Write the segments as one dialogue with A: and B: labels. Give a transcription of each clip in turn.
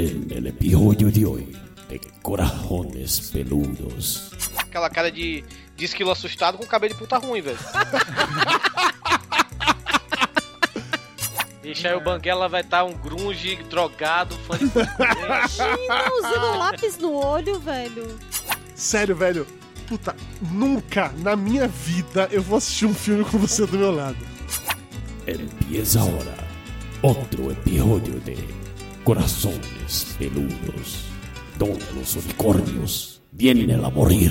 A: En el episodio de hoy de Corajones Peludos.
B: Aquela cara de, de esquilo assustado com cabelo de puta ruim, velho. Ixi, aí o Banguela vai estar um grunge drogado, fã de
C: Imagina usando lápis no olho, velho.
D: Sério, velho. Puta, nunca na minha vida eu vou assistir um filme com você do meu lado.
A: Empieza ahora otro episodio de Corazones Peludos, donde los unicornios vienen a morir.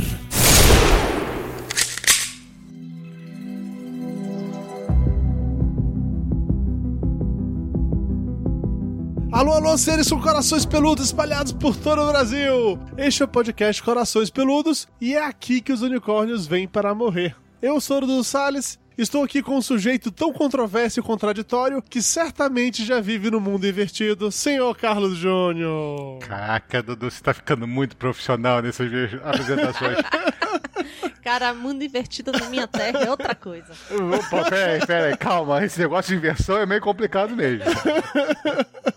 D: Alô, alô, seres com corações peludos espalhados por todo o Brasil! Este é o podcast Corações Peludos e é aqui que os unicórnios vêm para morrer. Eu sou o Dudu Salles, estou aqui com um sujeito tão controverso e contraditório que certamente já vive no mundo invertido, senhor Carlos Júnior.
E: Caraca, Dudu, você tá ficando muito profissional nessas apresentações.
C: Cara, mundo invertido na minha terra é outra coisa.
E: Opa, peraí, peraí, calma. Esse negócio de inversão é meio complicado mesmo.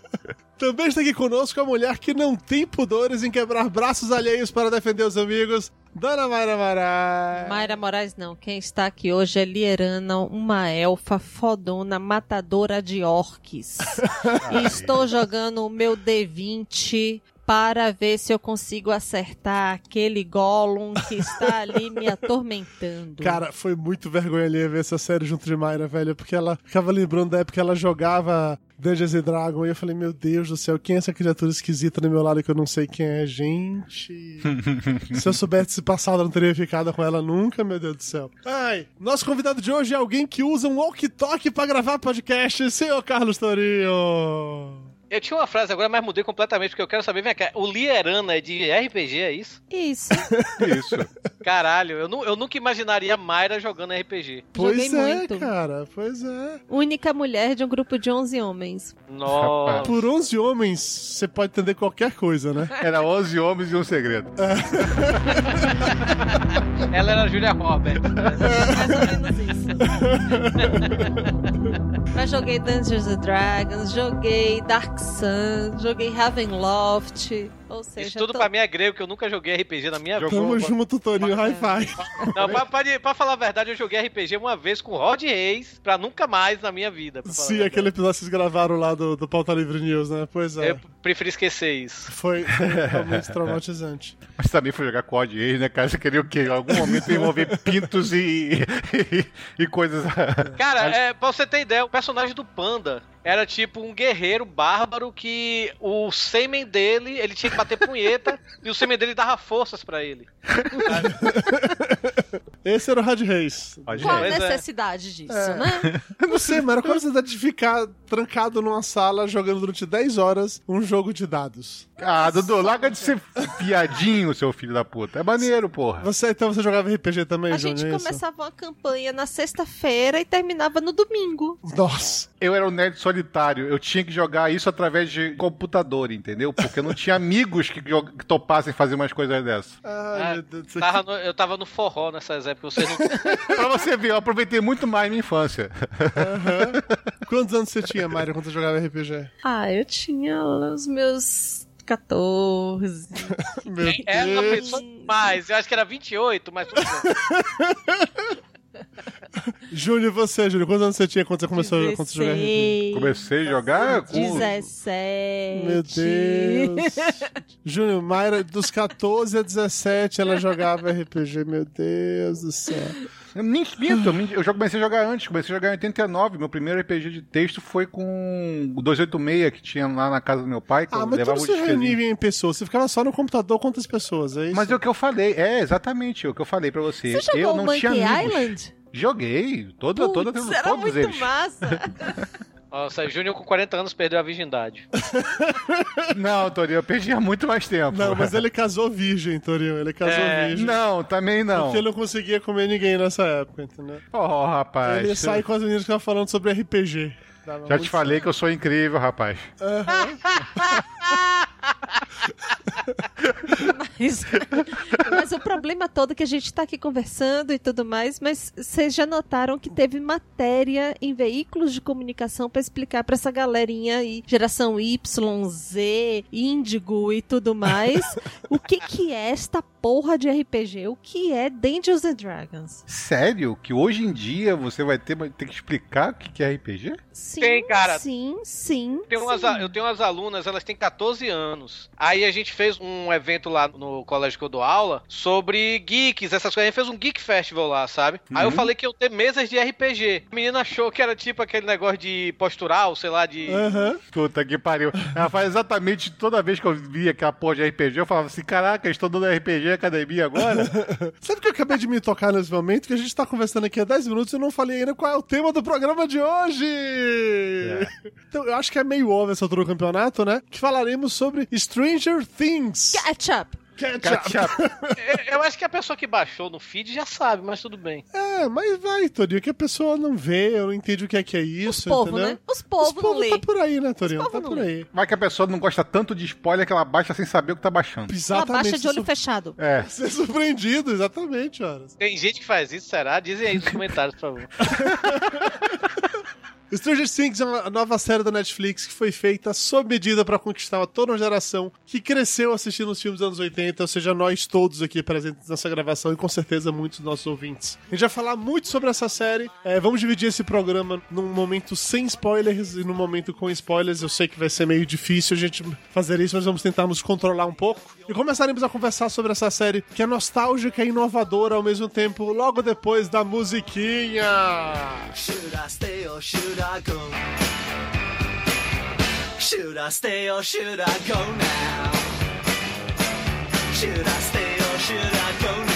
D: Também está aqui conosco a mulher que não tem pudores em quebrar braços alheios para defender os amigos, Dona Mayra Moraes.
C: Mayra Moraes não. Quem está aqui hoje é Lierana, uma elfa fodona, matadora de orques. e estou jogando o meu D20 para ver se eu consigo acertar aquele Gollum que está ali me atormentando.
D: Cara, foi muito vergonha ali ver essa série junto de Mayra, velho, porque ela ficava lembrando da época que ela jogava Dungeons and Dragons e eu falei, meu Deus do céu, quem é essa criatura esquisita do meu lado que eu não sei quem é? Gente. Se eu soubesse esse passado, eu não teria ficado com ela nunca, meu Deus do céu. Ai, nosso convidado de hoje é alguém que usa um walkie-talkie pra gravar podcast, senhor Carlos Torinho.
B: Eu tinha uma frase agora, mas mudei completamente, porque eu quero saber, vem cá, o Lierana é de RPG, é isso?
C: Isso.
E: Isso.
B: Caralho, eu, eu nunca imaginaria Mayra jogando RPG.
D: Pois
C: Joguei
D: é,
C: muito.
D: cara, pois é.
C: Única mulher de um grupo de 11 homens.
B: Nossa.
D: Por 11 homens, você pode entender qualquer coisa, né?
E: Era 11 homens e um segredo.
B: Ela era a Julia Roberts.
C: Mais ou menos isso. Mas joguei Dungeons and Dragons, joguei Dark Sun, joguei Ravenloft, ou seja,
B: Isso tudo
C: tô-
B: pra mim é grego, que eu nunca joguei RPG na minha vida.
D: Tamo junto, Torinho, high five.
B: Não, pra, pra- pra falar a verdade, eu joguei RPG uma vez com o Rod Reis, pra nunca mais na minha vida.
D: Sim, aquele episódio que vocês gravaram lá do, do Pauta Livre News, né? Pois é.
B: Eu preferi esquecer isso.
D: Foi, foi realmente traumatizante.
E: Mas também foi jogar COD ex, né, cara? Você queria o quê? Em algum momento envolver pintos e, e, e coisas.
B: Cara, é, pra você ter ideia, o personagem do Panda era tipo um guerreiro bárbaro que o sêmen dele, ele tinha que bater punheta e o sêmen dele dava forças pra ele.
D: Esse era o Rad Reis.
C: Qual a
B: é.
C: necessidade disso,
D: É.
C: né?
D: Eu não sei, mas era qual a necessidade de ficar trancado numa sala jogando durante 10 horas um jogo de dados.
E: Ah, Dudu, larga de ser piadinho, seu filho da puta. É maneiro, porra.
D: Você, então, você jogava RPG também,
C: A gente
D: é isso?
C: começava uma campanha na sexta-feira e terminava no domingo.
D: Nossa.
E: Eu era um nerd solitário. Eu tinha que jogar isso através de computador, entendeu? Porque eu não tinha amigos que, que topassem fazer umas coisas dessas.
D: Ai,
B: Ah,
D: Deus céu.
B: Tava no- eu tava no forró nessas épocas, vocês não
E: pra você ver, eu aproveitei muito mais minha infância.
D: Aham. Quantos anos você tinha, Mário, quando você jogava RPG?
C: Ah, eu tinha os meus 14.
D: Meu
B: Era uma
D: Deus.
B: pessoa mais, eu acho que era 28, mas tudo bem.
D: Júnior, você, Júnior, quantos anos você tinha quando você começou quando você?
C: 16,
E: Comecei a jogar com.
C: 17.
D: Meu Deus. Júnior, Mayra, dos 14 a 17, ela jogava RPG. Meu Deus do céu.
E: Eu nem minto, eu, eu já comecei a jogar antes, comecei a jogar em 89. Meu primeiro RPG de texto foi com o 286 que tinha lá na casa do meu pai, que
D: Ah,
E: eu
D: mas
E: levava
D: reunia em pessoas. Você ficava só no computador com outras pessoas, é isso?
E: Mas é o que eu falei, é exatamente o que eu falei pra você.
C: Você
E: eu
C: jogou
E: não
C: Monkey
E: tinha amigos.
C: Island?
E: Joguei, toda, toda,
C: Putz,
E: todos
C: era muito
E: eles.
C: massa.
B: Nossa, Júnior com 40 anos perdeu a virgindade.
E: Não, Torinho, eu perdia muito mais tempo.
D: Não, mas ele casou virgem, Torinho. Ele casou
B: É,
D: virgem.
E: Não, também não.
D: Porque ele não conseguia comer ninguém nessa época, entendeu?
E: Oh, rapaz.
D: ele sai com as meninas que estavam falando sobre RPG.
E: Já te falei que eu sou incrível, rapaz.
C: Mas, mas o problema todo é que a gente tá aqui conversando e tudo mais, mas vocês já notaram que teve matéria em veículos de comunicação pra explicar pra essa galerinha aí, geração Y, Z, Índigo e tudo mais, o que que é esta porra de RPG, o que é Dungeons and Dragons.
E: Sério? Que hoje em dia você vai ter, ter que explicar o que é RPG?
C: Sim,
B: Tem, cara.
C: Sim, sim.
B: Tem umas,
C: sim.
B: eu tenho umas alunas, elas têm 14 anos. Aí a gente fez um evento lá no colégio que eu dou aula sobre geeks, essas coisas. A gente fez um Geek Festival lá, sabe? Aí eu
E: Uhum.
B: falei que eu ter mesas de RPG. A menina achou que era tipo aquele negócio de postural, sei lá, de.
D: Aham.
E: Puta que pariu. Ela faz exatamente toda vez que eu via aquela porra de RPG, eu falava assim: caraca, eles estão dando RPG academia agora?
D: Sabe o que eu acabei de me tocar nesse momento? Que a gente tá conversando aqui há 10 minutos e eu não falei ainda qual é o tema do programa de hoje! Então, eu acho que é meio óbvio essa altura do campeonato, né? Que falaremos sobre Stranger Things.
C: Catch up.
D: Catch up.
E: Catch-up.
B: Eu- Eu acho que a pessoa que baixou no feed já sabe, mas tudo bem.
D: É, mas vai, Torinho, que a pessoa não vê, eu não entendi o que é que é isso,
C: Os povo,
D: entendeu?
C: né? Os povo
D: Os
C: não
D: povo
C: lê.
D: tá por aí, né, Torinho?
C: povo
D: Tá por aí.
E: Vai que a pessoa não gosta tanto de spoiler que ela baixa sem saber o que tá baixando.
C: Ela
D: Exatamente.
C: baixa de olho fechado.
E: É.
D: Ser surpreendido, exatamente, horas.
B: Tem gente que faz isso, será? Dizem aí nos comentários, por favor.
D: Stranger Things é uma nova série da Netflix que foi feita sob medida para conquistar toda uma geração que cresceu assistindo os filmes dos anos 80, ou seja, nós todos aqui presentes nessa gravação e com certeza muitos dos nossos ouvintes. A gente vai falar muito sobre essa série. É, vamos dividir esse programa num momento sem spoilers e num momento com spoilers. Eu sei que vai ser meio difícil a gente fazer isso, mas vamos tentar nos controlar um pouco. E começaremos a conversar sobre essa série que é nostálgica e inovadora ao mesmo tempo, logo depois da musiquinha.
F: Should I stay or should I go? Should I stay or should I go now? Should I stay or should I go now?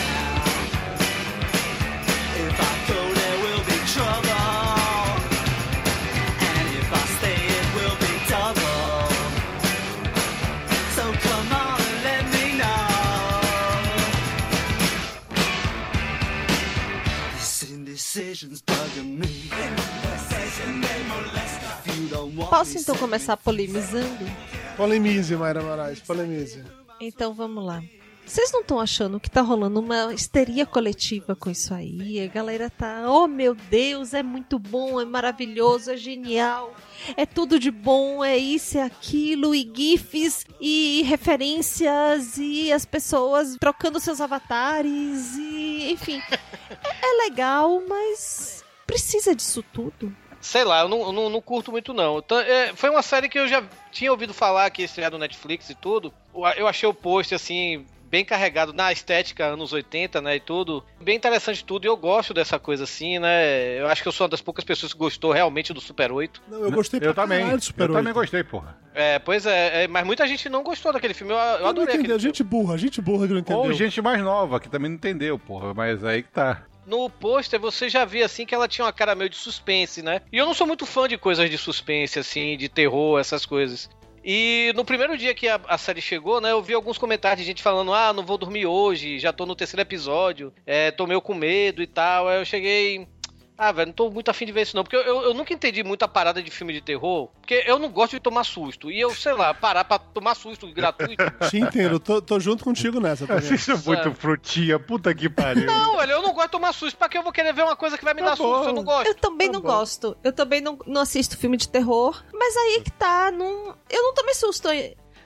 C: Posso
F: me,
C: então começar polemizando?
D: Polemize, Mayra Moraes, polemize.
C: Então vamos lá. Vocês não estão achando que tá rolando uma histeria coletiva com isso aí? A galera tá, oh meu Deus, é muito bom, é maravilhoso, é genial, é tudo de bom, é isso, é aquilo, e GIFs, e referências, e as pessoas trocando seus avatares, e enfim. é, é legal, mas precisa disso tudo?
B: Sei lá, eu não, não, não curto muito não. Então, é, foi uma série que eu já tinha ouvido falar que estreia no Netflix e tudo. Eu achei o post assim bem carregado na estética anos 80, né, e tudo. Bem interessante tudo, e eu gosto dessa coisa assim, né? Eu acho que eu sou uma das poucas pessoas que gostou realmente do Super 8.
D: Não, eu gostei pra
E: Eu também.
D: do Super
E: Eu também
D: 8.
E: gostei, porra.
B: É, pois é, é, mas muita gente não gostou daquele filme. Eu, eu
D: Eu não
B: adorei
D: entendi,
B: aquele
D: a gente burra, a gente burra que não entendeu.
E: Ou gente mais nova, que também não entendeu, porra. Mas aí que tá.
B: No pôster você já via assim que ela tinha uma cara meio de suspense, né? E eu não sou muito fã de coisas de suspense, assim, de terror, essas coisas. E no primeiro dia que a, a série chegou, né, eu vi alguns comentários de gente falando: ah, não vou dormir hoje, já tô no terceiro episódio, é, tô meio com medo e tal. Aí eu cheguei. Ah, velho, não tô muito afim de ver isso não. Porque eu, eu, eu nunca entendi muito a parada de filme de terror. Porque eu não gosto de tomar susto. E eu, sei lá, parar pra tomar susto gratuito.
D: Te entendo, tô, tô junto contigo nessa também.
E: Assista muito frutinha, puta que pariu.
B: não, velho, eu não gosto de tomar susto. Pra que eu vou querer ver uma coisa que vai me
D: Tá
B: dar
D: bom.
B: susto? Eu não gosto.
C: Eu também
D: Tá
C: não
D: bom.
C: gosto. Eu também não, não assisto filme de terror. Mas aí que tá. Não, eu não tomei susto.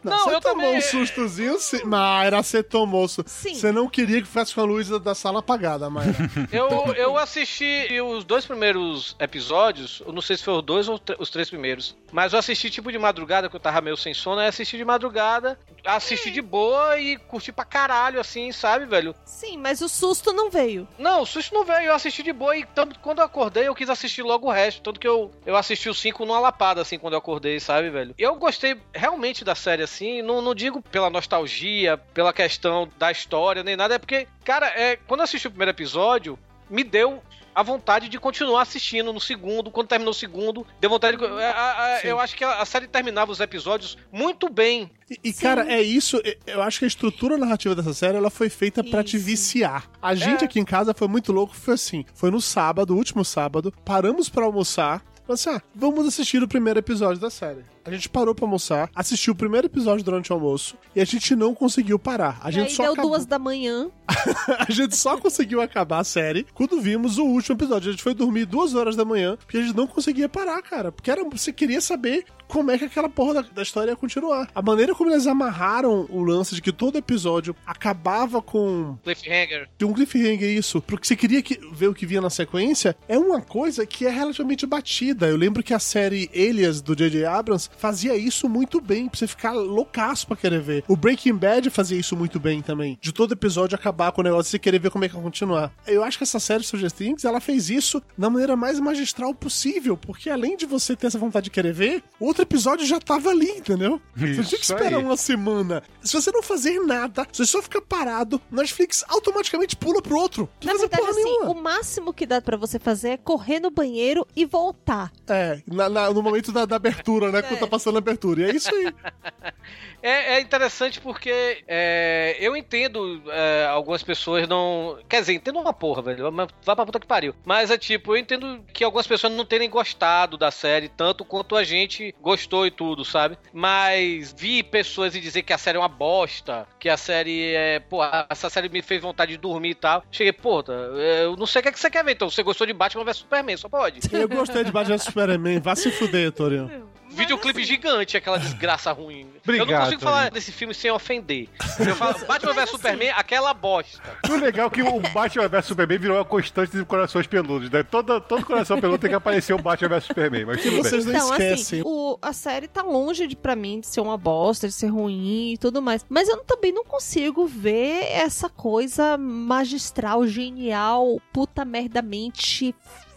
D: Não,
B: Não,
D: você
B: eu
D: tomou
B: também-
D: um sustozinho, sim. Mayra, você tomou. su-
C: Sim.
D: Você não queria que ficasse com a luz da, sala apagada, Mayra.
B: Eu, eu assisti os dois primeiros episódios, eu não sei se foi os dois ou os três primeiros, mas eu assisti tipo de madrugada, que eu tava meio sem sono, aí assisti de madrugada, assisti de boa e curti pra caralho, assim, sabe, velho?
C: Sim, mas o susto não veio.
B: Não, o susto não veio, eu assisti de boa e tanto, quando eu acordei eu quis assistir logo o resto, tanto que eu, eu assisti os cinco numa lapada, assim, quando eu acordei, sabe, velho? Eu gostei realmente da série, assim, não, não digo pela nostalgia, pela questão da história, nem nada, é porque, cara, é, quando eu assisti o primeiro episódio, me deu a vontade de continuar assistindo no segundo, quando terminou o segundo, deu vontade de... a- a- a- eu acho que a, a série terminava os episódios muito bem.
D: E, e, cara, é isso. Eu acho que a estrutura narrativa dessa série ela foi feita pra te viciar. A gente
B: É.
D: aqui em casa foi muito louco. Foi assim: foi no sábado, último sábado, paramos pra almoçar. Falei assim, ah, vamos assistir o primeiro episódio da série. A gente parou pra almoçar, assistiu o primeiro episódio durante o almoço e a gente não conseguiu parar. A
C: E
D: gente
C: aí
D: só
C: deu
D: acabou-
C: duas da manhã.
D: a gente só conseguiu acabar a série quando vimos o último episódio. A gente foi dormir duas horas da manhã porque a gente não conseguia parar, cara. Porque era, você queria saber como é que aquela porra da, da história ia continuar. A maneira como eles amarraram o lance de que todo episódio acabava com
B: Cliffhanger.
D: de um cliffhanger isso, porque você queria que- ver o que vinha na sequência, é uma coisa que é relativamente batida. Eu lembro que a série Elias do J.J. Abrams fazia isso muito bem, pra você ficar loucaço pra querer ver. O Breaking Bad fazia isso muito bem também, de todo episódio acabar com o negócio e você querer ver como é que vai continuar. Eu acho que essa série Stranger Things, ela fez isso da maneira mais magistral possível, porque além de você ter essa vontade de querer ver, o outro episódio já tava ali, entendeu? você não tinha que
E: Isso
D: esperar
E: aí.
D: uma semana. Se você não fazer nada, se você só ficar parado, Netflix automaticamente pula pro outro. Não
C: Na verdade,
D: porra
C: assim,
D: nenhuma.
C: o máximo que dá pra você fazer é correr no banheiro e voltar.
D: É, na- na- no momento da, da abertura, né? Quando tá passando a abertura. E é isso aí.
B: É, é interessante porque é, eu entendo é, algumas pessoas não. Quer dizer, entendo uma porra, velho. mas Vai pra puta que pariu. Mas é tipo, eu entendo que algumas pessoas não terem gostado da série tanto quanto a gente gostou e tudo, sabe? Mas vi pessoas e dizer que a série é uma bosta, que a série é. Pô, essa série me fez vontade de dormir e tal. Cheguei, pô, tá, eu não sei o que, é que você quer ver, então. Você gostou de Batman vs Superman, só pode.
D: Eu gostei de Batman vs Superman. Vá se fuder, Torinho.
B: Videoclipe gigante, aquela desgraça ruim. eu
E: Obrigado,
B: não consigo falar desse filme sem ofender. Eu falo, Batman vs Superman, aquela bosta.
E: O legal é que o Batman vs Superman virou uma constante de corações peludos, né? Todo, todo coração peludo tem que aparecer o Batman vs Superman, mas tudo bem.
D: vocês não
C: Então,
D: esquecem.
C: assim, o- a série tá longe de, pra mim, de ser uma bosta, de ser ruim e tudo mais. Mas eu também não consigo ver essa coisa magistral, genial, puta merdamente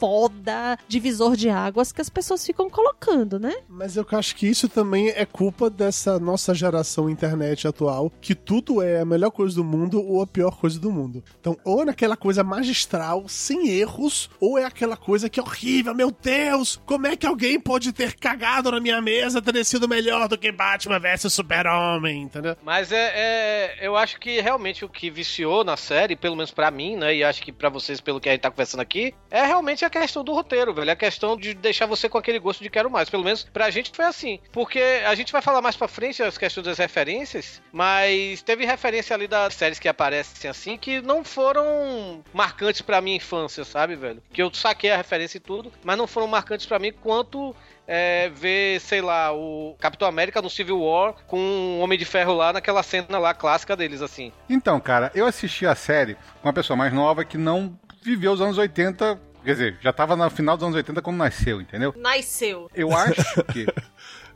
C: foda, divisor de águas que as pessoas ficam colocando, né?
D: Mas eu acho que isso também é culpa dessa nossa geração internet atual, que tudo é a melhor coisa do mundo ou a pior coisa do mundo. Então, ou é naquela coisa magistral, sem erros, ou é aquela coisa que é horrível, meu Deus! Como é que alguém pode ter cagado na minha mesa ter sido melhor do que Batman vs Super-Homem, entendeu?
B: Mas é, é- Eu acho que realmente o que viciou na série, pelo menos pra mim, né? E acho que pra vocês, pelo que a gente tá conversando aqui, é realmente a questão do roteiro, velho. A questão de deixar você com aquele gosto de quero mais. Pelo menos pra gente foi assim. Porque a gente vai falar mais pra frente as questões das referências, mas teve referência ali das séries que aparecem assim que não foram marcantes pra minha infância, sabe, velho? Que eu saquei a referência e tudo, mas não foram marcantes pra mim quanto é, ver, sei lá, o Capitão América no Civil War com o Homem de Ferro lá naquela cena lá clássica deles, assim.
E: Então, cara, eu assisti a série com uma pessoa mais nova que não viveu os anos 80, quer dizer, já tava no final dos anos 80 quando nasceu, entendeu?
C: Nasceu.
E: Eu acho que.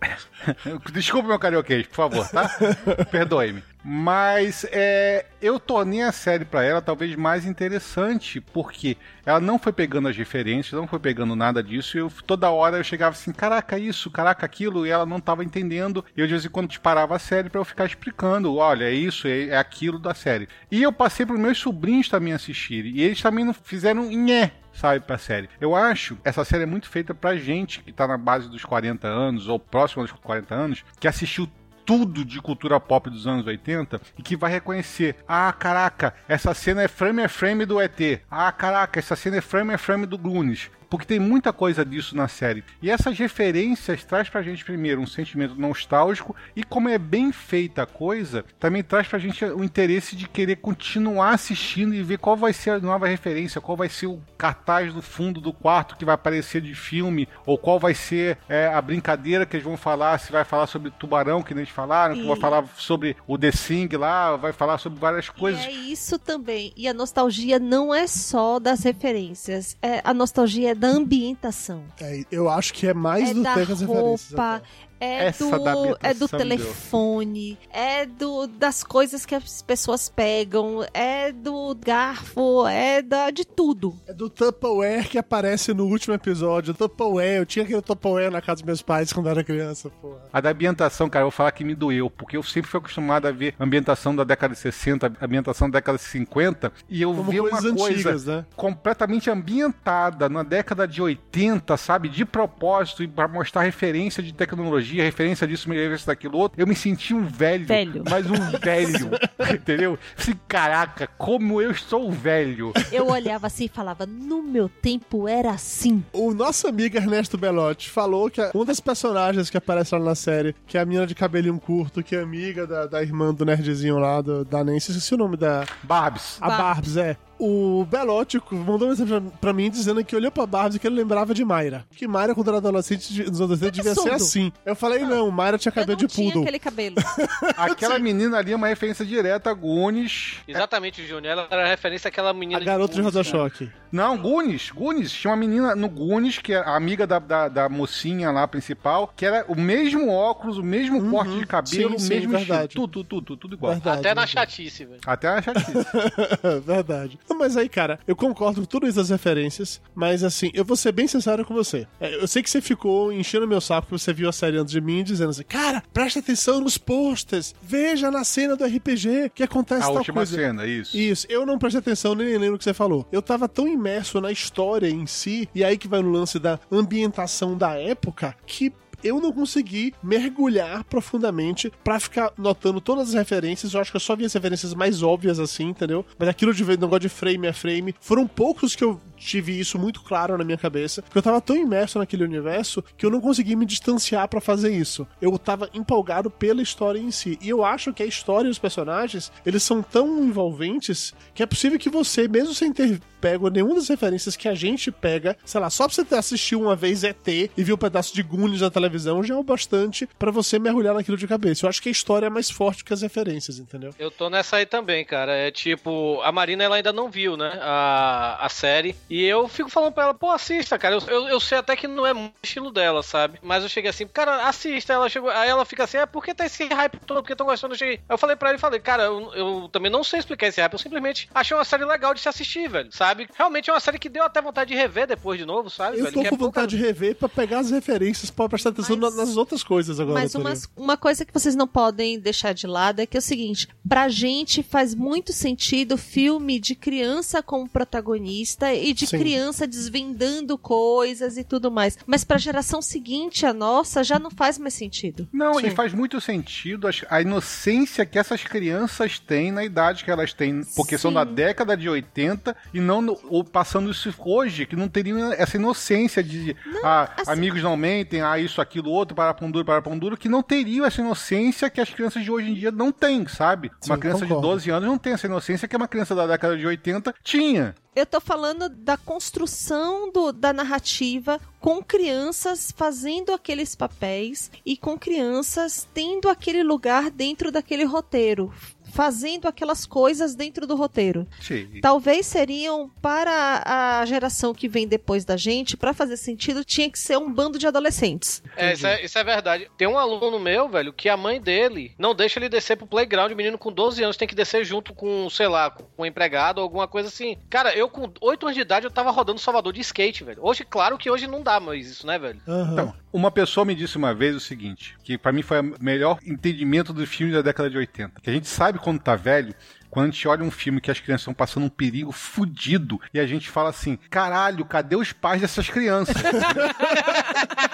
E: Desculpa meu carioquês, por favor, tá? Perdoe-me. Mas é, eu tornei a série pra ela talvez mais interessante, porque ela não foi pegando as referências, não foi pegando nada disso, eu, toda hora eu chegava assim, caraca isso, caraca aquilo, e ela não tava entendendo, e eu de vez em quando parava a série pra eu ficar explicando, olha, é isso, é, é aquilo da série. E eu passei pros meus sobrinhos também assistirem, e eles também não fizeram nhé, sabe, pra série. Eu acho essa série é muito feita pra gente que tá na base dos 40 anos, ou próximo dos 40 anos, que assistiu tudo de cultura pop dos anos 80 e que vai reconhecer: ah, caraca, essa cena é frame a frame do ET. Ah, caraca, essa cena é frame a frame do Goonies. Porque tem muita coisa disso na série. E essas referências traz pra gente primeiro um sentimento nostálgico e como é bem feita a coisa, também traz pra gente o interesse de querer continuar assistindo e ver qual vai ser a nova referência, qual vai ser o cartaz do fundo do quarto que vai aparecer de filme, ou qual vai ser é, a brincadeira que eles vão falar, se vai falar sobre tubarão, que eles falaram, que
C: E-
E: vai falar sobre o The Thing lá, vai falar sobre várias coisas.
C: E é isso também. E a nostalgia não é só das referências. É, a nostalgia é da ambientação.
D: É, eu acho que é mais
C: é
D: do
C: da
D: que as referências.
C: roupa,
D: até.
C: É
E: Essa
C: do, é do telefone, é do das coisas que as pessoas pegam, é do garfo, é da, de tudo.
D: É do Tupperware que aparece no último episódio. Tupperware, eu tinha aquele Tupperware na casa dos meus pais quando eu era criança, porra.
E: A da ambientação, cara, eu vou falar que me doeu, porque eu sempre fui acostumado a ver ambientação da década de 60, ambientação da década de 50, e eu
D: Como
E: vi uma
D: coisas
E: coisa
D: antigas, né?
E: completamente ambientada na década década de 80, sabe? De propósito, e pra mostrar referência de tecnologia, referência disso, referência daquilo outro. Eu me senti um velho.
C: Velho.
E: Mas um velho. entendeu? Assim, caraca, como eu estou velho.
C: Eu olhava assim e falava, no meu tempo era assim.
D: O nosso amigo Ernesto Belotti falou que uma das personagens que aparece lá na série, que é a menina de cabelinho curto, que é amiga da, da irmã do nerdzinho lá, do, da Nancy, esqueci o nome da...
E: Barbs.
D: A Barbs, é. O Belotti mandou uma mensagem pra- pra mim dizendo que olhou pra Barbs e que ele lembrava de Mayra. Que Mayra, quando era adolescente, de- nos anos 80, devia ser assim. Eu falei, não, Mayra tinha cabelo de
C: tinha
D: poodle.
C: aquele cabelo.
E: Aquela menina ali é uma referência direta a Goonies.
B: Exatamente, Júnior. Ela era referência àquela menina
D: A garota de
B: Goonies,
D: Rosa
B: cara.
D: Choque.
E: Não, Goonies. Goonies. Tinha uma menina no Goonies, que é a amiga da, da, da mocinha lá principal, que era o mesmo óculos, o mesmo corte de cabelo,
D: Sim,
E: o
D: sim,
E: mesmo
D: verdade.
E: estilo. Tudo, tudo, tudo, tudo igual.
D: Verdade,
B: Até na
D: verdade.
B: chatice, velho.
E: Até a chatice.
D: Verdade. Mas aí, cara, eu concordo com todas as referências, mas assim, eu vou ser bem sincero com você. É, eu sei que você ficou enchendo meu saco porque você viu a série antes de mim, dizendo assim, cara, presta atenção nos posters, veja na cena do RPG que acontece
E: a
D: tal
E: última
D: coisa.
E: cena, isso.
D: Isso, eu não prestei atenção nem lembro o que você falou. Eu tava tão imerso na história em si, e aí que vai no lance da ambientação da época, que eu não consegui mergulhar profundamente pra ficar notando todas as referências. Eu acho que eu só vi as referências mais óbvias assim, entendeu? Mas aquilo de ver negócio de frame a frame, foram poucos que eu tive isso muito claro na minha cabeça, porque eu tava tão imerso naquele universo que eu não consegui me distanciar pra fazer isso. Eu tava empolgado pela história em si. E eu acho que a história e os personagens, eles são tão envolventes que é possível que você, mesmo sem ter pego nenhuma das referências que a gente pega, sei lá, só pra você ter assistido uma vez ET e ver um pedaço de Goonies na televisão, já é o bastante pra você mergulhar naquilo de cabeça. Eu acho que a história é mais forte que as referências, entendeu?
B: Eu tô nessa aí também, cara. É tipo, a Marina ela ainda não viu, né? A, a série. E eu fico falando pra ela, pô, assista, cara. Eu, eu, eu sei até que não é muito estilo dela, sabe? Mas eu cheguei assim, cara, assista. Ela chegou. Aí ela fica assim, é por que tá esse hype todo? Porque tão gostando? Aí eu falei pra ele, falei, cara, eu, eu também não sei explicar esse hype. Eu simplesmente achei uma série legal de se assistir, velho. Sabe? Realmente é uma série que deu até vontade de rever depois de novo, sabe?
D: Eu
B: velho?
D: tô
B: Que é
D: com
B: pouca-
D: vontade de rever pra pegar as referências, pra prestar atenção
C: Mas-
D: na- nas outras coisas agora.
C: Mas
D: Torinho.
C: umas- uma coisa que vocês não podem deixar de lado é que é o seguinte: pra gente faz muito sentido filme de criança como protagonista e de
D: Sim.
C: criança desvendando coisas e tudo mais. Mas pra geração seguinte, a nossa, já não faz mais sentido.
E: Não,
D: Sim.
E: e faz muito sentido a inocência que essas crianças têm na idade que elas têm, porque são
C: Sim.
E: da década de 80 e não no- ou passando isso hoje, que não teriam essa inocência de ah,
C: assim-
E: amigos não mentem, ah, isso, aquilo, outro, para pão duro, para pão duro, que não teriam essa inocência que as crianças de hoje em dia não têm, sabe? uma criança
D: concordo.
E: de 12 anos não tem essa inocência que uma criança da década de 80 tinha.
C: Eu tô falando da construção do- da narrativa com crianças fazendo aqueles papéis e com crianças tendo aquele lugar dentro daquele roteiro, fazendo aquelas coisas dentro do roteiro.
E: Sim.
C: Talvez seriam para a geração que vem depois da gente, para fazer sentido, tinha que ser um bando de adolescentes.
B: É isso, é, isso é verdade. Tem um aluno meu, velho, que a mãe dele não deixa ele descer pro playground. O menino com 12 anos tem que descer junto com, sei lá, com um empregado ou alguma coisa assim. Cara, eu com 8 anos de idade eu tava rodando Salvador de skate, velho. Hoje, claro que hoje não dá mais isso, né, velho?
D: Aham.
E: Então, uma pessoa me disse uma vez o seguinte, que pra mim foi o melhor entendimento dos filmes da década de 80. Que a gente sabe quando tá velho, quando a gente olha um filme que as crianças estão passando um perigo fudido e a gente fala assim: caralho, cadê os pais dessas crianças?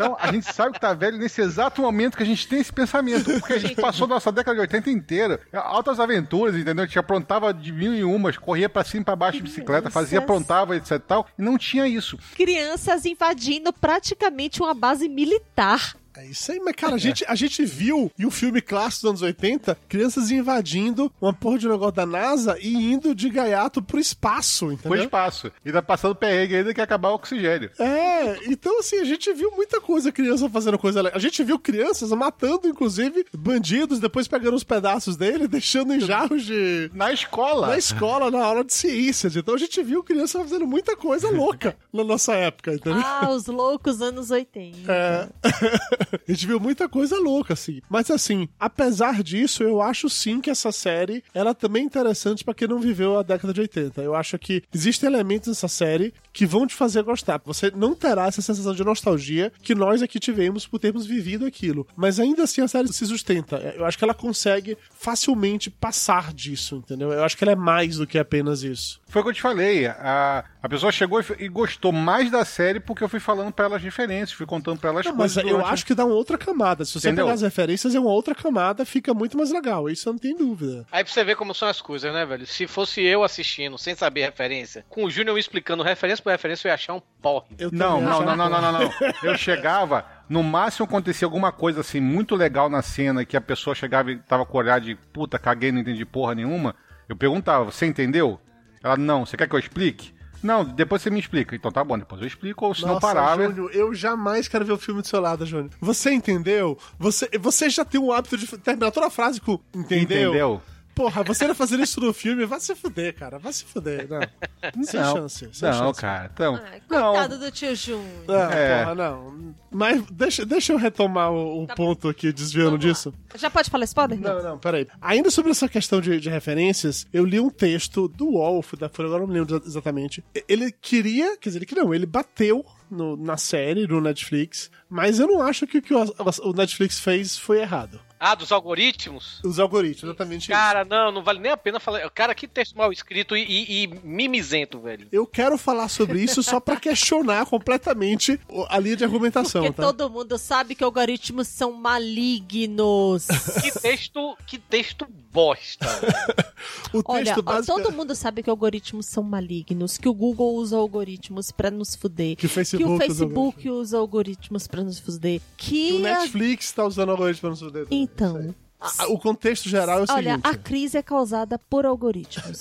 E: então, a gente sabe que tá velho nesse exato momento que a gente tem esse pensamento. Porque a gente passou nossa década de 80 inteira, altas aventuras, entendeu? A gente aprontava de mil e umas, corria pra cima e pra baixo de bicicleta, fazia,
C: Crianças.
E: aprontava, etc e tal, e não tinha isso.
C: Crianças invadindo praticamente uma base militar.
D: É isso aí, mas cara, a gente, a gente viu em um filme clássico dos anos 80 crianças invadindo uma porra de negócio da NASA e indo de gaiato pro espaço,
E: Foi
D: entendeu?
E: espaço. E tá passando perrengue ainda que ia acabar o oxigênio.
D: É, então assim, a gente viu muita coisa, criança fazendo coisa legal. A gente viu crianças matando, inclusive, bandidos, depois pegando os pedaços dele, deixando em jarros de.
E: Na escola.
D: Na escola, na aula de ciências. Então a gente viu criança fazendo muita coisa louca na nossa época, entendeu?
C: Ah, os loucos anos 80.
D: É. a gente viu muita coisa louca, assim. Mas assim, apesar disso, eu acho sim que essa série, ela também é interessante pra quem não viveu a década de 80. Eu acho que existem elementos nessa série que vão te fazer gostar. Você não terá essa sensação de nostalgia que nós aqui tivemos por termos vivido aquilo. Mas ainda assim a série se sustenta. Eu acho que ela consegue facilmente passar disso, entendeu? Eu acho que ela é mais do que apenas isso.
E: Foi o que eu te falei. A, a pessoa chegou e, e gostou mais da série porque eu fui falando pra ela as referências, fui contando pra ela as
D: Não, mas
E: coisas.
D: eu
E: durante-
D: acho que dá uma outra camada. Se você
E: Entendeu?
D: pegar as referências, é uma outra camada, fica muito mais legal. Isso eu não tenho dúvida.
B: Aí pra você ver como são as coisas, né, velho? Se fosse eu assistindo, sem saber referência, com o Júnior me explicando referência por referência, eu ia achar um porre.
D: Eu
E: Não, não, não, não, não, não, não. Eu chegava, no máximo acontecia alguma coisa assim muito legal na cena que a pessoa chegava e tava com o olhar de puta, caguei, não entendi porra nenhuma. Eu perguntava, você entendeu? Ela, não, você quer que eu explique? Não, depois você me explica. Então tá bom, depois eu explico, ou se não parava.
D: Júnior, eu jamais quero ver o filme do seu lado, Júnior. Você entendeu? Você, você já tem o hábito de terminar toda a frase com entendeu?
E: Entendeu?
D: Porra, você vai fazer isso no filme, vai se fuder, cara. Vai se fuder. Não. Sem
E: Não,
D: chance. Sem
E: Não,
D: chance.
E: cara. Então,
C: Ai,
E: não.
C: coitado do tio Júnior.
D: Não,
E: É.
D: porra, não. Mas deixa, deixa eu retomar o, o
C: Tá
D: ponto aqui, desviando disso.
C: Já pode falar spoiler?
D: Não, não, peraí. Ainda sobre essa questão de, de referências, eu li um texto do Wolf, da Folha, agora eu não lembro exa- exatamente. Ele queria, quer dizer, ele queria não, ele bateu no- na série, no Netflix, mas eu não acho que o que o, o Netflix fez foi errado.
B: Ah, dos algoritmos?
D: Os algoritmos, exatamente isso.
B: Cara, não, não vale nem a pena falar. Cara, que texto mal escrito e, e- e mimizento, velho.
D: Eu quero falar sobre isso só pra questionar completamente o- a linha de argumentação,
C: Porque
D: tá?
C: todo mundo sabe que algoritmos são malignos.
B: Que texto, que texto bosta.
D: O
C: Olha,
D: texto
C: ó,
D: básico
C: todo mundo sabe que algoritmos são malignos, que o Google usa algoritmos pra nos fuder,
D: que o Facebook,
C: que o
D: usa
C: Facebook usa algoritmos pra nos fuder,
D: Que o
C: que a...
D: Netflix tá usando algoritmo pra nos fuder.
C: Então,
D: Ah, O contexto geral é o
C: olha,
D: seguinte.
C: a crise é causada por algoritmos.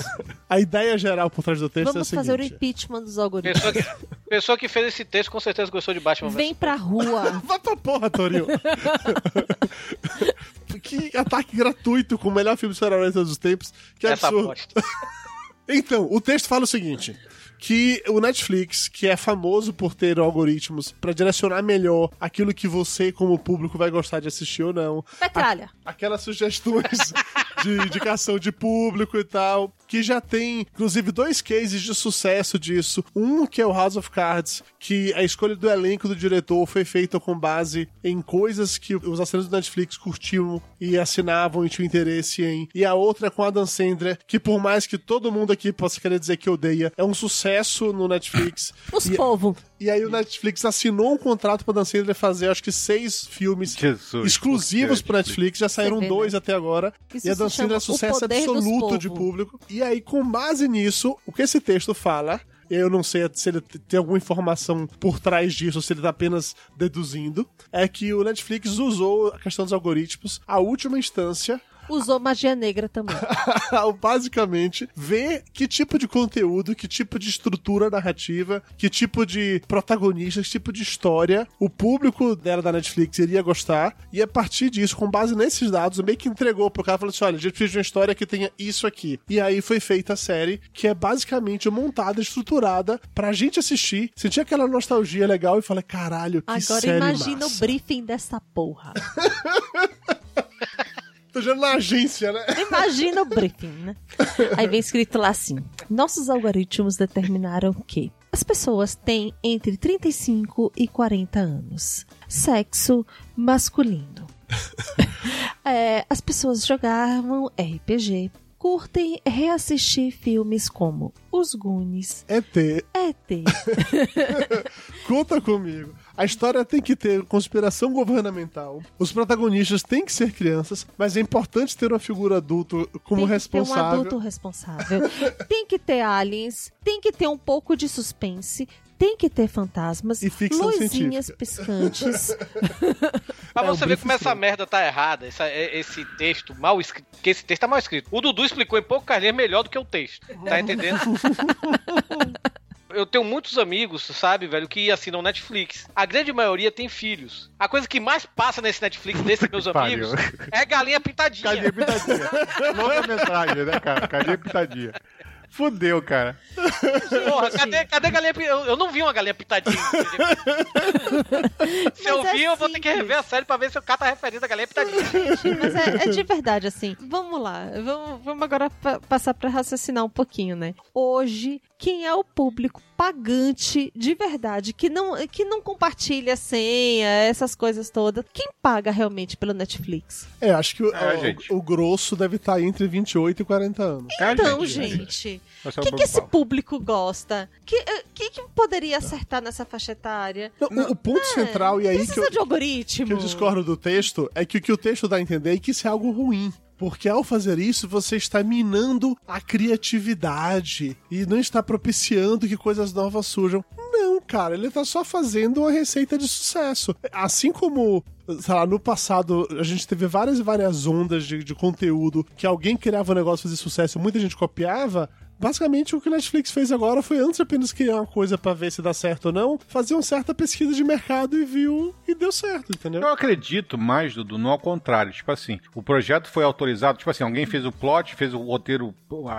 D: A ideia geral por trás do texto
C: Vamos
D: é o
C: fazer o
D: seguinte.
C: impeachment dos algoritmos.
B: Pessoa que, pessoa que fez esse texto com certeza gostou de Batman.
C: Vem pra rua.
D: Vai pra porra, Torinho. que ataque gratuito com o melhor filme de super-herói de todos os tempos. Que
B: Essa
D: absurdo. Então, o texto fala o seguinte: que o Netflix, que é famoso por ter algoritmos pra direcionar melhor aquilo que você, como público, vai gostar de assistir ou não.
C: Petralha.
D: Aquelas sugestões de indicação de público e tal, que já tem, inclusive, dois cases de sucesso disso. Um que é o House of Cards, que a escolha do elenco do diretor foi feita com base em coisas que os assinantes do Netflix curtiam e assinavam e tinham interesse em. E a outra é com Adam Sandler, que por mais que todo mundo aqui possa querer dizer que odeia, é um sucesso no Netflix.
C: Os
D: E-
C: povo.
D: e aí o Netflix assinou um contrato pra Dan Sandler fazer, acho que seis filmes
E: Jesus,
D: exclusivos pro Netflix. Já saíram
C: vê,
D: dois
C: né?
D: até agora.
C: Isso
D: e a Dan Sandler é sucesso absoluto de público. E aí, com base nisso, o que esse texto fala... e Eu não sei se ele tem alguma informação por trás disso, ou se ele tá apenas deduzindo. É que o Netflix usou a questão dos algoritmos, a última instância,
C: Usou magia negra também.
D: basicamente ver que tipo de conteúdo, que tipo de estrutura narrativa, que tipo de protagonista, que tipo de história o público dela da Netflix iria gostar. E a partir disso, com base nesses dados, meio que entregou pro cara falou assim: olha, a gente precisa de uma história que tenha isso aqui. E aí foi feita a série, que é basicamente montada, estruturada pra gente assistir, sentir aquela nostalgia legal e falar: caralho, que
C: Agora
D: série
C: imagina o
D: massa.
C: briefing dessa porra.
D: Tô já na agência, né?
C: Imagina o briefing, né? Aí vem escrito lá assim: Nossos algoritmos determinaram que as pessoas têm entre 35 e 40 anos. Sexo masculino. É, as pessoas jogavam RPG. Curtem reassistir filmes como Os Goonies,
D: ET,
C: ET,
D: Conta comigo. A história tem que ter conspiração governamental. Os protagonistas têm que ser crianças, mas é importante ter uma figura adulto como
C: tem que
D: responsável.
C: ter um adulto responsável. tem que ter aliens, tem que ter um pouco de suspense, tem que ter fantasmas,
D: E
C: luzinhas
D: científica.
C: piscantes.
B: Pra
D: É,
B: você ver
D: briefing
B: como essa merda tá errada, essa- esse texto mal escrito. Porque esse texto tá mal escrito. O Dudu explicou em pouco linhas melhor do que o texto. Tá entendendo? Eu tenho muitos amigos, sabe, velho, que assinam Netflix. A grande maioria tem filhos. A coisa que mais passa nesse Netflix desses meus
E: Pariu.
B: amigos é galinha pintadinha.
E: Cadê pitadinha? Longa metragem, né, cara? Cadê pitadinha? Fudeu, cara.
B: Porra, cadê, cadê galinha pi- eu, eu não vi uma galinha pintadinha. se eu
C: é
B: vi, eu vou ter que
C: simples.
B: rever a série pra ver se eu cato a referência da galinha pitadinha.
C: Mas é, é de verdade, assim. Vamos lá. Vamos, vamos agora pa- passar pra raciocinar um pouquinho, né? Hoje quem é o público pagante de verdade, que não, que não compartilha senha, essas coisas todas. Quem paga realmente pelo Netflix?
D: É, acho que o,
E: É,
D: o- o grosso deve estar entre 28 e 40 anos.
E: É
C: Então,
E: gente, é
C: gente, o
E: é o
C: que, que esse público gosta? Que, eh, que, que poderia acertar nessa faixa etária?
D: Não, o, o ponto central, e aí que
C: Precisa
D: eu,
C: de algoritmo.
D: que eu discordo do texto, é que o que o texto dá a entender é que isso é algo ruim. Porque ao fazer isso, você está minando a criatividade e não está propiciando que coisas novas surjam. Não, cara, ele tá só fazendo uma receita de sucesso. Assim como, sei lá, no passado a gente teve várias e várias ondas de, de conteúdo que alguém criava um negócio fazer sucesso muita gente copiava. Basicamente, o que o Netflix fez agora foi, antes de apenas criar uma coisa pra ver se dá certo ou não, fazer uma certa pesquisa de mercado e viu e deu certo, entendeu?
E: Eu acredito mais, Dudu, no ao contrário. Tipo assim, o projeto foi autorizado, tipo assim, alguém fez o plot, fez o roteiro,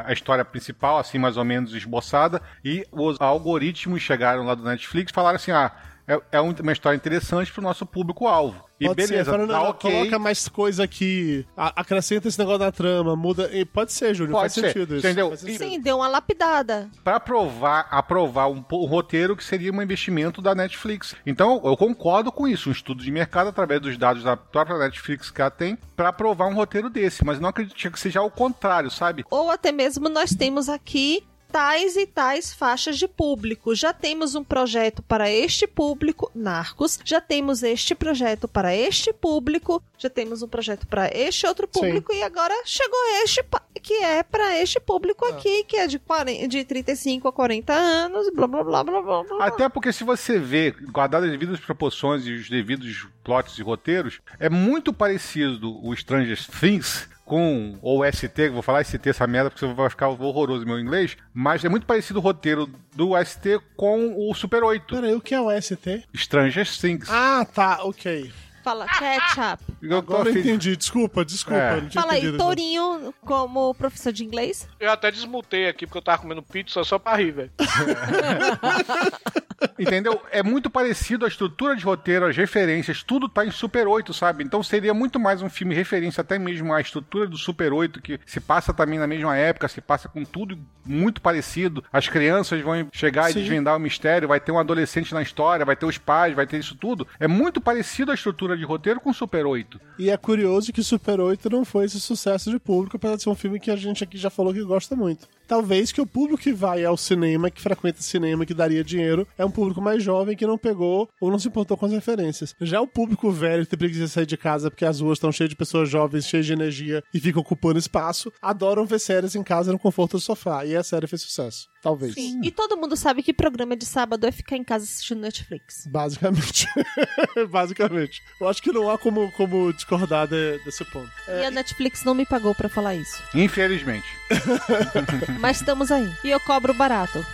E: a história principal, assim, mais ou menos esboçada, e os algoritmos chegaram lá do Netflix e falaram assim, ah, é, é um- uma história interessante pro nosso público-alvo. E
D: Pode ser,
E: beleza,
D: fala, não,
E: tá ok.
D: coloca mais coisa aqui, a- acrescenta esse negócio na trama, muda. e Pode ser, Júnior,
E: Pode
D: faz
E: ser,
D: sentido isso.
E: entendeu?
D: faz sentido.
C: Sim, deu uma lapidada.
E: Pra aprovar, aprovar um, um roteiro que seria um investimento da Netflix. Então, eu concordo com isso, um estudo de mercado através dos dados da própria Netflix que ela tem, pra aprovar um roteiro desse. Mas não acredito que seja o contrário, sabe?
C: Ou até mesmo nós temos aqui tais e tais faixas de público. Já temos um projeto para este público, Narcos. Já temos este projeto para este público. Já temos um projeto para este outro público. E agora chegou este que é para este público aqui, que é de, 40, de 35 a 40 anos. Blá blá blá blá blá. blá.
E: Até porque se você vê, guardado as devidas proporções e os devidos plots e roteiros, é muito parecido o Stranger Things com ou ST, vou falar ST essa merda porque vai ficar horroroso meu inglês, mas é muito parecido o roteiro do ST com o Super 8,
D: Peraí, o que é o ST?
E: Stranger Things.
D: Ah, tá, ok.
C: Fala ketchup.
E: Eu
D: Agora eu entendi, desculpa, desculpa.
E: É.
D: eu não tinha
C: Fala aí. Tourinho como professor de inglês.
B: Eu até desmutei aqui porque eu tava comendo pizza só pra rir, velho.
E: Entendeu? É muito parecido a estrutura de roteiro, as referências, tudo tá em Super 8, sabe? Então seria muito mais um filme referência até mesmo à estrutura do Super 8, que se passa também na mesma época, se passa com tudo muito parecido. As crianças vão chegar
D: Sim.
E: e desvendar o mistério, vai ter um adolescente na história, vai ter os pais, vai ter isso tudo. É muito parecido a estrutura de roteiro com Super 8.
D: E é curioso que Super 8 não foi esse sucesso de público, apesar de ser um filme que a gente aqui já falou que gosta muito. Talvez que o público que vai ao cinema, que frequenta cinema, que daria dinheiro, é um público mais jovem que não pegou ou não se importou com as referências. Já o público velho que tem preguiça de sair de casa porque as ruas estão cheias de pessoas jovens, cheias de energia e ficam ocupando espaço, adoram ver séries em casa no conforto do sofá. E a série fez sucesso. Talvez.
C: E todo mundo sabe que programa de sábado é ficar em casa assistindo Netflix.
D: Basicamente. Basicamente. Eu acho que não há como, como discordar de- desse ponto.
C: E a Netflix não me pagou pra falar isso.
E: Infelizmente.
C: Mas estamos aí. E eu cobro barato.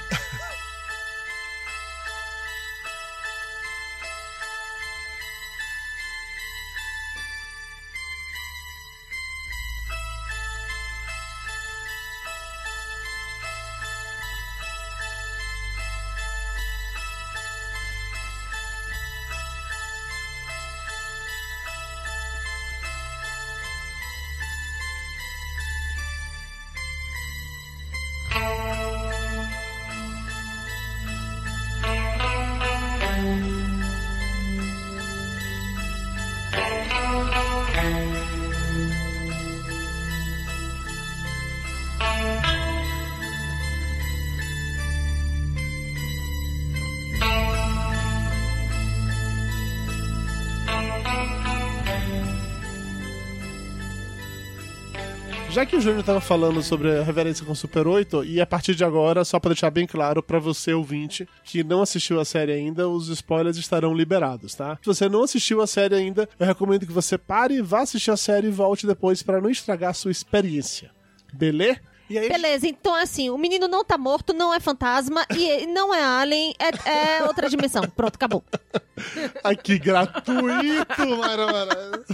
D: Já que o Júnior tava falando sobre a reverência com Super 8, e a partir de agora, só pra deixar bem claro pra você ouvinte que não assistiu a série ainda, os spoilers estarão liberados, tá? Se você não assistiu a série ainda, eu recomendo que você pare, vá assistir a série e volte depois pra não estragar a sua experiência. Beleza? E aí,
C: Beleza, então assim, o menino não tá morto, não é fantasma e não é alien, é, é outra dimensão. Pronto, acabou.
D: ai que gratuito, Mara Mara.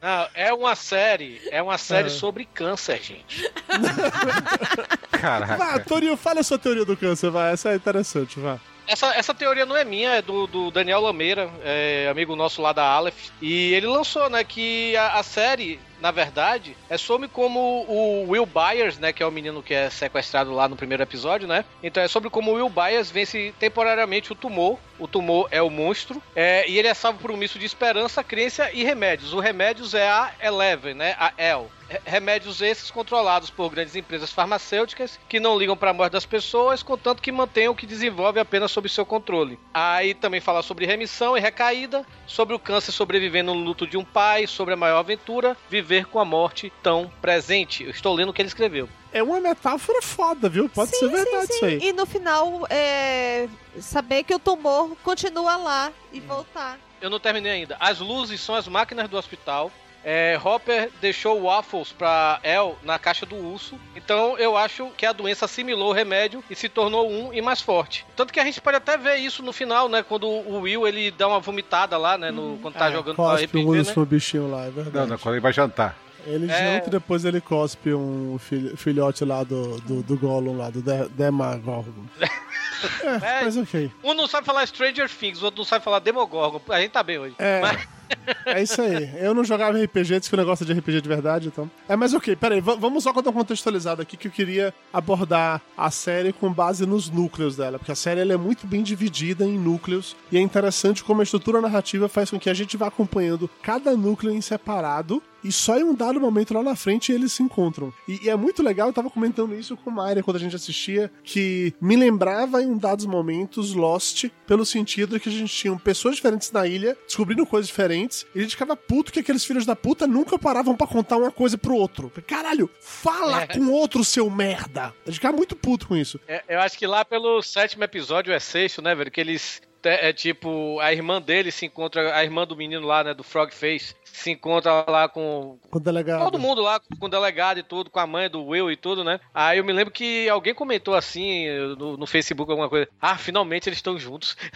B: Não, é uma série, é uma série
D: É.
B: sobre câncer, gente.
D: Vá,
E: Caraca.
D: Torinho, fale a sua teoria do câncer, vai. Essa é interessante, vá.
B: Essa, essa teoria não é minha, é do, do Daniel Lameira, é, amigo nosso lá da Aleph. E ele lançou, né, que a, a série na verdade, é sobre como o Will Byers, né, que é o menino que é sequestrado lá no primeiro episódio, né? Então é sobre como o Will Byers vence temporariamente o tumor. O tumor é o monstro. é, e ele é salvo por um misto de esperança, crença e remédios. O remédios é a Eleven, né? A El. Re- Remédios esses controlados por grandes empresas farmacêuticas que não ligam para a morte das pessoas, contanto que mantenham o que desenvolve apenas sob seu controle. Aí também fala sobre remissão e recaída, sobre o câncer sobrevivendo no luto de um pai, sobre a maior aventura, viver com a morte tão presente. Eu estou lendo o que ele escreveu.
D: É uma metáfora foda, viu? Pode
C: Sim,
D: ser
C: sim,
D: verdade
C: sim.
D: isso aí.
C: E no final, é, saber que o tumor continua lá e voltar.
B: Eu não terminei ainda. As luzes são as máquinas do hospital. É, Hopper deixou waffles pra El na caixa do urso. Então eu acho que a doença assimilou o remédio e se tornou um e mais forte. Tanto que a gente pode até ver isso no final, né? Quando o Will ele dá uma vomitada lá, né? No, quando tá
D: É,
B: jogando
D: cospe
B: RPG,
D: o
B: né?
D: urso no bichinho lá, é verdade.
E: Não, não, quando ele vai jantar.
D: Ele
B: É.
D: janta e depois ele cospe um filho- filhote lá do, do, do Gollum lá, do De- Demagorgon. é,
B: É.
D: mas ok.
B: Um não sabe falar Stranger Things, o outro não sabe falar Demogorgon. A gente tá bem hoje.
D: É.
B: Mas-
D: É isso aí. Eu não jogava RPG, disse que o negócio é de RPG de verdade, então. É, mas ok, peraí, va- vamos só dar uma contextualizada aqui que eu queria abordar a série com base nos núcleos dela, porque a série ela é muito bem dividida em núcleos e é interessante como a estrutura narrativa faz com que a gente vá acompanhando cada núcleo em separado e só em um dado momento lá na frente eles se encontram. E, e é muito legal, eu tava comentando isso com Mayra quando a gente assistia, que me lembrava em um dados momentos Lost, pelo sentido que a gente tinha pessoas diferentes na ilha, descobrindo coisas diferentes, e a gente ficava puto que aqueles filhos da puta nunca paravam pra contar uma coisa pro outro. Caralho, fala
B: É.
D: com outro, seu merda! A gente ficava muito puto com isso.
B: É, eu acho que lá pelo sétimo episódio, é sexto, né, velho? Que eles. É, é tipo, a irmã dele se encontra, a irmã do menino lá, né, do Frog Face, se encontra lá com
D: Com o delegado.
B: todo mundo lá, com o delegado e tudo, com a mãe do Will e tudo, né? Aí eu me lembro que alguém comentou assim no, no Facebook alguma coisa. Ah, finalmente eles estão juntos.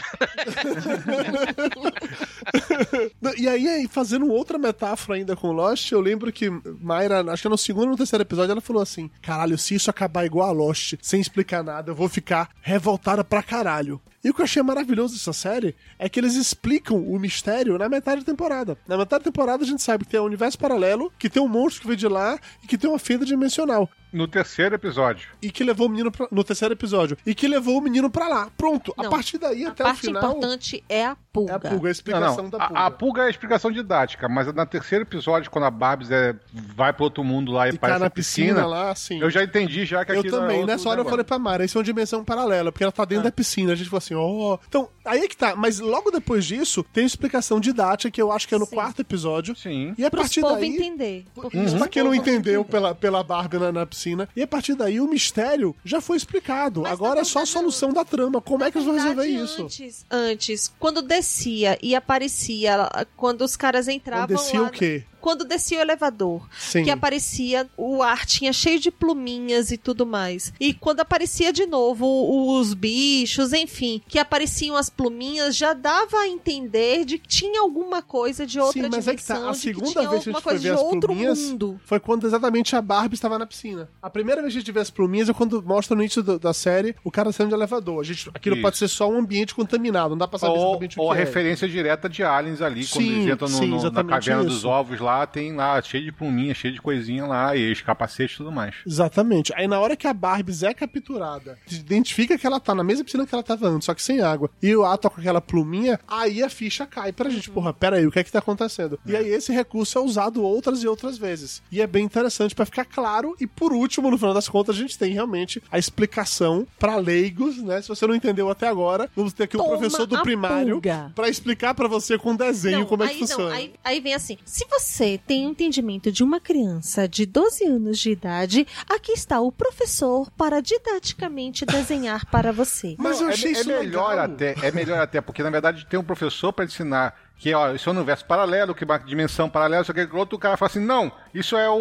D: E aí, aí, fazendo outra metáfora ainda com Lost, eu lembro que Mayra, acho que no segundo ou no terceiro episódio, ela falou assim: Caralho, se isso acabar igual a Lost, sem explicar nada, eu vou ficar revoltada pra caralho. E o que eu achei maravilhoso dessa série é que eles explicam o mistério na metade da temporada. Na metade da temporada a gente sabe que tem um universo paralelo, que tem um monstro que veio de lá e que tem uma fenda dimensional.
E: No terceiro episódio.
D: E que levou o menino pra, no terceiro episódio. E que levou o menino pra lá. Pronto. a
C: Não,
D: partir daí
C: A
D: até o
C: parte
D: final.
C: importante é a pulga.
D: É a pulga, a
E: Não,
D: explicação
E: não.
D: da pulga.
E: A, a pulga é a explicação didática, mas no terceiro episódio, quando a Barbs é, vai pro outro mundo lá e,
D: E cai na
E: a piscina,
D: piscina lá, assim.
E: eu já entendi já que
D: Eu
E: aquilo é
D: também,
E: outro
D: nessa hora eu
E: negócio.
D: falei pra Mara, isso é uma dimensão paralela, porque ela tá dentro da piscina. A gente falou assim, ó. Então, aí é que tá. Mas logo depois disso, tem a explicação didática, que eu acho que é no
C: Sim.
D: quarto episódio.
E: Sim.
D: E a
C: Pros
D: partir daí.
C: entender. Porque
D: Isso
C: os
D: pra quem não entendeu pela, pela Barbie na, na piscina. E a partir daí o mistério já foi explicado.
C: Mas,
D: Agora
C: na
D: é só a solução da trama. Como é que eles vão resolver isso?
C: Antes, antes, quando descia e aparecia, quando os caras entravam
D: Quando descia
C: lá,
D: o quê?
C: Quando descia o elevador,
D: Sim.
C: que aparecia o ar tinha cheio de pluminhas e tudo mais. E quando aparecia de novo os bichos, enfim, que apareciam as pluminhas, já dava a entender de que tinha alguma coisa de outra
D: Sim, mas é que tá.
C: dimensão,
D: A
C: de que
D: segunda
C: tinha
D: vez que a gente foi ver as
C: outro
D: pluminhas
C: mundo.
D: foi quando exatamente a Barbie estava na piscina. A primeira vez que a gente vê as pluminhas é quando mostra no início do- da série o cara saindo de elevador. A gente, aquilo
E: Isso.
D: pode ser só um ambiente contaminado, não dá pra saber
E: Ou,
D: exatamente o
E: ou
D: que
E: a
D: é.
E: referência direta de aliens ali, quando
D: Sim,
E: eles entram no-
D: sim,
E: no- na caverna
D: isso.
E: dos ovos lá, tem lá cheio de pluminha, cheio de coisinha lá, e os capacetes e tudo mais.
D: Exatamente. Aí na hora que a Barbie é capturada, identifica que ela tá na mesma piscina que ela tava antes, só que sem água, e o ato com aquela pluminha, aí a ficha cai pra gente. Porra, pera aí, o que é que tá acontecendo? E aí esse recurso é usado outras e outras vezes. E é bem interessante pra ficar claro. E por último, no final das contas, a gente tem realmente a explicação pra leigos, né? Se você não entendeu até agora, vamos ter aqui o
C: Toma
D: professor do primário
C: pulga.
D: pra explicar pra você com desenho
C: Não,
D: como é
C: aí
D: que
C: não,
D: funciona.
C: aí, aí vem assim: se você tem o entendimento de uma criança de 12 anos de idade, aqui está o professor para didaticamente desenhar para você.
D: Mas eu
E: Não,
D: achei
E: é,
D: isso
E: é melhor
D: legal.
E: até, é melhor até, porque na verdade tem um professor pra ensinar que ó, isso é um universo paralelo, que é uma dimensão paralela, só que o outro cara fala assim, não, isso é o,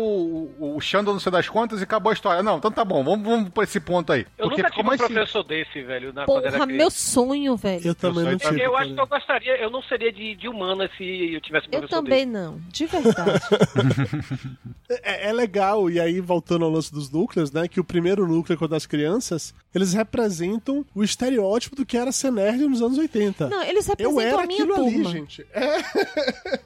E: o, o Xandão não sei das contas e acabou a história. Não, então tá bom, vamos, vamos por esse ponto aí.
B: Eu
E: porque
B: nunca tive um
E: simples.
B: professor desse, velho, na,
C: Porra, meu sonho, velho.
D: Eu também
E: Eu
D: não tive.
B: Eu acho que eu gostaria, eu não seria de, de humana se eu tivesse um
C: Eu
B: professor
C: também não, de verdade.
D: É, é legal, e aí voltando ao lance dos núcleos, né? Que o primeiro núcleo, quando das crianças, eles representam o estereótipo do que era ser nerd nos anos 80.
C: Não, eles
D: Eu
C: representam
D: era
C: a minha
D: aquilo
C: turma.
D: ali, gente. É.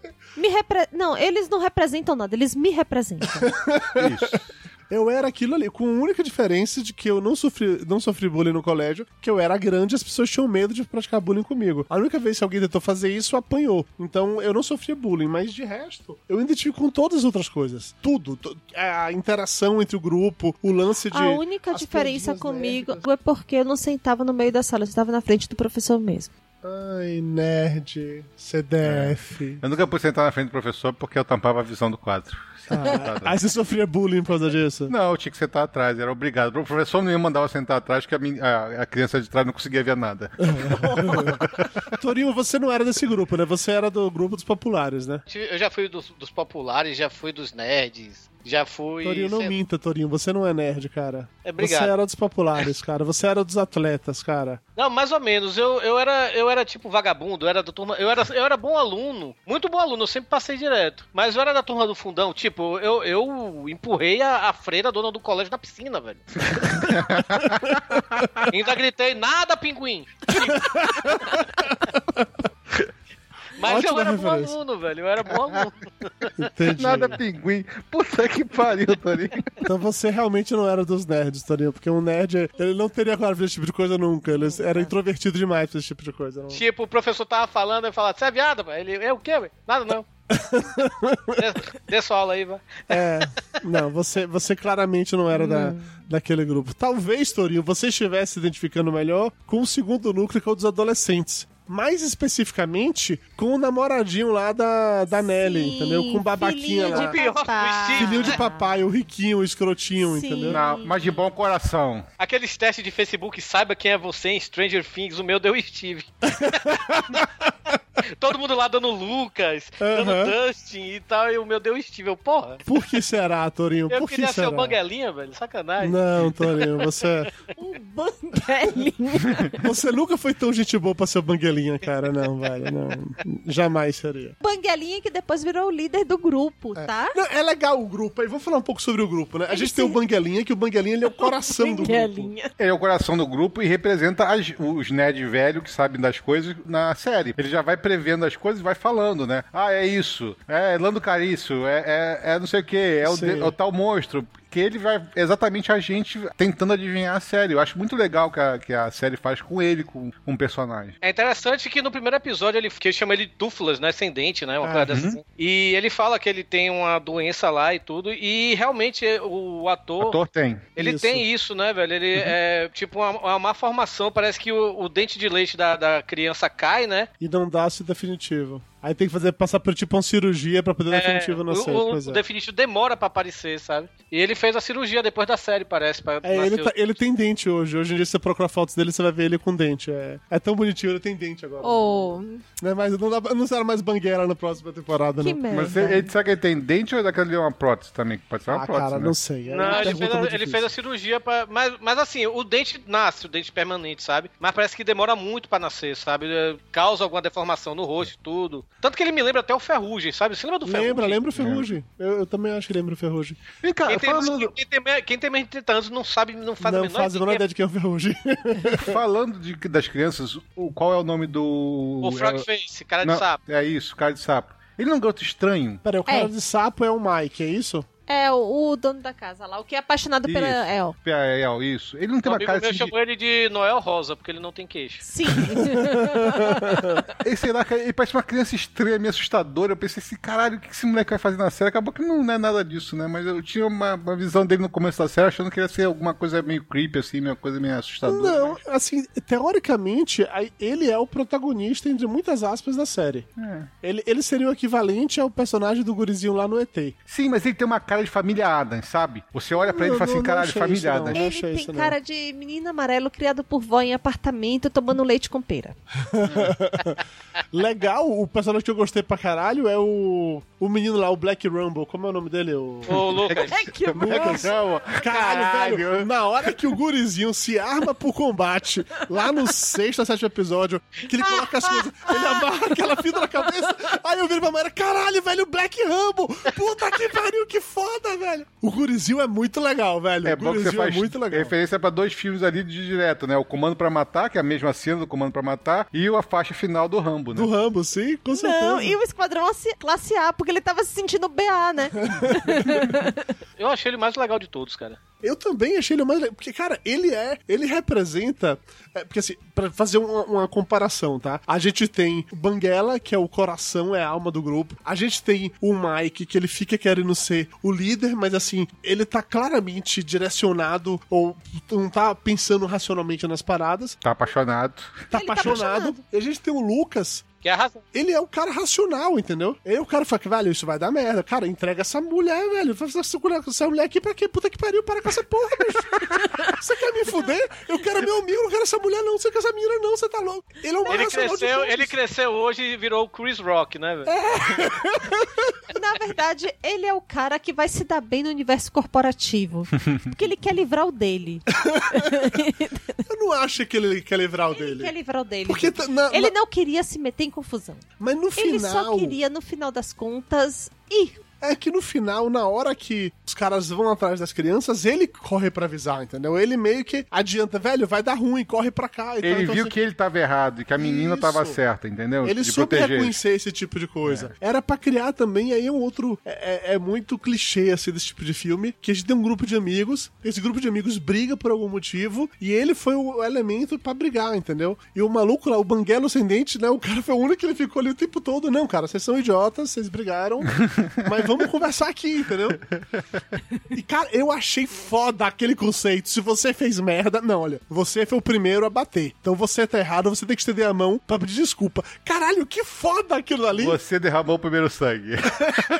C: Me repre... Não, eles não representam nada, eles me representam.
E: Isso.
D: Eu era aquilo ali, com a única diferença de que eu não sofri, não sofri bullying no colégio, que eu era grande e as pessoas tinham medo de praticar bullying comigo. A única vez que alguém tentou fazer isso, apanhou. Então eu não sofria bullying, mas de resto, eu identifico com todas as outras coisas. Tudo. to- A interação entre o grupo, o lance de.
C: A única diferença comigo é porque eu não sentava no meio da sala, eu estava na frente do professor mesmo.
D: Ai, nerd, CDF.
E: Eu nunca pude sentar na frente do professor porque eu tampava a visão do quadro.
D: Ah, aí você sofria bullying por causa disso?
E: Não, eu tinha que sentar atrás, era obrigado. O professor não ia mandar eu sentar atrás porque a, min- a- a criança de trás não conseguia ver nada.
D: Torinho, você não era desse grupo, né? Você era do grupo dos populares, né?
B: Eu já fui dos, dos populares, já fui dos nerds, já fui.
D: Torinho, não
B: sei-
D: minta, Torinho. Você não é nerd, cara.
B: É, obrigado.
D: Você era dos populares, cara. Você era dos atletas, cara.
B: Não, mais ou menos. Eu, eu, era, eu era tipo vagabundo, eu era da turma. Eu era, eu era bom aluno, muito bom aluno, eu sempre passei direto. Mas eu era da turma do fundão, tipo, eu, eu empurrei a, a freira dona do colégio na piscina, velho. Ainda gritei, nada, pinguim! Mas
D: Ótima
B: eu era bom
D: referência.
B: aluno, velho. Eu era bom aluno.
D: Entendi.
E: Nada pinguim. Puta que pariu, Torinho.
D: Então você realmente não era dos nerds, Torinho. Porque um nerd, ele não teria coragem pra esse tipo de coisa nunca. Ele era introvertido demais pra esse tipo de coisa. Não.
B: Tipo, o professor tava falando e falava, você é viado, velho? Ele, é o quê, velho? Nada não. Dê- sua aula aí, vai.
D: É, não, você, você claramente não era da, daquele grupo. Talvez, Torinho, você estivesse se identificando melhor com o segundo núcleo, que é o dos adolescentes. Mais especificamente, com o namoradinho lá da, da Nelly,
C: Sim,
D: entendeu? Com o babaquinha lá.
C: de
B: Pior.
D: Filhinho de papai, o riquinho, o escrotinho,
C: Sim.
D: entendeu?
E: Não, mas de bom coração.
B: Aqueles testes de Facebook, saiba quem é você em Stranger Things, o meu deu Steve. Todo mundo lá dando Lucas, dando. Dustin e tal, e o meu deu Steve. Eu, porra,
D: Por que será, Torinho?
B: eu
D: Por que
B: queria ser o Banguelinha, velho, sacanagem.
D: Não, Torinho, você,
C: Um banguelinho.
D: você nunca foi tão gente boa pra ser o Banguelinha, cara. Não, velho, não. Jamais seria.
C: banguelinha que depois virou o líder do grupo, tá?
D: Não, é legal o grupo. Aí vamos falar um pouco sobre o grupo, né? A gente tem o Banguelinha, que o Banguelinha ele é o coração do grupo.
C: Banguelinha.
E: Ele é o coração do grupo e representa as- os nerds velhos que sabem das coisas na série. Ele já vai prevendo as coisas e vai falando, né? Ah, é isso. É Lando Carício. É, é, é não sei o que. É, o de- é o tal monstro. Que ele vai exatamente a gente tentando adivinhar a série. Eu acho muito legal que a, que a série faz com ele, com com um personagem.
B: É interessante que no primeiro episódio ele que ele chama ele de Tuflas, né? Sem dente, né? Uma coisa dessa assim. E ele fala que ele tem uma doença lá e tudo. E realmente o
E: O
B: ator.
E: ator tem.
B: Ele
D: Isso.
B: tem isso, né, velho? Ele é tipo uma, uma má formação. Parece que o, o dente de leite da, da criança cai, né?
D: E não dá-se definitivo. Aí tem que fazer, passar por tipo uma cirurgia pra poder
B: É,
D: definitivo
B: o,
D: nascer.
B: o,
D: pois
B: o
D: é.
B: definitivo demora pra aparecer, sabe? E ele fez a cirurgia depois da série, parece. Pra
D: É, ele,
B: o-
D: tá- ele tem dente hoje. Hoje em dia, se você procurar fotos dele, você vai ver ele com dente. É, é tão bonitinho, ele tem dente agora.
C: Oh,
D: Né, Mas não, dá, não será mais bangueira na próxima temporada,
C: que
D: não.
C: merda.
E: Mas ele, ele- será que ele tem dente ou é daquele ali uma prótese também? Pode ser uma
D: Ah,
E: prótese,
D: cara,
E: né?
D: não sei. É
B: Não, ele fez, a, ele fez a cirurgia pra. Mas, mas assim, o dente nasce, o dente permanente, sabe? Mas parece que demora muito pra nascer, sabe? Causa alguma deformação no rosto e tudo. Tanto que ele me lembra até o Ferrugem, sabe? Você lembra do Ferrugem?
D: Lembra, lembra o Ferrugem. Eu, eu também acho que lembra o Ferrugem.
E: Vem cá,
B: Quem tem,
E: falando,
B: quem, tem, quem tem menos de 30 anos não sabe, não faz a
D: não
B: menor
D: faz a menor ideia de quem é o Ferrugem.
E: falando de, das crianças, o, qual é o nome do.
B: O Frog
E: é,
B: Face, cara de
E: não,
B: sapo.
E: É isso, cara de sapo. Ele não é um garoto estranho.
D: Peraí, o cara
C: É.
D: de sapo é o Mike, é isso?
C: É o, o dono da casa lá, o que é apaixonado pela
E: Isso.
C: El.
E: É, é, isso. Ele não tem
B: Um
E: uma
B: amigo
E: cara
B: meu
E: assim de...
B: ele de Noel Rosa, porque ele não tem queixo.
C: Sim.
E: Ele, sei lá, ele parece uma criança estranha, meio assustadora. Eu pensei assim, caralho, o que esse moleque vai fazer na série? Acabou que não é nada disso, né? Mas eu tinha uma, uma visão dele no começo da série, achando que ia ser alguma coisa meio creepy, assim, uma coisa meio assustadora.
D: Não, assim, teoricamente, ele é o protagonista, entre muitas aspas, da série.
E: É.
D: Ele, ele seria o equivalente ao personagem do gurizinho lá no ET.
E: Sim, mas ele tem uma cara de família Adams, sabe? Você olha pra ele e
D: Não,
E: fala assim,
D: não, não
E: caralho, família
D: isso, não.
E: Adams.
D: Não
C: Ele
D: achei
C: tem
D: isso, não.
C: cara de menino amarelo criado por vó em apartamento tomando leite com pera.
D: Legal, o personagem que eu gostei pra caralho é o, o menino lá, o Black Rumble. Como é o nome dele? O...
B: Ô, Lucas.
C: É que
D: Lucas.
E: Não,
D: Caralho, velho, na hora que o gurizinho se arma pro combate, lá no sexto ou sétimo episódio, que ele coloca as coisas, ele amarra aquela fita na cabeça, aí eu viro pra Mayra, caralho, velho, o Black Rumble, puta que pariu, que foda! Foda, velho. O Gurizil é muito legal, velho.
E: É
D: o
E: bom que você
D: é
E: faz
D: muito legal.
E: referência pra dois filmes ali de direto, né? O Comando pra Matar, que é a mesma cena do Comando pra Matar, e a faixa final do Rambo, né?
D: Do Rambo, sim, com certeza.
C: Não, e o Esquadrão Classe A, porque ele tava se sentindo BA, né?
B: Eu achei ele mais legal de todos, cara.
D: Eu também achei ele mais legal. Porque, cara, ele é. Ele representa. é, porque, assim, pra fazer uma, uma comparação, tá? A gente tem o Banguela, que é o coração, é a alma do grupo. A gente tem o Mike, que ele fica querendo ser o líder, mas, assim, ele tá claramente direcionado ou não tá pensando racionalmente nas paradas.
E: Tá apaixonado.
D: Tá
C: tá
D: apaixonado.
C: apaixonado.
D: E a gente tem o Lucas,
B: Que é a razão.
D: ele é o cara racional, entendeu? Aí o cara fala que, velho, isso vai dar merda. Cara, entrega essa mulher, velho. Faz essa mulher, essa mulher aqui pra quê? Puta que pariu, para com essa porra, bicho. Você quer me fuder? Eu quero meu amigo, não quero essa mulher, não. Você quer essa menina, não. Você tá louco. Ele é o mais
B: Ele cresceu, ele cresceu hoje e virou o Chris Rock, né, velho?
C: Na verdade, ele é o cara que vai se dar bem no universo corporativo. Porque ele quer livrar o dele.
D: Eu não acho que ele quer livrar o
C: Ele
D: dele.
C: quer livrar o dele.
D: Porque tá- na-
C: Ele
D: na-
C: não queria se meter em confusão.
D: Mas no
C: Ele
D: final.
C: só queria, no final das contas, ir.
D: É que no final, na hora que os caras vão atrás das crianças, ele corre pra avisar, entendeu? Ele meio que adianta, velho, vai dar ruim, corre pra cá. e tal.
E: Ele
D: Então,
E: viu
D: assim,
E: que ele tava errado e que a menina
D: Isso.
E: tava certa, entendeu?
D: Ele
E: de
D: soube reconhecer esse tipo de coisa. Era pra criar também, aí é um outro. É, é- é muito clichê, assim, desse tipo de filme. Que a gente tem um grupo de amigos, esse grupo de amigos briga por algum motivo, e ele foi o elemento pra brigar, entendeu? E o maluco lá, o banguelo ascendente, né? O cara foi o único que ele ficou ali o tempo todo. Não, cara, vocês são idiotas, vocês brigaram, mas vamos conversar aqui, entendeu? E, cara, eu achei foda aquele conceito. Se você fez merda, não, olha, você foi o primeiro a bater. Então você tá errado, você tem que estender a mão pra pedir desculpa. Caralho, que foda aquilo ali.
E: Você derramou o primeiro sangue.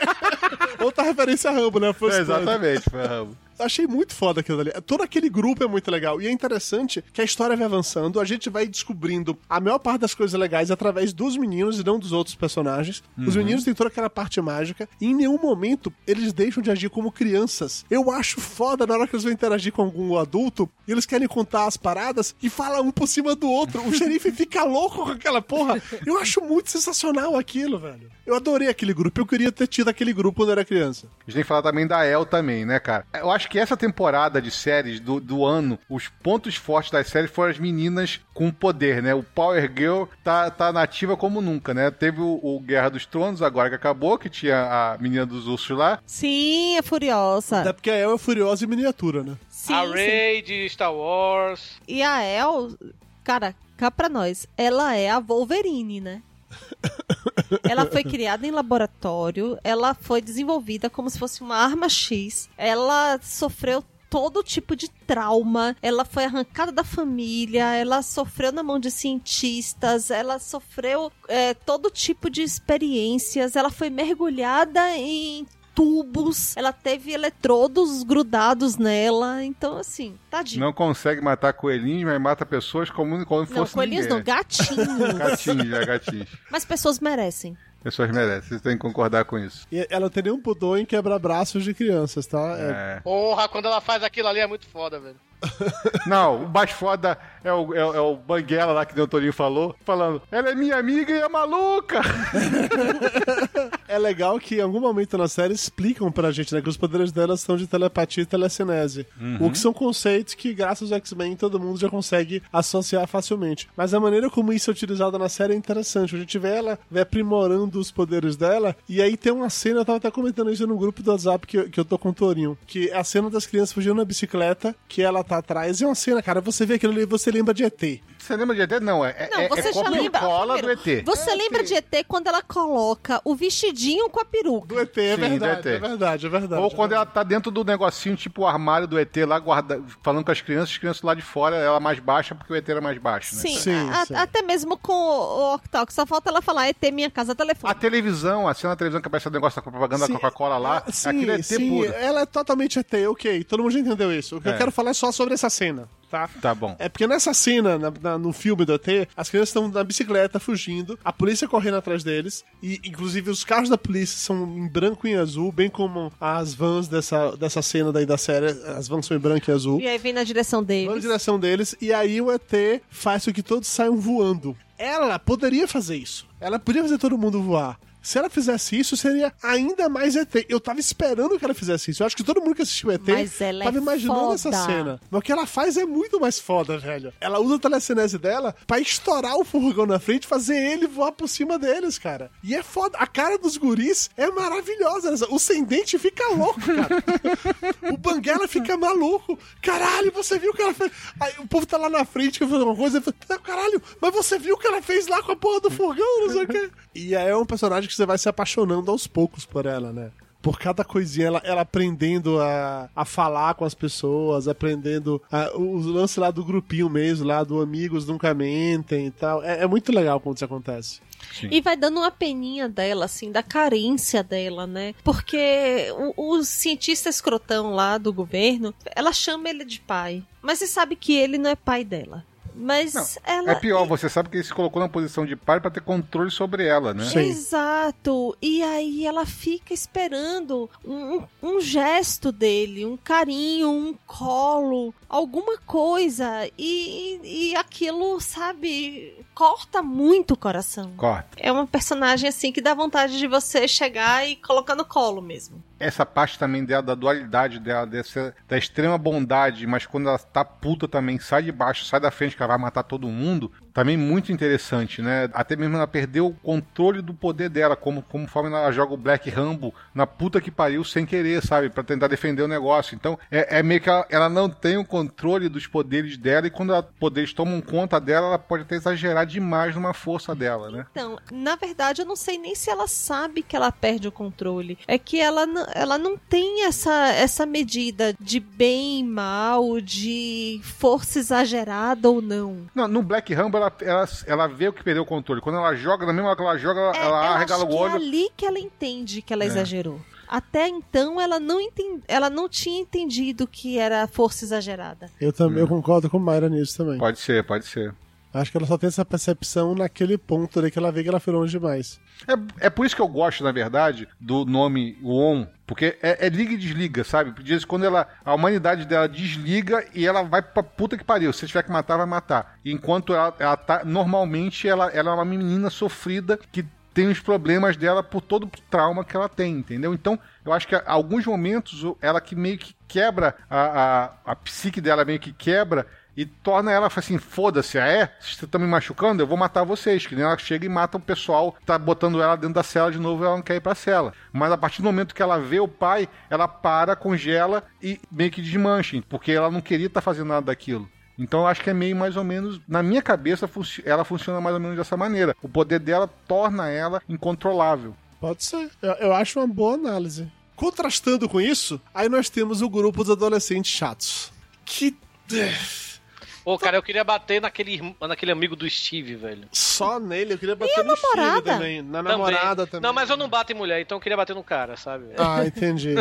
D: Outra referência a Rambo, né? First
E: É, exatamente, foi Rambo.
D: Achei muito foda aquilo ali. Todo aquele grupo é muito legal. E é interessante que a história vai avançando, a gente vai descobrindo a maior parte das coisas legais através dos meninos e não dos outros personagens. Os meninos têm toda aquela parte mágica e em nenhum momento eles deixam de agir como crianças. Eu acho foda na hora que eles vão interagir com algum adulto e eles querem contar as paradas e fala um por cima do outro. O xerife fica louco com aquela porra. Eu acho muito sensacional aquilo, velho. Eu adorei aquele grupo. Eu queria ter tido aquele grupo quando eu era criança.
E: A gente tem que falar também da El também, né, cara? Eu acho que essa temporada de séries do, do ano, os pontos fortes das séries foram as meninas com poder, né? O Power Girl tá, tá nativa como nunca, né? Teve o, o Guerra dos Tronos, agora que acabou, que tinha a menina dos ursos lá.
C: Sim, é furiosa.
D: Até porque a El é furiosa em miniatura, né?
C: Sim,
B: a. Rey de Star Wars.
C: E a El, cara, cá pra nós, ela é a Wolverine, né? Ela foi criada em laboratório, ela foi desenvolvida como se fosse uma arma X, ela sofreu todo tipo de trauma, ela foi arrancada da família, ela sofreu na mão de cientistas, ela sofreu é, todo tipo de experiências, ela foi mergulhada em tubos, ela teve eletrodos grudados nela, então assim, tadinho.
E: Não consegue matar coelhinhos, mas mata pessoas como, como
C: Não,
E: fosse
C: coelhinhos
E: ninguém.
C: não, gatinhos.
E: Gatinhos, é gatinhos.
C: Mas pessoas merecem.
E: Pessoas merecem, vocês têm que concordar com isso.
D: E ela não tem nenhum pudor em quebrar braços de crianças, tá? É-
E: É.
B: Porra, quando ela faz aquilo ali é muito foda, velho.
E: Não, o mais foda é o, é, é o Banguela lá que o Torinho falou, falando, ela é minha amiga e é maluca.
D: É legal que em algum momento na série explicam pra gente, né, que os poderes dela são de telepatia e telecinese. O que são conceitos que, graças ao X-Men, todo mundo já consegue associar facilmente. Mas a maneira como isso é utilizado na série é interessante. A gente vê ela vê aprimorando os poderes dela, e aí tem uma cena, eu tava até comentando isso no grupo do WhatsApp que, eu- que eu tô com o Torinho, que é a cena das crianças fugindo na bicicleta, que ela tá atrás, e é uma cena, cara, você vê aquilo ali, você lembra de ET.
E: Você lembra de ET? Não, é,
C: Não,
E: é,
C: você
E: é
C: já lembra.
E: cola do
C: primeiro,
E: ET.
C: Você lembra de ET quando ela coloca o vestidinho com a peruca?
D: Do ET, é
E: Sim, do
D: verdade,
E: ET.
D: é verdade, é verdade.
E: Ou
D: é
E: quando
D: verdade.
E: ela tá dentro do negocinho, tipo o armário do ET lá, guarda, falando com as crianças, as crianças lá de fora, ela mais baixa porque o ET era mais baixo, né?
C: Sim,
D: Sim,
C: a-
D: sim.
C: até mesmo com o Octal, só falta ela falar ET minha casa telefone.
E: A televisão, a cena da televisão que aparece o negócio da propaganda da Coca-Cola lá,
D: ah, sim,
E: aquilo é ET
D: sim,
E: puro.
D: Ela é totalmente ET, ok. Todo mundo já entendeu isso. O que eu
E: É.
D: quero falar é só sobre essa cena, tá?
E: Tá bom.
D: É porque nessa cena, na- na- no filme do ET, as crianças estão na bicicleta fugindo, a polícia correndo atrás deles, e inclusive os carros da polícia são em branco e em azul, bem como as vans dessa, dessa cena daí da série, as vans são em branco e azul.
C: E aí vem na direção
D: Vão na
C: deles.
D: direção deles, e aí o ET faz com que todos saiam voando. Ela poderia fazer isso. Ela podia fazer todo mundo voar. Se ela fizesse isso, seria ainda mais ET. Eu tava esperando que ela fizesse isso. Eu acho que todo mundo que assistiu ET
C: Mas ela é
D: tava imaginando
C: foda.
D: essa cena. Mas o que ela faz é muito mais foda, velho. Ela usa a telecinese dela pra estourar o furgão na frente, fazer ele voar por cima deles, cara. E é foda. A cara dos guris é maravilhosa. O sem dente fica louco, cara. o Banguela fica maluco. Caralho, você viu o que ela fez? Aí o povo tá lá na frente que fazer uma coisa. e fala, "Não, Caralho, mas você viu o que ela fez lá com a porra do furgão? Não sei o quê. E aí é um personagem que você vai se apaixonando aos poucos por ela, né? Por cada coisinha, ela, ela aprendendo a, a falar com as pessoas, aprendendo a, o lance lá do grupinho mesmo, lá do Amigos Nunca Mentem e tal. É, é muito legal quando isso acontece.
C: E vai dando uma peninha dela, assim, da carência dela, né? Porque o, o cientista escrotão lá do governo, ela chama ele de pai. Mas você sabe que ele não é pai dela. Mas ela.
E: É pior, você sabe que ele se colocou na posição de pai pra ter controle sobre ela, né?
D: Sim.
C: Exato. E aí ela fica esperando um, um gesto dele, um carinho, um colo, alguma coisa. E, e aquilo, sabe, corta muito o coração.
E: Corta.
C: É uma personagem assim que dá vontade de você chegar e colocar no colo mesmo.
E: Essa parte também dela, da dualidade dela, dessa, da extrema bondade, mas quando ela tá puta também, sai de baixo, sai da frente que ela vai matar todo mundo, também muito interessante, né? Até mesmo ela perdeu o controle do poder dela, como, forma ela joga o Black Rambo na puta que pariu sem querer, sabe? Pra tentar defender o negócio. Então, é, é meio que ela, ela não tem o controle dos poderes dela, e quando os poderes tomam conta dela, ela pode até exagerar demais numa força dela, né?
C: Então, na verdade, eu não sei nem se ela sabe que ela perde o controle. É que ela, ela não tem essa, essa medida de bem e mal, de força exagerada ou não.
E: Não, no Black Rambo, ela, ela, ela vê o que perdeu o controle. Quando ela joga, na mesma hora que ela joga, ela,
C: É,
E: ela arregala o
C: que
E: olho.
C: é ali que ela entende que ela
E: É.
C: exagerou. Até então, ela não, enten... ela não tinha entendido que era força exagerada.
D: Eu também eu concordo com Mayra nisso também.
E: Pode ser, pode ser.
D: Acho que ela só tem essa percepção naquele ponto ali que ela vê que ela foi longe demais.
E: É, é por isso que eu gosto, na verdade, do nome ON, porque é, é liga e desliga, sabe? Que quando ela, a humanidade dela desliga e ela vai pra puta que pariu. Se tiver que matar, vai matar. Enquanto ela, ela tá, normalmente, ela, ela é uma menina sofrida que tem os problemas dela por todo o trauma que ela tem, entendeu? Então, eu acho que a alguns momentos ela que meio que quebra a, a, a psique dela, meio que quebra e torna ela assim: foda-se, ah, é? Vocês estão me machucando? Eu vou matar vocês. Que nem ela chega e mata o pessoal, tá botando ela dentro da cela de novo ela não quer ir pra cela. Mas a partir do momento que ela vê o pai, ela para, congela e meio que desmancha, porque ela não queria estar fazendo nada daquilo. Então eu acho que é meio mais ou menos, na minha cabeça, ela funciona mais ou menos dessa maneira. O poder dela torna ela incontrolável.
D: Pode ser. Eu, eu acho uma boa análise. Contrastando com isso, aí nós temos o grupo dos adolescentes chatos. Que.
B: Pô, cara, eu queria bater naquele, naquele amigo do Steve, velho.
D: Só nele, eu queria bater no Steve
C: namorada?
D: também. Na namorada também.
B: Não, mas eu não bato em mulher, então eu queria bater no cara, sabe?
D: Ah, entendi.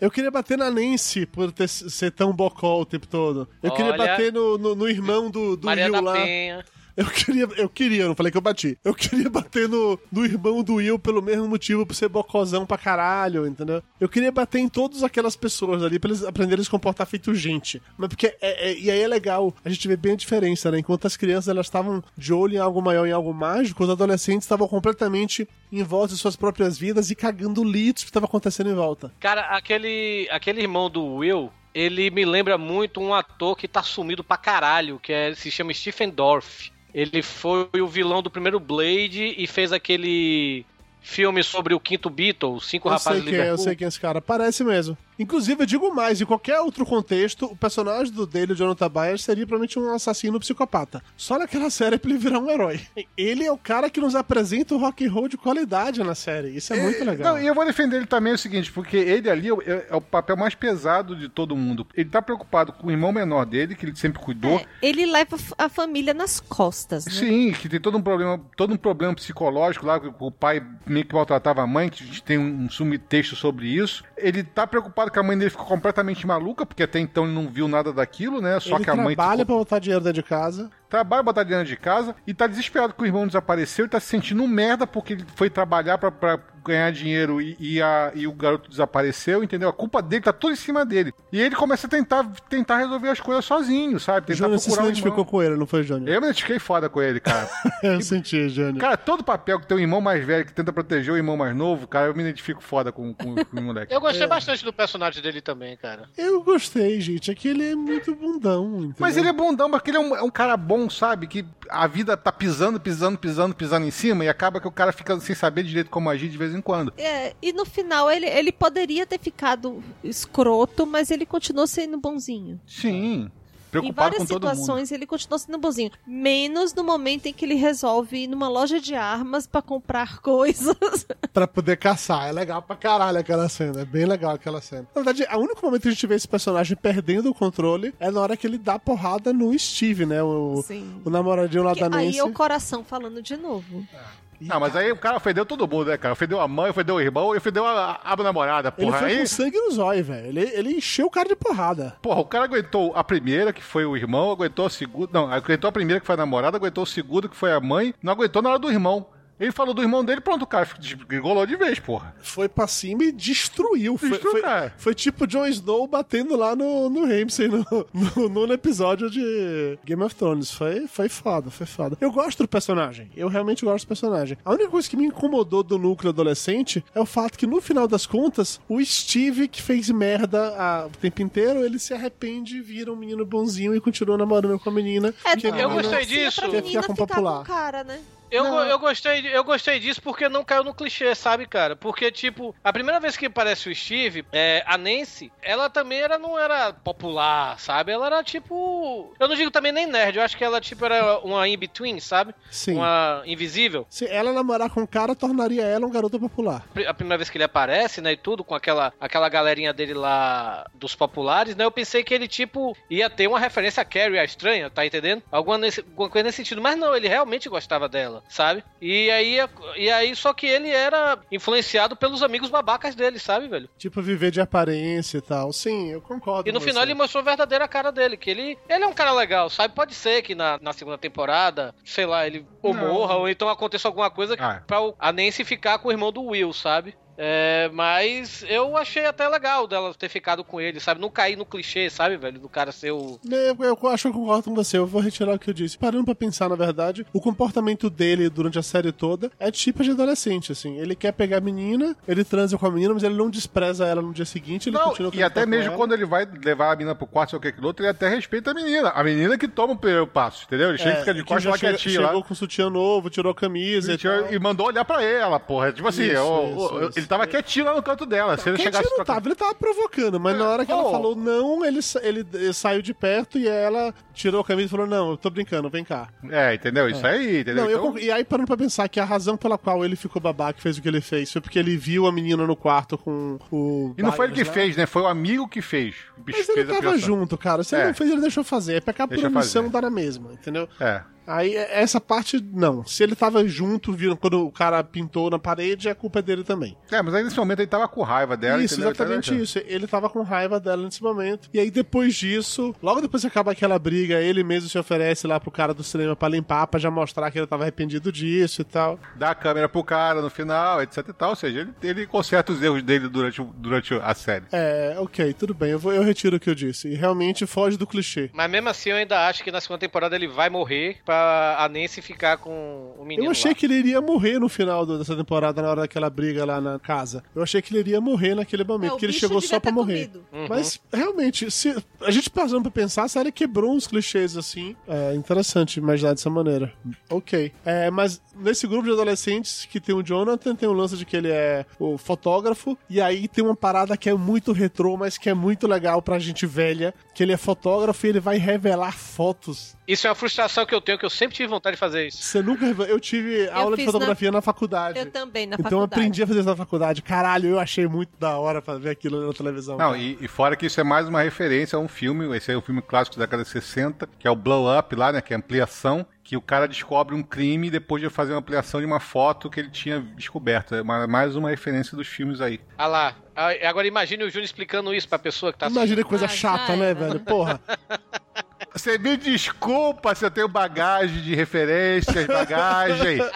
D: Eu queria bater na Nancy por ter, ser tão bocó o tempo todo. Eu queria
B: Olha.
D: bater no, no, no irmão do, do
B: Maria
D: Will
B: da
D: lá.
B: Penha.
D: Eu queria, eu queria, eu não falei que eu bati. Eu queria bater no, no irmão do Will pelo mesmo motivo, por ser bocozão pra caralho, entendeu? Eu queria bater em todas aquelas pessoas ali pra eles aprenderem a se comportar feito gente. Mas porque, é, é- e aí é legal, a gente vê bem a diferença, né? Enquanto as crianças elas estavam de olho em algo maior, em algo mágico, os adolescentes estavam completamente em volta de suas próprias vidas e cagando litros que estava acontecendo em volta.
B: Cara, aquele, aquele irmão do Will, ele me lembra muito um ator que tá sumido pra caralho, que é, se chama Stephen Dorff. Ele foi o vilão do primeiro Blade e fez aquele filme sobre o quinto Beatle, os cinco
D: Eu
B: rapazes
D: sei quem é, eu
B: Liverpool.
D: sei quem é esse cara. Parece mesmo. Inclusive, eu digo mais, em qualquer outro contexto, o personagem do dele, o Jonathan Byers, seria provavelmente um assassino psicopata. Só naquela série pra ele virar um herói. Ele é o cara que nos apresenta o rock and roll de qualidade na série. Isso é muito legal.
E: Não, e eu vou defender ele também o seguinte, porque ele ali é, o- é o papel mais pesado de todo mundo. Ele tá preocupado com o irmão menor dele, que ele sempre cuidou.
C: É, ele leva a família nas costas, né?
E: Sim, que tem todo um problema, todo um problema psicológico lá, que o pai meio que maltratava a mãe, que a gente tem um subtexto sobre isso. Ele tá preocupado que a mãe dele ficou completamente maluca, porque até então ele não viu nada daquilo, né? Só
D: ele
E: que a mãe
D: trabalha
E: ficou-
D: pra botar dinheiro dentro de casa.
E: trabalha botar dinheiro de casa e tá desesperado que o irmão desapareceu e tá se sentindo um merda porque ele foi trabalhar pra, pra ganhar dinheiro e, e a- e o garoto desapareceu, entendeu? A culpa dele tá tudo em cima dele. E ele começa a tentar, tentar resolver as coisas sozinho, sabe? Tentar
D: Júnior, você se
E: procurar o
D: identificou
E: irmão.
D: com ele, não foi, Júnior?
E: Eu me identifiquei foda com ele, cara.
D: Eu senti, Júnior.
E: Cara, todo papel que tem um irmão mais velho que tenta proteger o irmão mais novo, cara, eu me identifico foda com, com, com o moleque.
B: Eu gostei bastante do personagem dele também, cara.
D: Eu gostei, gente. É que ele é muito bundão, entendeu?
E: Mas ele é bundão, porque ele é um, é um cara bom, sabe? Que a vida tá pisando, pisando, pisando, pisando em cima e acaba que o cara fica sem saber direito como agir de vez em quando.
C: É, e no final ele, ele poderia ter ficado escroto, mas ele continuou sendo bonzinho.
E: Sim.
C: em
E: Preocupado
C: várias
E: com todo mundo.
C: situações ele continuou sendo bonzinho. Menos no momento em que ele resolve ir numa loja de armas pra comprar coisas.
D: Pra poder caçar. É legal pra caralho aquela cena. É bem legal aquela cena. Na verdade, o único momento que a gente vê esse personagem perdendo o controle é na hora que ele dá porrada no Steve, né? O,
C: Sim.
D: o namoradinho lá
C: Que
D: da
C: aí
D: Nancy.
C: é o coração falando de novo.
E: Não, mas aí o cara ofendeu todo mundo, né, cara? Ofendeu a mãe, ofendeu o irmão e ofendeu a, a namorada,
D: Ele
E: porra.
D: foi
E: Aí,
D: com sangue no zóio, velho. Ele, ele encheu o cara de porrada.
E: porra, o cara aguentou a primeira, que foi o irmão, aguentou a segunda. Não, aguentou a primeira, que foi a namorada, aguentou o segundo, que foi a mãe, não aguentou na hora do irmão. Ele falou do irmão dele, pronto, o cara desgolou de vez, porra.
D: Foi pra cima e destruiu. Foi,
E: Destruiu,
D: foi,
E: cara.
D: foi tipo Jon Snow batendo lá no, no Ramsay no, no, nono episódio de Game of Thrones. Foi, foi foda, foi foda. Eu gosto do personagem. Eu realmente gosto do personagem. A única coisa que me incomodou do núcleo adolescente é o fato que, no final das contas, o Steve, que fez merda a- o tempo inteiro, ele se arrepende, vira um menino bonzinho e continua namorando com a menina.
C: É,
D: que a
B: eu
D: menina-
B: gostei disso.
D: Quer
C: menina
D: ficar com popular.
C: com cara, né?
B: Eu,
D: Não.
B: eu, gostei, eu gostei disso porque não caiu no clichê, sabe, cara? Porque, tipo, a primeira vez que aparece o Steve, é, a Nancy, ela também era, não era popular, sabe? Ela era, tipo... Eu não digo também nem nerd, eu acho que ela, tipo, era uma in-between, sabe?
D: Sim.
B: Uma invisível.
D: Se ela namorar com o cara, tornaria ela um garoto popular.
B: A primeira vez que ele aparece, né, e tudo, com aquela, aquela galerinha dele lá dos populares, né, eu pensei que ele, tipo, ia ter uma referência a Carrie, a estranha, tá entendendo? Alguma, nesse, alguma coisa nesse sentido, mas não, ele realmente gostava dela, sabe? E aí, e aí, só que ele era influenciado pelos amigos babacas dele, sabe, velho?
D: Tipo, viver de aparência e tal. Sim, eu concordo.
B: E no
D: com
B: final
D: você.
B: ele mostrou a verdadeira cara dele, que ele, ele é um cara legal, sabe? Pode ser que na, na segunda temporada, sei lá, ele ou
E: Não.
B: morra, ou então aconteça alguma coisa
E: Ah.
B: pra o- a Nancy ficar com o irmão do Will, sabe? É, mas eu achei até legal dela ter ficado com ele, sabe? Não cair no clichê, sabe, velho? Do cara ser o.
D: Eu, eu acho que eu concordo com você, eu vou retirar o que eu disse. Parando pra pensar, na verdade, o comportamento dele durante a série toda é tipo de adolescente, assim. Ele quer pegar a menina, ele transa com a menina, mas ele não despreza ela no dia seguinte, ele
E: Não,
D: continua
E: e até mesmo
D: ela.
E: quando ele vai levar a menina pro quarto, sei o que aquilo outro, ele até respeita a menina. A menina que toma o primeiro passo, entendeu? Ele chega e fica de
D: É, que
E: costas lá
D: chega-
E: quietinho
D: chegou
E: lá.
D: com sutiã novo, tirou a camisa e,
E: E,
D: tal.
E: e mandou olhar pra ela, porra. Tipo assim,
D: Isso,
E: o-
D: isso,
E: o-
D: isso.
E: Ele tava quietinho lá no canto dela. Se ele chegasse
D: não tava, ele tava provocando, mas na hora que ela
E: Oh.
D: falou não, ele, ele, ele saiu de perto e ela tirou a camisa e falou: Não, eu tô brincando, vem cá.
E: É, entendeu? Isso aí, entendeu?
D: Não, eu
E: Então,
D: conc- e aí parando pra pensar que a razão pela qual ele ficou babaca e fez o que ele fez foi porque ele viu a menina no quarto com o.
E: E não foi ele que
D: lá.
E: fez, né? Foi o amigo que fez. O bicho
D: Mas ele
E: fez
D: tava junto, cara. Se ele
E: É.
D: não fez, ele deixou fazer. É pecar por
E: Deixa
D: omissão, dá na mesma, entendeu?
E: É.
D: Aí, essa parte, não. Se ele tava junto, viram quando o cara pintou na parede, a culpa é dele também.
E: É, mas aí nesse momento ele tava com raiva dela,
D: isso,
E: entendeu?
D: exatamente
E: Então,
D: isso. Ele tava com raiva dela nesse momento. E aí, depois disso, logo depois que acaba aquela briga, ele mesmo se oferece lá pro cara do cinema pra limpar, pra já mostrar que ele tava arrependido disso e tal.
E: Dá a câmera pro cara no final, etc e tal. Ou seja, ele, ele conserta os erros dele durante, durante a série.
D: É, ok, tudo bem. Eu, vou, eu retiro o que eu disse. E realmente foge do clichê.
B: Mas mesmo assim, eu ainda acho que na segunda temporada ele vai morrer pra a Nancy ficar com o menino.
D: Eu achei
B: lá.
D: que ele iria morrer no final dessa temporada, na hora daquela briga lá na casa. Eu achei que ele iria morrer naquele momento,
C: É,
D: porque ele
C: bicho
D: chegou só pra
C: ter
D: morrer.
B: Uhum.
D: Mas, realmente, se a gente passando pra pensar, a série quebrou uns clichês assim. É interessante imaginar dessa maneira. Ok. É, mas nesse grupo de adolescentes que tem o Jonathan, tem o lance de que ele é o fotógrafo, e aí tem uma parada que é muito retrô, mas que é muito legal pra gente velha, que ele é fotógrafo e ele vai revelar fotos.
B: Isso é uma frustração que eu tenho, que eu sempre tive vontade de fazer isso.
D: Você nunca... Eu tive aula de fotografia na, faculdade.
C: Eu também, na
D: então eu
C: faculdade.
D: aprendi a fazer isso na faculdade. Caralho, eu achei muito da hora pra ver aquilo na televisão.
E: Não, e, e fora que isso é mais uma referência a um filme, esse é um filme clássico da década de 60, que é o Blow Up lá, né? Que é a ampliação, que o cara descobre um crime depois de fazer uma ampliação de uma foto que ele tinha descoberto. É mais uma referência dos filmes aí.
B: Ah lá. Agora imagine o Júnior explicando isso pra pessoa que tá
D: Imagina que coisa
C: Ah,
D: chata, né, velho? Porra.
E: Você me desculpa se eu tenho bagagem de referências, bagagem.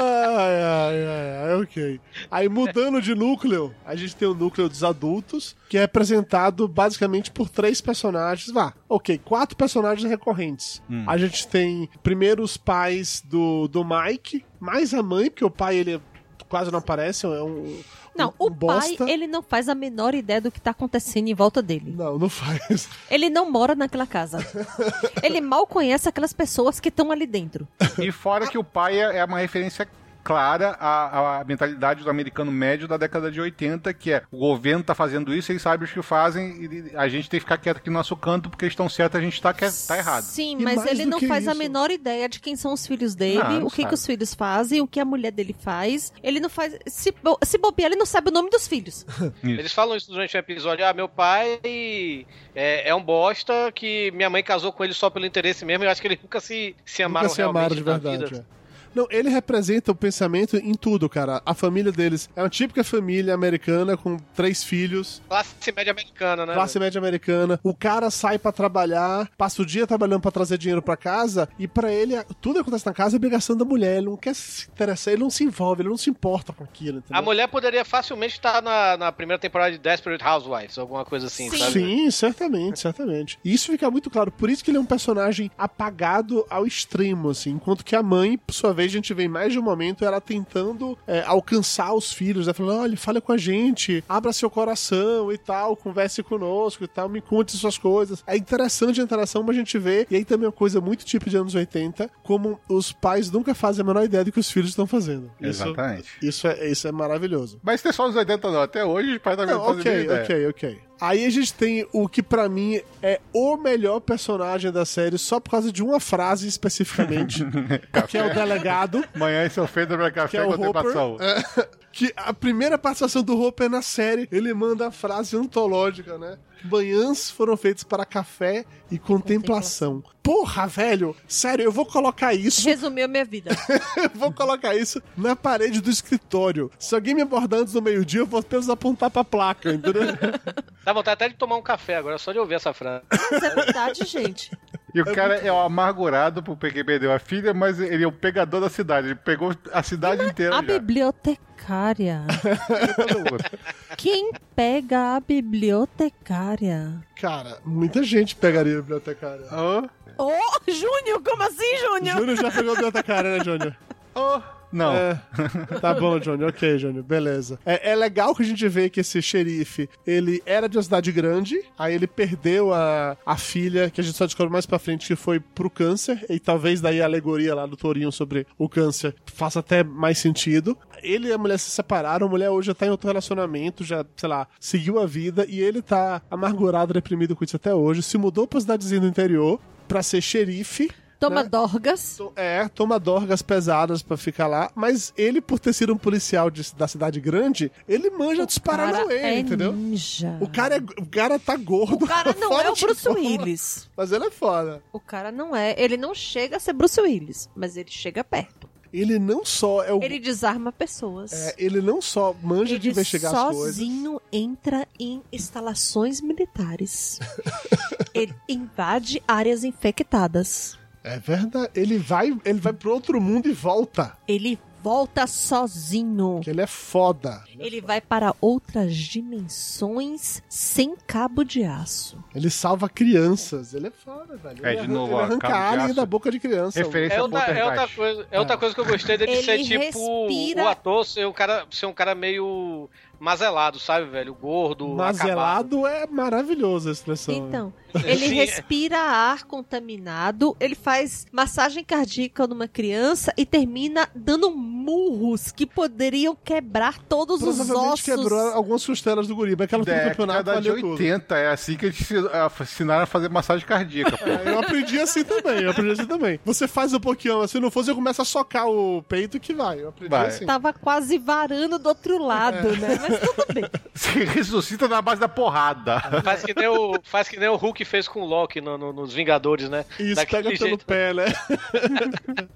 D: Ai, ai, ai, ai. ok. Aí mudando de núcleo, a gente tem o núcleo dos adultos, que é representado basicamente por três personagens. Vá, ok, quatro personagens recorrentes. A gente tem primeiro os pais do, do Mike, mais a mãe, porque o pai ele quase não aparece, é um.
C: Não,
D: um,
C: o
D: um
C: pai,
D: bosta.
C: ele não faz a menor ideia do que tá acontecendo em volta dele.
D: Não, não faz.
C: Ele não mora naquela casa. ele mal conhece aquelas pessoas que estão ali dentro.
E: E fora que o pai é é uma referência clara à, à mentalidade do americano médio da década de 80, que é o governo tá fazendo isso, eles sabem o que fazem, e a gente tem que ficar quieto aqui no nosso canto, porque eles estão certos, a gente tá, que- tá errado.
C: Sim,
D: E
C: mas ele não faz a
D: isso-
C: menor ideia de quem são os filhos dele,
E: Não, não
C: o que, que os filhos fazem, o que a mulher dele faz. Ele não faz. Se, bo- se bobear, ele não sabe o nome dos filhos.
B: Eles falam isso durante o episódio. Ah, meu pai é, é um bosta que minha mãe casou com ele só pelo interesse mesmo. Eu acho que eles nunca se, se amaram
D: Nunca se amaram de
B: realmente na
D: verdade.
B: vida.
D: é. Não, ele representa o pensamento em tudo, cara. A família deles é uma típica família americana com três filhos,
B: Classe média americana, né?
D: classe média americana. O cara sai pra trabalhar, passa o dia trabalhando pra trazer dinheiro pra casa e pra ele tudo que acontece na casa é obrigação da mulher. Ele não quer se interessar, ele não se envolve, ele não se importa com aquilo, entendeu?
B: A mulher poderia facilmente estar na, na primeira temporada de Desperate Housewives, alguma coisa assim,
C: Sim.
B: sabe?
D: Sim, certamente, certamente. E isso fica muito claro. Por isso que ele é um personagem apagado ao extremo, assim. Enquanto que a mãe, por sua vez, a gente vê em mais de um momento ela tentando é, alcançar os filhos, né? Falando, olha, fale com a gente, abra seu coração e tal, converse conosco e tal, me conte suas coisas. É interessante a interação, mas a gente vê, e aí também é uma coisa muito tipo de anos 80, como os pais nunca fazem a menor ideia do que os filhos estão fazendo. Isso,
E: Exatamente.
D: isso, é, isso é maravilhoso.
E: Mas tem só os 80 não, até hoje os pais também
D: Não,
E: não fazem
D: ok, ok, ok. Aí a gente tem o que pra mim é o melhor personagem da série, só por causa de uma frase especificamente, que é o delegado.
E: Manhã se ofenda pra
D: Que
E: café
D: é o
E: contemplação.
D: Hopper, é, que a primeira participação do Hopper na série, ele manda a frase antológica, né? Manhãs foram feitas para café e contemplação. Porra, velho! Sério, eu vou colocar isso
C: Resumiu a minha vida.
D: eu vou colocar isso na parede do escritório. Se alguém me abordar antes do meio-dia, eu vou apenas apontar pra placa, entendeu?
B: Dá vontade até de tomar um café agora, só de ouvir essa frase.
C: Mas é verdade, gente.
E: E o cara é o amargurado porque perdeu a filha, mas ele é o pegador da cidade. Ele pegou a cidade inteira
C: A
E: já.
C: bibliotecária. Quem pega a bibliotecária?
D: Cara, muita gente pegaria a bibliotecária.
E: Oh,
C: Ô, Júnior, como assim, Júnior?
D: Júnior já pegou a bibliotecária, né, Júnior?
E: oh. Não.
D: É. Tá bom, Júnior. Ok, Júnior. Beleza. É, é legal que a gente vê que esse xerife, ele era de uma cidade grande, aí ele perdeu a, a filha, que a gente só descobre mais pra frente que foi pro câncer, e talvez daí a alegoria lá do Torinho sobre o câncer faça até mais sentido. Ele e a mulher se separaram, a mulher hoje já tá em outro relacionamento, já, sei lá, seguiu a vida, e ele tá amargurado, deprimido com isso até hoje, se mudou pra cidadezinha do interior pra ser xerife,
C: Toma
D: né?
C: dorgas.
D: To- É, toma dorgas pesadas pra ficar lá, mas ele, por ter sido um policial de- da cidade grande, ele manja dos Paranauê,
C: é
D: entendeu?
C: ninja.
D: O cara, é, o cara tá gordo.
C: O cara não é o
D: de
C: Bruce Willis.
D: Mas ele é foda.
C: O cara não é. Ele não chega a ser Bruce Willis, mas ele chega perto.
D: Ele não só é o.
C: Ele desarma pessoas.
D: é, ele não só manja de
C: Ele
D: investigar as coisas.
C: sozinho entra em instalações militares. ele invade áreas infectadas.
D: É verdade. Ele vai, ele vai pro outro mundo e volta.
C: Ele volta sozinho.
D: Que ele é foda.
C: Ele vai para outras dimensões sem cabo de aço.
D: Ele salva crianças. Ele é foda, velho.
E: É,
D: ele
E: de novo,
D: ele arranca
E: cabo de
D: alien da boca de criança.
E: Referência
B: É
E: ao
B: outra, é outra coisa, é outra coisa que eu gostei dele
C: Ele
B: ser tipo
C: respira-
B: o ator ser um cara, ser um cara meio mazelado, sabe, velho? Gordo, acabado.
D: Mazelado é maravilhoso a expressão.
C: Então, ele
B: Sim.
C: respira ar contaminado, ele faz massagem cardíaca numa criança e termina dando murros que poderiam quebrar todos os ossos.
D: quebrou algumas costelas do guri, mas aquela do campeonato
E: Década de
D: valeu tudo.
E: 80, é assim que eles ah, ensinaram a fazer massagem cardíaca.
D: É, Eu aprendi assim também, eu aprendi assim também. Você faz um pouquinho, se não fosse, eu começo a socar o peito que vai. Eu aprendi
E: Vai.
D: assim.
C: Tava quase varando do outro lado, né? Mas tudo bem.
E: Você ressuscita na base da porrada.
B: Faz que, nem o, faz que nem o Hulk fez com o Loki no- no- nos Vingadores, né?
D: Isso,
B: Daquele
D: pega pelo
B: jeito.
D: pé, né?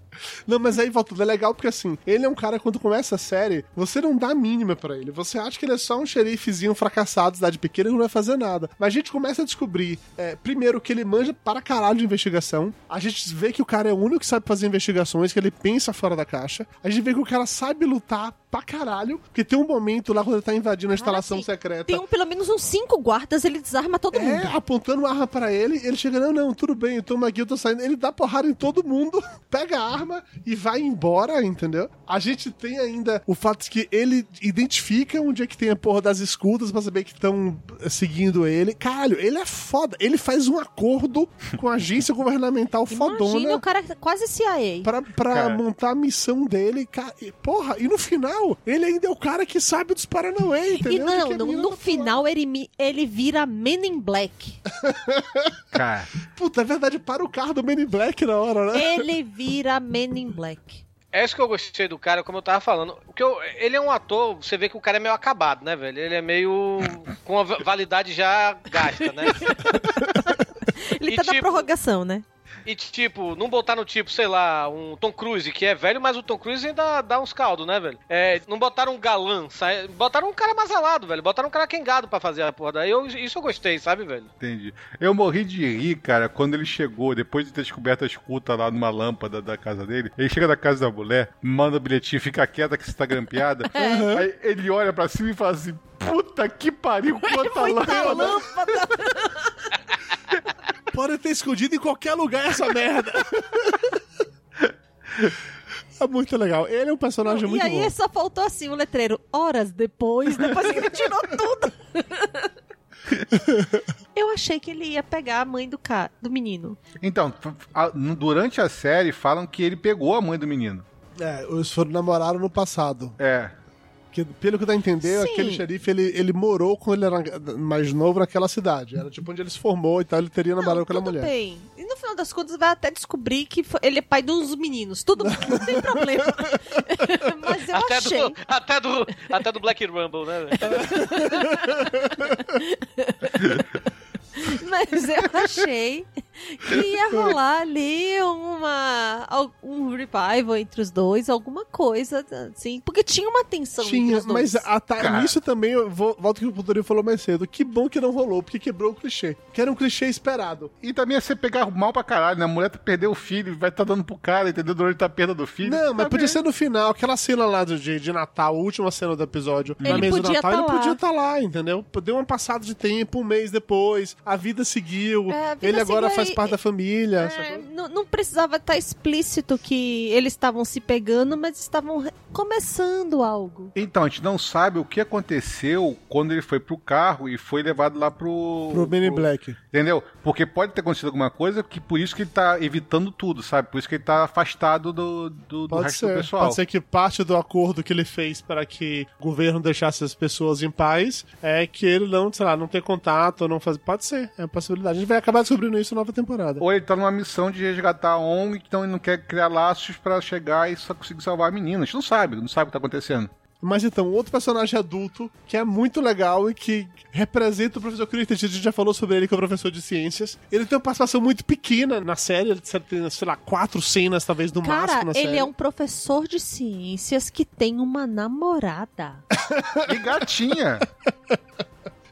D: não, mas aí volta, é legal porque assim, ele é um cara, quando começa a série, você não dá a mínima pra ele. Você acha que ele é só um xerifezinho fracassado, cidade pequena, que não vai fazer nada. Mas a gente começa a descobrir, é, primeiro, que ele manja para caralho de investigação. A gente vê que o cara é o único que sabe fazer investigações, que ele pensa fora da caixa. A gente vê que o cara sabe lutar pra caralho. Porque tem um momento lá quando ele tá invadindo a instalação
C: sim.
D: secreta.
C: Tem um, pelo menos uns cinco guardas, ele desarma todo mundo.
D: É, apontando arma pra ele, ele chega, não, não, tudo bem, eu tô aqui, eu tô saindo. Ele dá porrada em todo mundo, pega a arma e vai embora, entendeu? A gente tem ainda o fato de que ele identifica onde é que tem a porra das escutas pra saber que estão seguindo ele. Caralho, ele é foda. Ele faz um acordo com a agência governamental
C: Imagina
D: fodona
C: o cara é quase CIA.
D: pra, pra
E: Cara.
D: montar a missão dele. Ca- e, Porra, e no final, ele ainda é o cara que sabe dos Paranauê, entendeu?
C: E não,
D: a
C: no,
D: tá
C: final ele, ele vira Men in Black.
E: Cara,
D: Puta, é verdade, para o carro do Men in Black na hora, né?
C: Ele vira Men in Black.
B: É isso que eu gostei do cara, como eu tava falando. Porque eu- ele é um ator, você vê que o cara é meio acabado, né, velho? Ele é meio. com a va- validade já gasta, né?
C: Ele
B: E
C: tá na
B: tipo-
C: prorrogação, né?
B: E tipo, não botar no tipo, sei lá, um Tom Cruise, que é velho, mas o Tom Cruise ainda dá uns caldos, né, velho? É, não botaram um galã, sai- botaram um cara mais alado, velho. Botaram um cara quengado pra fazer a porra daí. Eu, isso eu gostei, sabe, velho?
E: entendi. Eu morri de rir, cara, quando ele chegou, depois de ter descoberto a escuta lá numa lâmpada da casa dele. Ele chega na casa da mulher, manda o bilhetinho, fica quieta que você tá grampeada. Aí ele olha pra cima e fala assim: Puta que pariu, quanta lâmpada.
C: lâmpada.
D: Pode ter escondido em qualquer lugar essa merda. É muito legal. Ele é um personagem
C: E
D: muito
C: aí
D: bom.
C: só faltou assim o letreiro. Horas depois, depois que ele tirou tudo. Eu achei que ele ia pegar a mãe do, ca... do menino.
E: Então, a- durante a série falam que ele pegou a mãe do menino.
D: É, eles foram namoraram no passado.
E: É.
D: Que, pelo que dá a entender,
C: Sim.
D: aquele xerife, ele, ele morou quando ele era mais novo naquela cidade. Era tipo onde ele se formou e tal, ele teria namorado com aquela mulher.
C: bem. E no final das contas vai até descobrir que foi- ele é pai dos meninos. Tudo bem, não tem problema. Mas eu
B: Até
C: achei.
B: do, até, do, até do Black Rumble, né?
C: Mas eu achei que ia rolar ali uma, um revival entre os dois, alguma coisa assim. Porque tinha uma tensão entre
D: Tinha,
C: os dois.
D: mas a, tá, nisso também, eu vou, volto que o Putorinho falou mais cedo. Que bom que não rolou, porque quebrou o clichê. Que era um clichê esperado.
E: E também é você pegar mal pra caralho, né? A mulher perdeu o filho, vai estar dando pro cara, entendeu? Durante a perda do filho.
D: Não, mas
E: Tá
D: podia
E: bem.
D: ser no final, aquela cena lá do- de, de Natal, a última cena do episódio. na
C: Ele
D: mesa do
C: podia
D: Natal,
C: tá
D: ele
C: lá.
D: podia estar lá, entendeu? Deu uma passada de tempo, um mês depois, a vida seguiu,
C: É, a vida
D: ele agora
C: seguiu
D: faz parte da família.
C: É,
D: sacou?
C: não, não precisava estar explícito que eles estavam se pegando, mas estavam começando algo.
E: Então, a gente não sabe o que aconteceu quando ele foi pro carro e foi levado lá pro.
D: Pro Men in Black.
E: Entendeu? Porque pode ter acontecido alguma coisa que por isso que ele tá evitando tudo, sabe? Por isso que ele tá afastado do, do, do resto do
D: ser.
E: pessoal.
D: Pode ser que parte do acordo que ele fez para que o governo deixasse as pessoas em paz é que ele não, sei lá, não ter contato ou não fazer. Pode ser, é uma possibilidade. A gente vai acabar descobrindo isso na nova temporada.
E: Ou ele tá numa missão de resgatar a ONG, então ele não quer criar laços pra chegar e só conseguir salvar a menina. A gente não sabe, não sabe o que tá acontecendo.
D: Mas então, outro personagem adulto que é muito legal e que representa o professor Crichton, a gente já falou sobre ele que é o professor de ciências. Ele tem uma participação muito pequena na série, ele tem, sei lá, quatro cenas talvez no máximo
C: Cara,
D: na
C: ele
D: série.
C: é um professor de ciências que tem uma namorada.
E: E gatinha!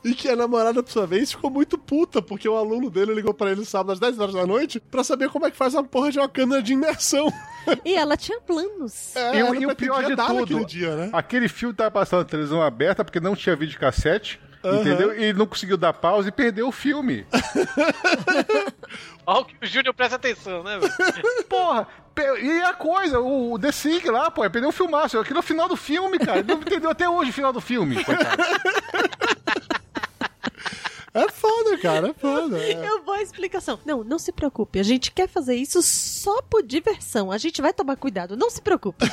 D: E que a namorada, por sua vez, ficou muito puta, porque o aluno dele ligou pra ele sábado às 10 horas da noite pra saber como é que faz uma porra de uma câmera de imersão.
C: e ela tinha planos.
D: É,
E: E e o pior de tudo,
D: aquele dia, né?
E: Aquele filme tava passando na televisão aberta porque não tinha vídeo cassete.
D: Aham.
E: Entendeu? E ele não conseguiu dar pausa e perdeu o filme.
B: Ó, que o Júnior presta atenção, né, velho?
E: Porra! E a coisa, o, o The Sig lá, pô, perdeu o filmaço. Aquilo é o final do filme, cara. Ele Não entendeu até hoje o final do filme, coitado.
D: É foda, cara, é foda. é.
C: Eu vou a explicação. Não, não se preocupe. A gente quer fazer isso só por diversão. A gente vai tomar cuidado. Não se preocupe.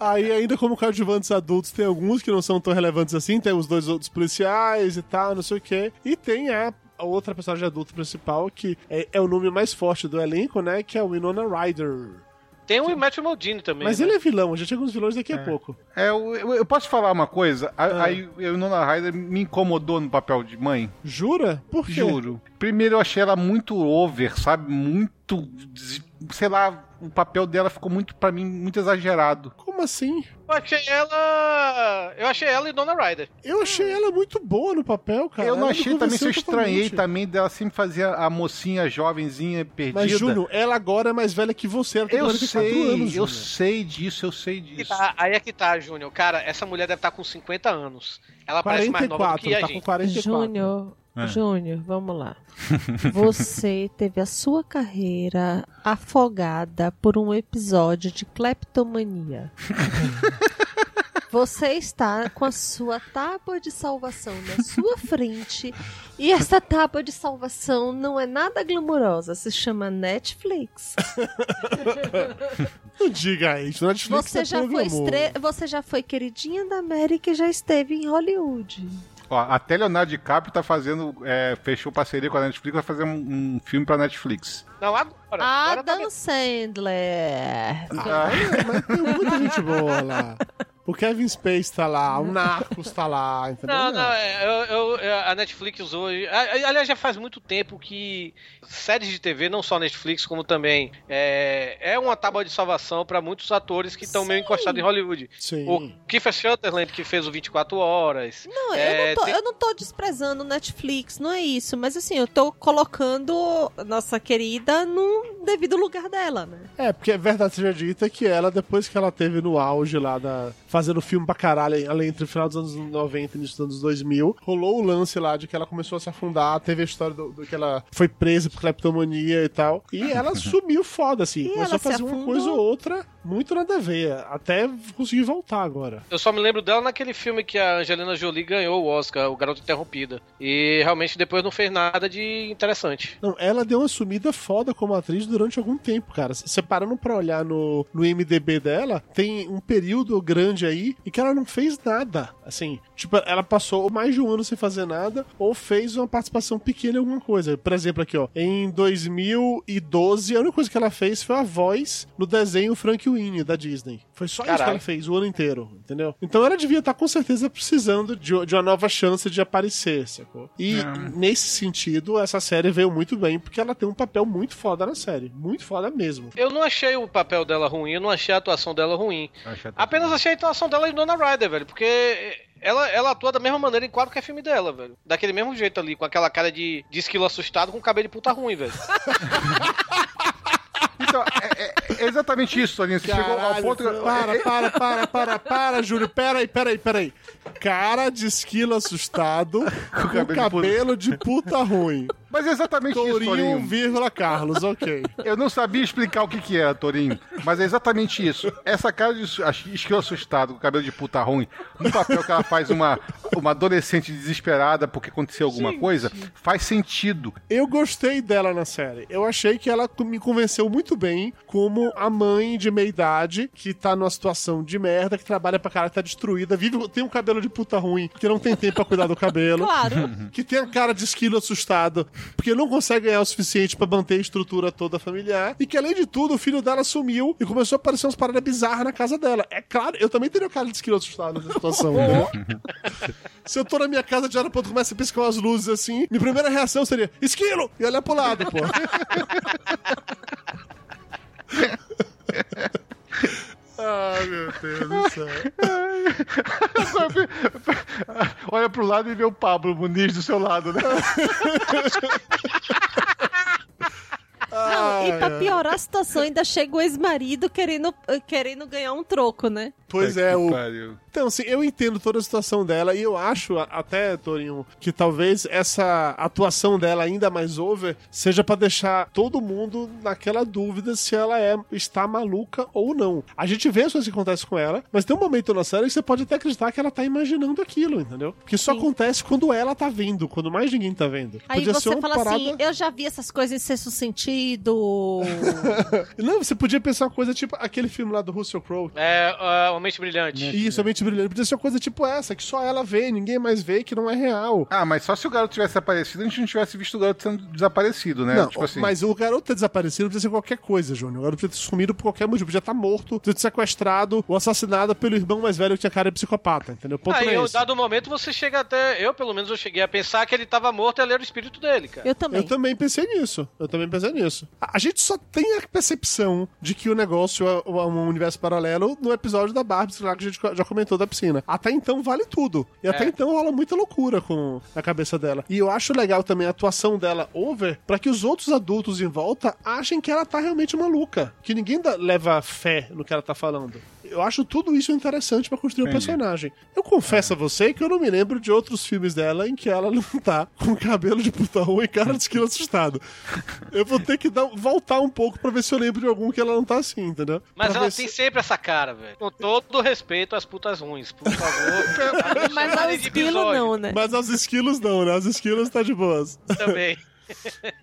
D: Aí, ainda como coadjuvantes adultos, tem alguns que não são tão relevantes assim, tem os dois outros policiais e tal, não sei o quê. E tem a, a outra personagem adulta principal, que é, é o nome mais forte do elenco, né? Que é o Winona Ryder.
B: Tem o Matthew Modini também.
D: Mas
B: né?
D: ele é vilão, a gente chega nos vilões daqui a pouco.
E: É, eu, eu- eu posso falar uma coisa? A,
D: Ah.
E: Aí eu, Nona Ryder me incomodou no papel de mãe.
D: Jura? Por quê?
E: Juro. Primeiro eu achei ela muito over, sabe? Muito. Sei lá. O papel dela ficou muito, pra mim, muito exagerado.
D: Como assim?
B: Eu achei ela. Eu achei ela e Dona Ryder.
D: Eu achei ela muito boa no papel, cara.
E: eu não
D: Ela
E: achei também, se eu estranhei também dela sempre fazer a mocinha jovenzinha perdida.
D: Mas, Júnior, ela agora é mais velha que você. Ela tem
E: eu
D: 44
E: sei,
D: anos,
E: eu sei disso, eu sei disso.
B: tá- aí é que tá, Júnior. Cara, essa mulher deve estar com 50 anos. Ela parece mais nova do
D: 44,
B: que a
D: tá com
B: gente.
D: 44.
C: Júnior,
E: É.
C: Júnior, vamos lá. Você teve a sua carreira afogada por um episódio de cleptomania. Você está com a sua tábua de salvação na sua frente e essa tábua de salvação não é nada glamourosa, se chama Netflix.
D: Não diga isso, Netflix
C: Você
D: é
C: já, foi estre... Você já foi queridinha da América e já esteve em Hollywood.
E: Ó, até Leonardo DiCaprio tá fazendo, é, fechou parceria com a Netflix, vai fazer um, um filme pra Netflix.
B: Não, agora. agora tá
C: Adam Sandler.
D: Ah, mas tem muita gente boa lá. O Kevin Space tá lá, o Narcos tá lá, entendeu?
B: Não, não, é, eu, eu- a Netflix hoje. Aliás, já faz muito tempo que séries de TV, não só Netflix, como também, é, é uma tábua de salvação pra muitos atores que estão meio encostados em Hollywood.
D: Sim.
B: O Kiefer Sutherland, que fez o 24 Horas.
C: Não,
B: É,
C: eu, não tô,
B: tem-
C: eu não tô desprezando Netflix, não é isso. Mas assim, eu tô colocando nossa querida no devido lugar dela, né?
D: É, porque é verdade seja dita que ela, depois que ela teve no auge lá, da, fazendo filme pra caralho, ali entre o final dos anos 90 e início dos anos 2000, rolou o lance lá de que ela começou a se afundar, teve a história do, do que ela foi presa por cleptomania e tal, e ela sumiu foda, assim,
C: E
D: começou a fazer uma coisa ou outra, muito nada a ver, até conseguir voltar agora.
B: Eu só me lembro dela naquele filme que a Angelina Jolie ganhou o Oscar, O Garoto Interrompida. E realmente depois não fez nada de interessante.
D: Não, ela deu uma sumida foda como atriz durante algum tempo, cara. Separando pra olhar no, no MDB dela, tem um período grande aí em que ela não fez nada. Assim, tipo, ela passou mais de um ano sem fazer nada, ou fez uma participação pequena em alguma coisa. Por exemplo, aqui, ó, em 2012, a única coisa que ela fez foi a voz no desenho Frank Winnie da Disney. Foi só isso que
B: Caralho.
D: ela fez o ano inteiro, entendeu? Então ela devia estar com certeza precisando de, de uma nova chance de aparecer, sacou? E nesse sentido, essa série veio muito bem, porque ela tem um papel muito foda na série. Muito foda mesmo.
B: Eu não achei o papel dela ruim, eu não achei a atuação dela ruim.
E: Achei
B: Apenas achei a atuação dela em Dona Ryder, velho. Porque ela, ela atua da mesma maneira em qualquer filme dela, velho. Daquele mesmo jeito ali, com aquela cara de, de esquilo assustado com cabelo de puta ruim, velho.
E: Então, é, é- é exatamente isso, Toninho. Você chegou ao
D: Caralho,
E: ponto.
D: Para, para, para, para, para, Júlio. Pera aí, pera aí, pera aí. Cara de esquilo assustado com
E: cabelo de
D: cabelo de puta ruim.
E: Mas é exatamente isso,
D: Tourinho,
E: Toninho.
D: vírgula, Carlos, ok.
E: Eu não sabia explicar o que que é, Torinho, mas é exatamente isso. Essa cara de esquilo assustado, com cabelo de puta ruim, no papel que ela faz uma, uma adolescente desesperada porque aconteceu alguma coisa, faz sentido.
D: Eu gostei dela na série. Eu achei que ela me convenceu muito bem como a mãe de meia idade que tá numa situação de merda, que trabalha pra cara, tá destruída, vive, tem um cabelo de puta ruim, que não tem tempo pra cuidar do cabelo.
C: Claro.
D: Que tem a cara de esquilo assustado, porque não consegue ganhar o suficiente pra manter a estrutura toda familiar. E que, além de tudo, o filho dela sumiu e começou a aparecer umas paradas bizarras na casa dela. É claro, eu também teria cara de esquilo assustado nessa situação, né? Se eu tô na minha casa de hora outra começa a piscar umas luzes assim, minha primeira reação seria esquilo! E olhar pro lado, pô. Ai, meu Deus do céu.
E: Olha pro lado e vê o Pablo Muniz do seu lado, né?
C: Não, e pra piorar a situação, ainda chega o ex-marido querendo, querendo ganhar um troco, né?
D: Pois é, o,
E: Pariu.
D: Então, assim, eu entendo toda a situação dela e eu acho, até, Torinho, que talvez essa atuação dela ainda mais over seja pra deixar todo mundo naquela dúvida se ela é está maluca ou não. A gente vê as coisas que acontecem com ela, mas tem um momento na série que você pode até acreditar que ela tá imaginando aquilo, entendeu? Que só
C: Sim.
D: acontece quando ela tá vendo, quando mais ninguém tá vendo.
C: Aí
D: Podia ser
C: você
D: uma
C: fala
D: parada...
C: assim, eu já vi essas coisas em sexto sentido.
D: Não, você podia pensar uma coisa tipo aquele filme lá do Russell Crowe.
B: É, uh, Uma Mente Brilhante.
D: Isso, a mente brilhantes. Podia ser uma coisa tipo essa, que só ela vê, ninguém mais vê, que não é real.
E: Ah, mas só se o garoto tivesse aparecido, a gente não tivesse visto o garoto sendo desaparecido, né?
D: Não,
E: tipo assim.
D: mas o garoto ter desaparecido podia ser qualquer coisa, Júnior. O garoto podia ter sumido por qualquer motivo. Podia estar morto, podia ter sequestrado ou assassinado pelo irmão mais velho que tinha cara de psicopata, entendeu? Ponto
B: Aí,
D: não é
B: em um
D: esse.
B: dado momento, você chega até. Eu, pelo menos, eu cheguei a pensar que ele tava morto e ele era o espírito dele, cara.
C: Eu também.
D: Eu também pensei nisso. Eu também pensei nisso. A, a gente só tem a percepção de que o negócio é é um universo paralelo no episódio da Barbie, sei lá, que a gente já comentou da piscina. Até então vale tudo. E até
B: É.
D: então rola muita loucura com a cabeça dela. E eu acho legal também a atuação dela over pra que os outros adultos em volta achem que ela tá realmente maluca. Que ninguém dá- leva fé no que ela tá falando. Eu acho tudo isso interessante pra construir o
E: Entendi.
D: personagem. Eu confesso a você que eu não me lembro de outros filmes dela em que ela não tá com cabelo de puta rua e cara de esquilo assustado. Eu vou ter que dar- voltar um pouco pra ver se eu lembro de algum que ela não tá assim, entendeu?
B: Mas
D: Pra
B: ela tem
D: se-
B: sempre essa cara, velho. Com todo respeito às putas ruins, por favor.
C: Mas
B: Chamada
C: ao
B: de
C: esquilo
B: episódio
C: não, né?
D: Mas aos esquilos não, né? Aos esquilos tá de boas.
B: Também.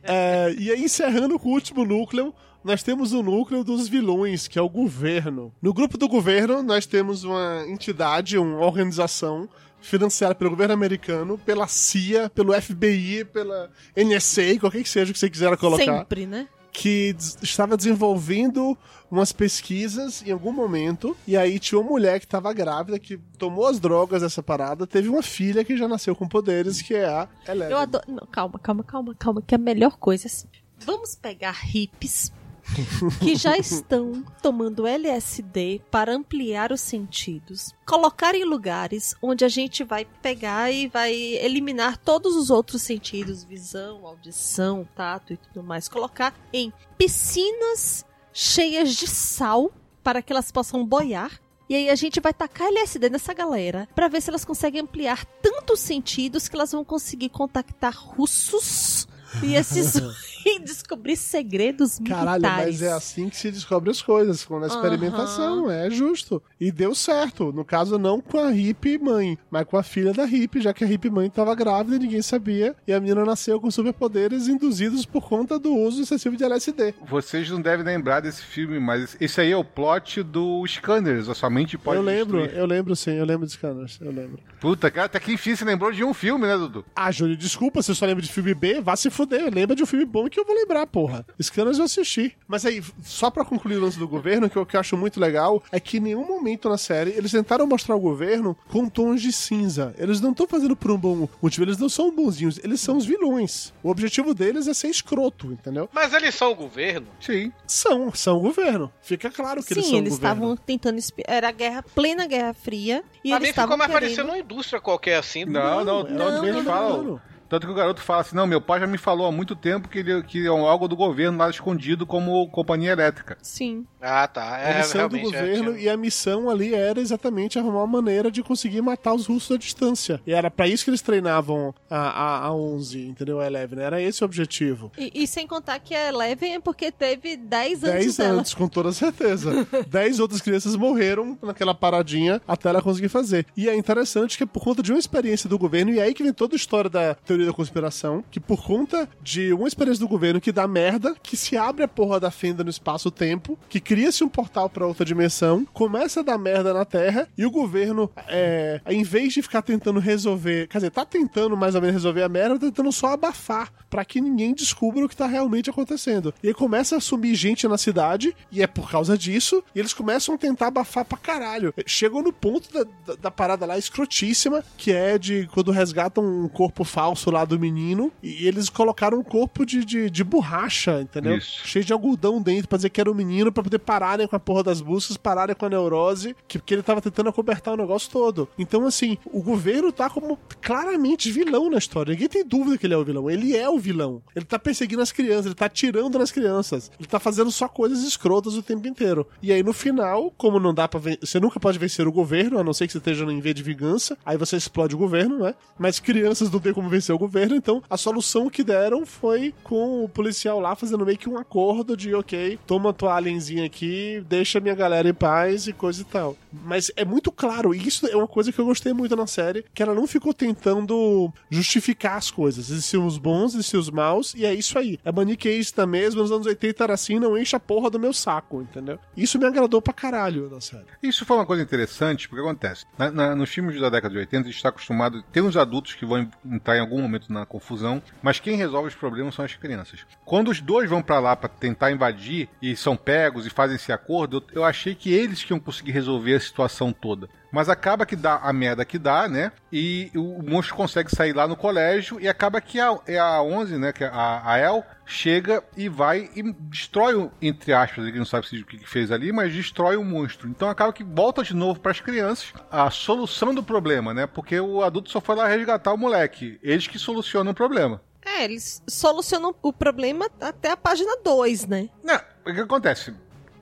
D: É, e aí, encerrando com o último núcleo, nós temos o núcleo dos vilões, que é o governo. No grupo do governo, nós temos uma entidade, uma organização financiada pelo governo americano, pela CIA, pelo FBI, pela NSA, qualquer que seja que você quiser colocar.
C: Sempre, né?
D: que estava desenvolvendo umas pesquisas em algum momento, e aí tinha uma mulher que estava grávida, que tomou as drogas dessa parada, teve uma filha que já nasceu com poderes, que é a Eleven.
C: Eu adoro. Não, calma, calma, calma, calma, que a melhor coisa é assim. Vamos pegar hippies que já estão tomando LSD para ampliar os sentidos, colocar em lugares onde a gente vai pegar e vai eliminar todos os outros sentidos, visão, audição, tato e tudo mais, colocar em piscinas cheias de sal para que elas possam boiar. E aí a gente vai tacar LSD nessa galera pra ver se elas conseguem ampliar tantos sentidos que elas vão conseguir contactar russos e esses e descobrir segredos
D: Caralho,
C: militares.
D: mas é assim que se descobre as coisas, com a experimentação, é justo. E deu certo. No caso, não com a hippie mãe, mas com a filha da hippie, já que a hippie mãe estava grávida e ninguém sabia. E a menina nasceu com superpoderes induzidos por conta do uso excessivo de LSD.
E: Vocês não devem lembrar desse filme, mas esse aí é o plot do Scanners, a sua mente pode
D: eu lembro,
E: destruir.
D: eu lembro sim, eu lembro de Scanners, eu lembro.
E: Puta, cara, até que enfim você lembrou de um filme, né, Dudu?
D: Ah, Júlio, desculpa se eu só lembro de filme B, vá se fuder. Lembra de um filme bom que eu vou lembrar, porra. Scanners eu assisti. Mas aí, só pra concluir o lance do governo, que eu, que eu acho muito legal, é que em nenhum momento na série eles tentaram mostrar o governo com tons de cinza. Eles não estão fazendo por um bom motivo, eles não são bonzinhos, eles são os vilões. O objetivo deles é ser escroto, entendeu?
B: Mas eles são o governo?
E: Sim.
D: São, são o governo. Fica claro que eles
C: Sim,
D: são
C: eles
D: o governo.
C: estavam tentando. Era a guerra, plena Guerra Fria. E
B: pra
C: eles
B: mim ficou mais
C: querendo...
B: parecendo uma indústria qualquer assim.
E: Não, não,
D: Não,
E: não,
C: não,
E: eles
C: não,
E: falam.
D: não.
E: Tanto que o garoto fala assim: não, meu pai já me falou há muito tempo que, ele, que é um algo do governo lá escondido como companhia elétrica.
C: Sim.
B: Ah, tá. É,
D: a missão do
B: é,
D: governo
B: tinha-
D: e a missão ali era exatamente arrumar uma maneira de conseguir matar os russos à distância. E era pra isso que eles treinavam a, a, a 11, entendeu? A Eleven. Era esse o objetivo.
C: E, e sem contar que a Eleven é porque teve 10 antes
D: 10
C: dela.
D: anos, com toda certeza. 10 outras crianças morreram naquela paradinha até ela conseguir fazer. E é interessante que é por conta de uma experiência do governo, e é aí que vem toda a história da teoria da conspiração, que por conta de uma experiência do governo que dá merda, que se abre a porra da fenda no espaço-tempo, que cria-se um portal pra outra dimensão, começa a dar merda na Terra, e o governo, é, em vez de ficar tentando resolver, quer dizer, tá tentando mais ou menos resolver a merda, tá tentando só abafar, pra que ninguém descubra o que tá realmente acontecendo. E aí começa a sumir gente na cidade, e é por causa disso, e eles começam a tentar abafar pra caralho. Chegou no ponto da, da, da parada lá escrotíssima, que é de quando resgatam um corpo falso lá do menino, e eles colocaram um corpo de, de, de borracha, entendeu?
E: Isso.
D: Cheio de algodão dentro pra dizer que era o menino, pra poder pararem com a porra das buscas, pararem com a neurose, que, que ele tava tentando acobertar o negócio todo. Então, assim, o governo tá como claramente vilão na história. Ninguém tem dúvida que ele é o vilão. Ele é o vilão. Ele tá perseguindo as crianças, ele tá atirando nas crianças. Ele tá fazendo só coisas escrotas o tempo inteiro. E aí, no final, como não dá pra. Você nunca pode vencer o governo, a não ser que você esteja em vez de vingança. Aí você explode o governo, né? Mas crianças não tem como vencer o governo, então a solução que deram foi com o policial lá fazendo meio que um acordo de, ok, toma tua alienzinha aqui, deixa minha galera em paz e coisa e tal. Mas é muito claro, e isso é uma coisa que eu gostei muito na série, que ela não ficou tentando justificar as coisas. Existiam os bons, existiam os maus, e é isso aí. É maniqueísta mesmo, nos anos 80 era assim, não enche a porra do meu saco, entendeu? Isso me agradou pra caralho na série.
E: Isso foi uma coisa interessante, porque acontece. Na- na- nos filmes da década de 80, a gente está acostumado. Tem uns adultos que vão entrar em algum momento na confusão, mas quem resolve os problemas são as crianças. Quando os dois vão pra lá pra tentar invadir e são pegos e fazem esse acordo, eu achei que eles que iam conseguir resolver a situação toda. Mas acaba que dá a merda que dá, né? E o monstro consegue sair lá no colégio e acaba que a, é a 11, né? Que é a, a El chega e vai e destrói, o- entre aspas, ele não sabe se- o que que fez ali, mas destrói o monstro. Então acaba que volta de novo para as crianças a solução do problema, né? Porque o adulto só foi lá resgatar o moleque. Eles que solucionam o problema.
C: É, eles solucionam o problema até a página 2, né?
E: Não, o que acontece?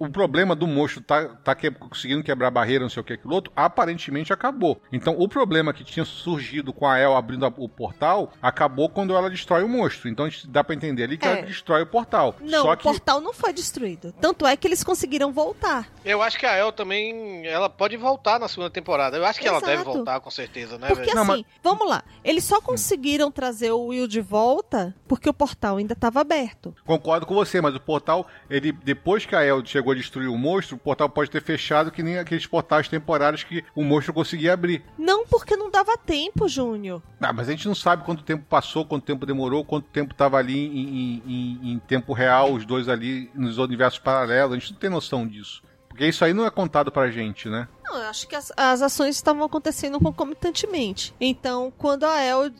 E: O problema do monstro tá, tá que- conseguindo quebrar a barreira, não sei o que, aquilo outro, aparentemente acabou. Então, o problema que tinha surgido com a El abrindo a- o portal acabou quando ela destrói o monstro. Então, a gente dá pra entender ali que
C: É.
E: ela destrói o portal.
C: Não,
E: Só
C: o
E: que
C: portal não foi destruído. Tanto é que eles conseguiram voltar.
B: Eu acho que a El também, ela pode voltar na segunda temporada. Eu acho que ela
C: Exato.
B: deve voltar, com certeza, né,
C: Porque
B: velho?
E: Não,
C: assim, vamos lá. Eles só conseguiram trazer o Will de volta porque o portal ainda estava aberto.
E: Concordo com você, mas o portal, ele depois que a El chegou a destruir o monstro, o portal pode ter fechado que nem aqueles portais temporários que o monstro conseguia abrir.
C: Não porque não dava tempo, Júnior.
E: Ah, mas a gente não sabe quanto tempo passou, quanto tempo demorou, quanto tempo tava ali em, em- em- em tempo real, os dois ali nos universos paralelos. A gente não tem noção disso. Porque isso aí não é contado pra gente, né?
C: Não, eu acho que as, as ações estavam acontecendo concomitantemente. Então, quando a El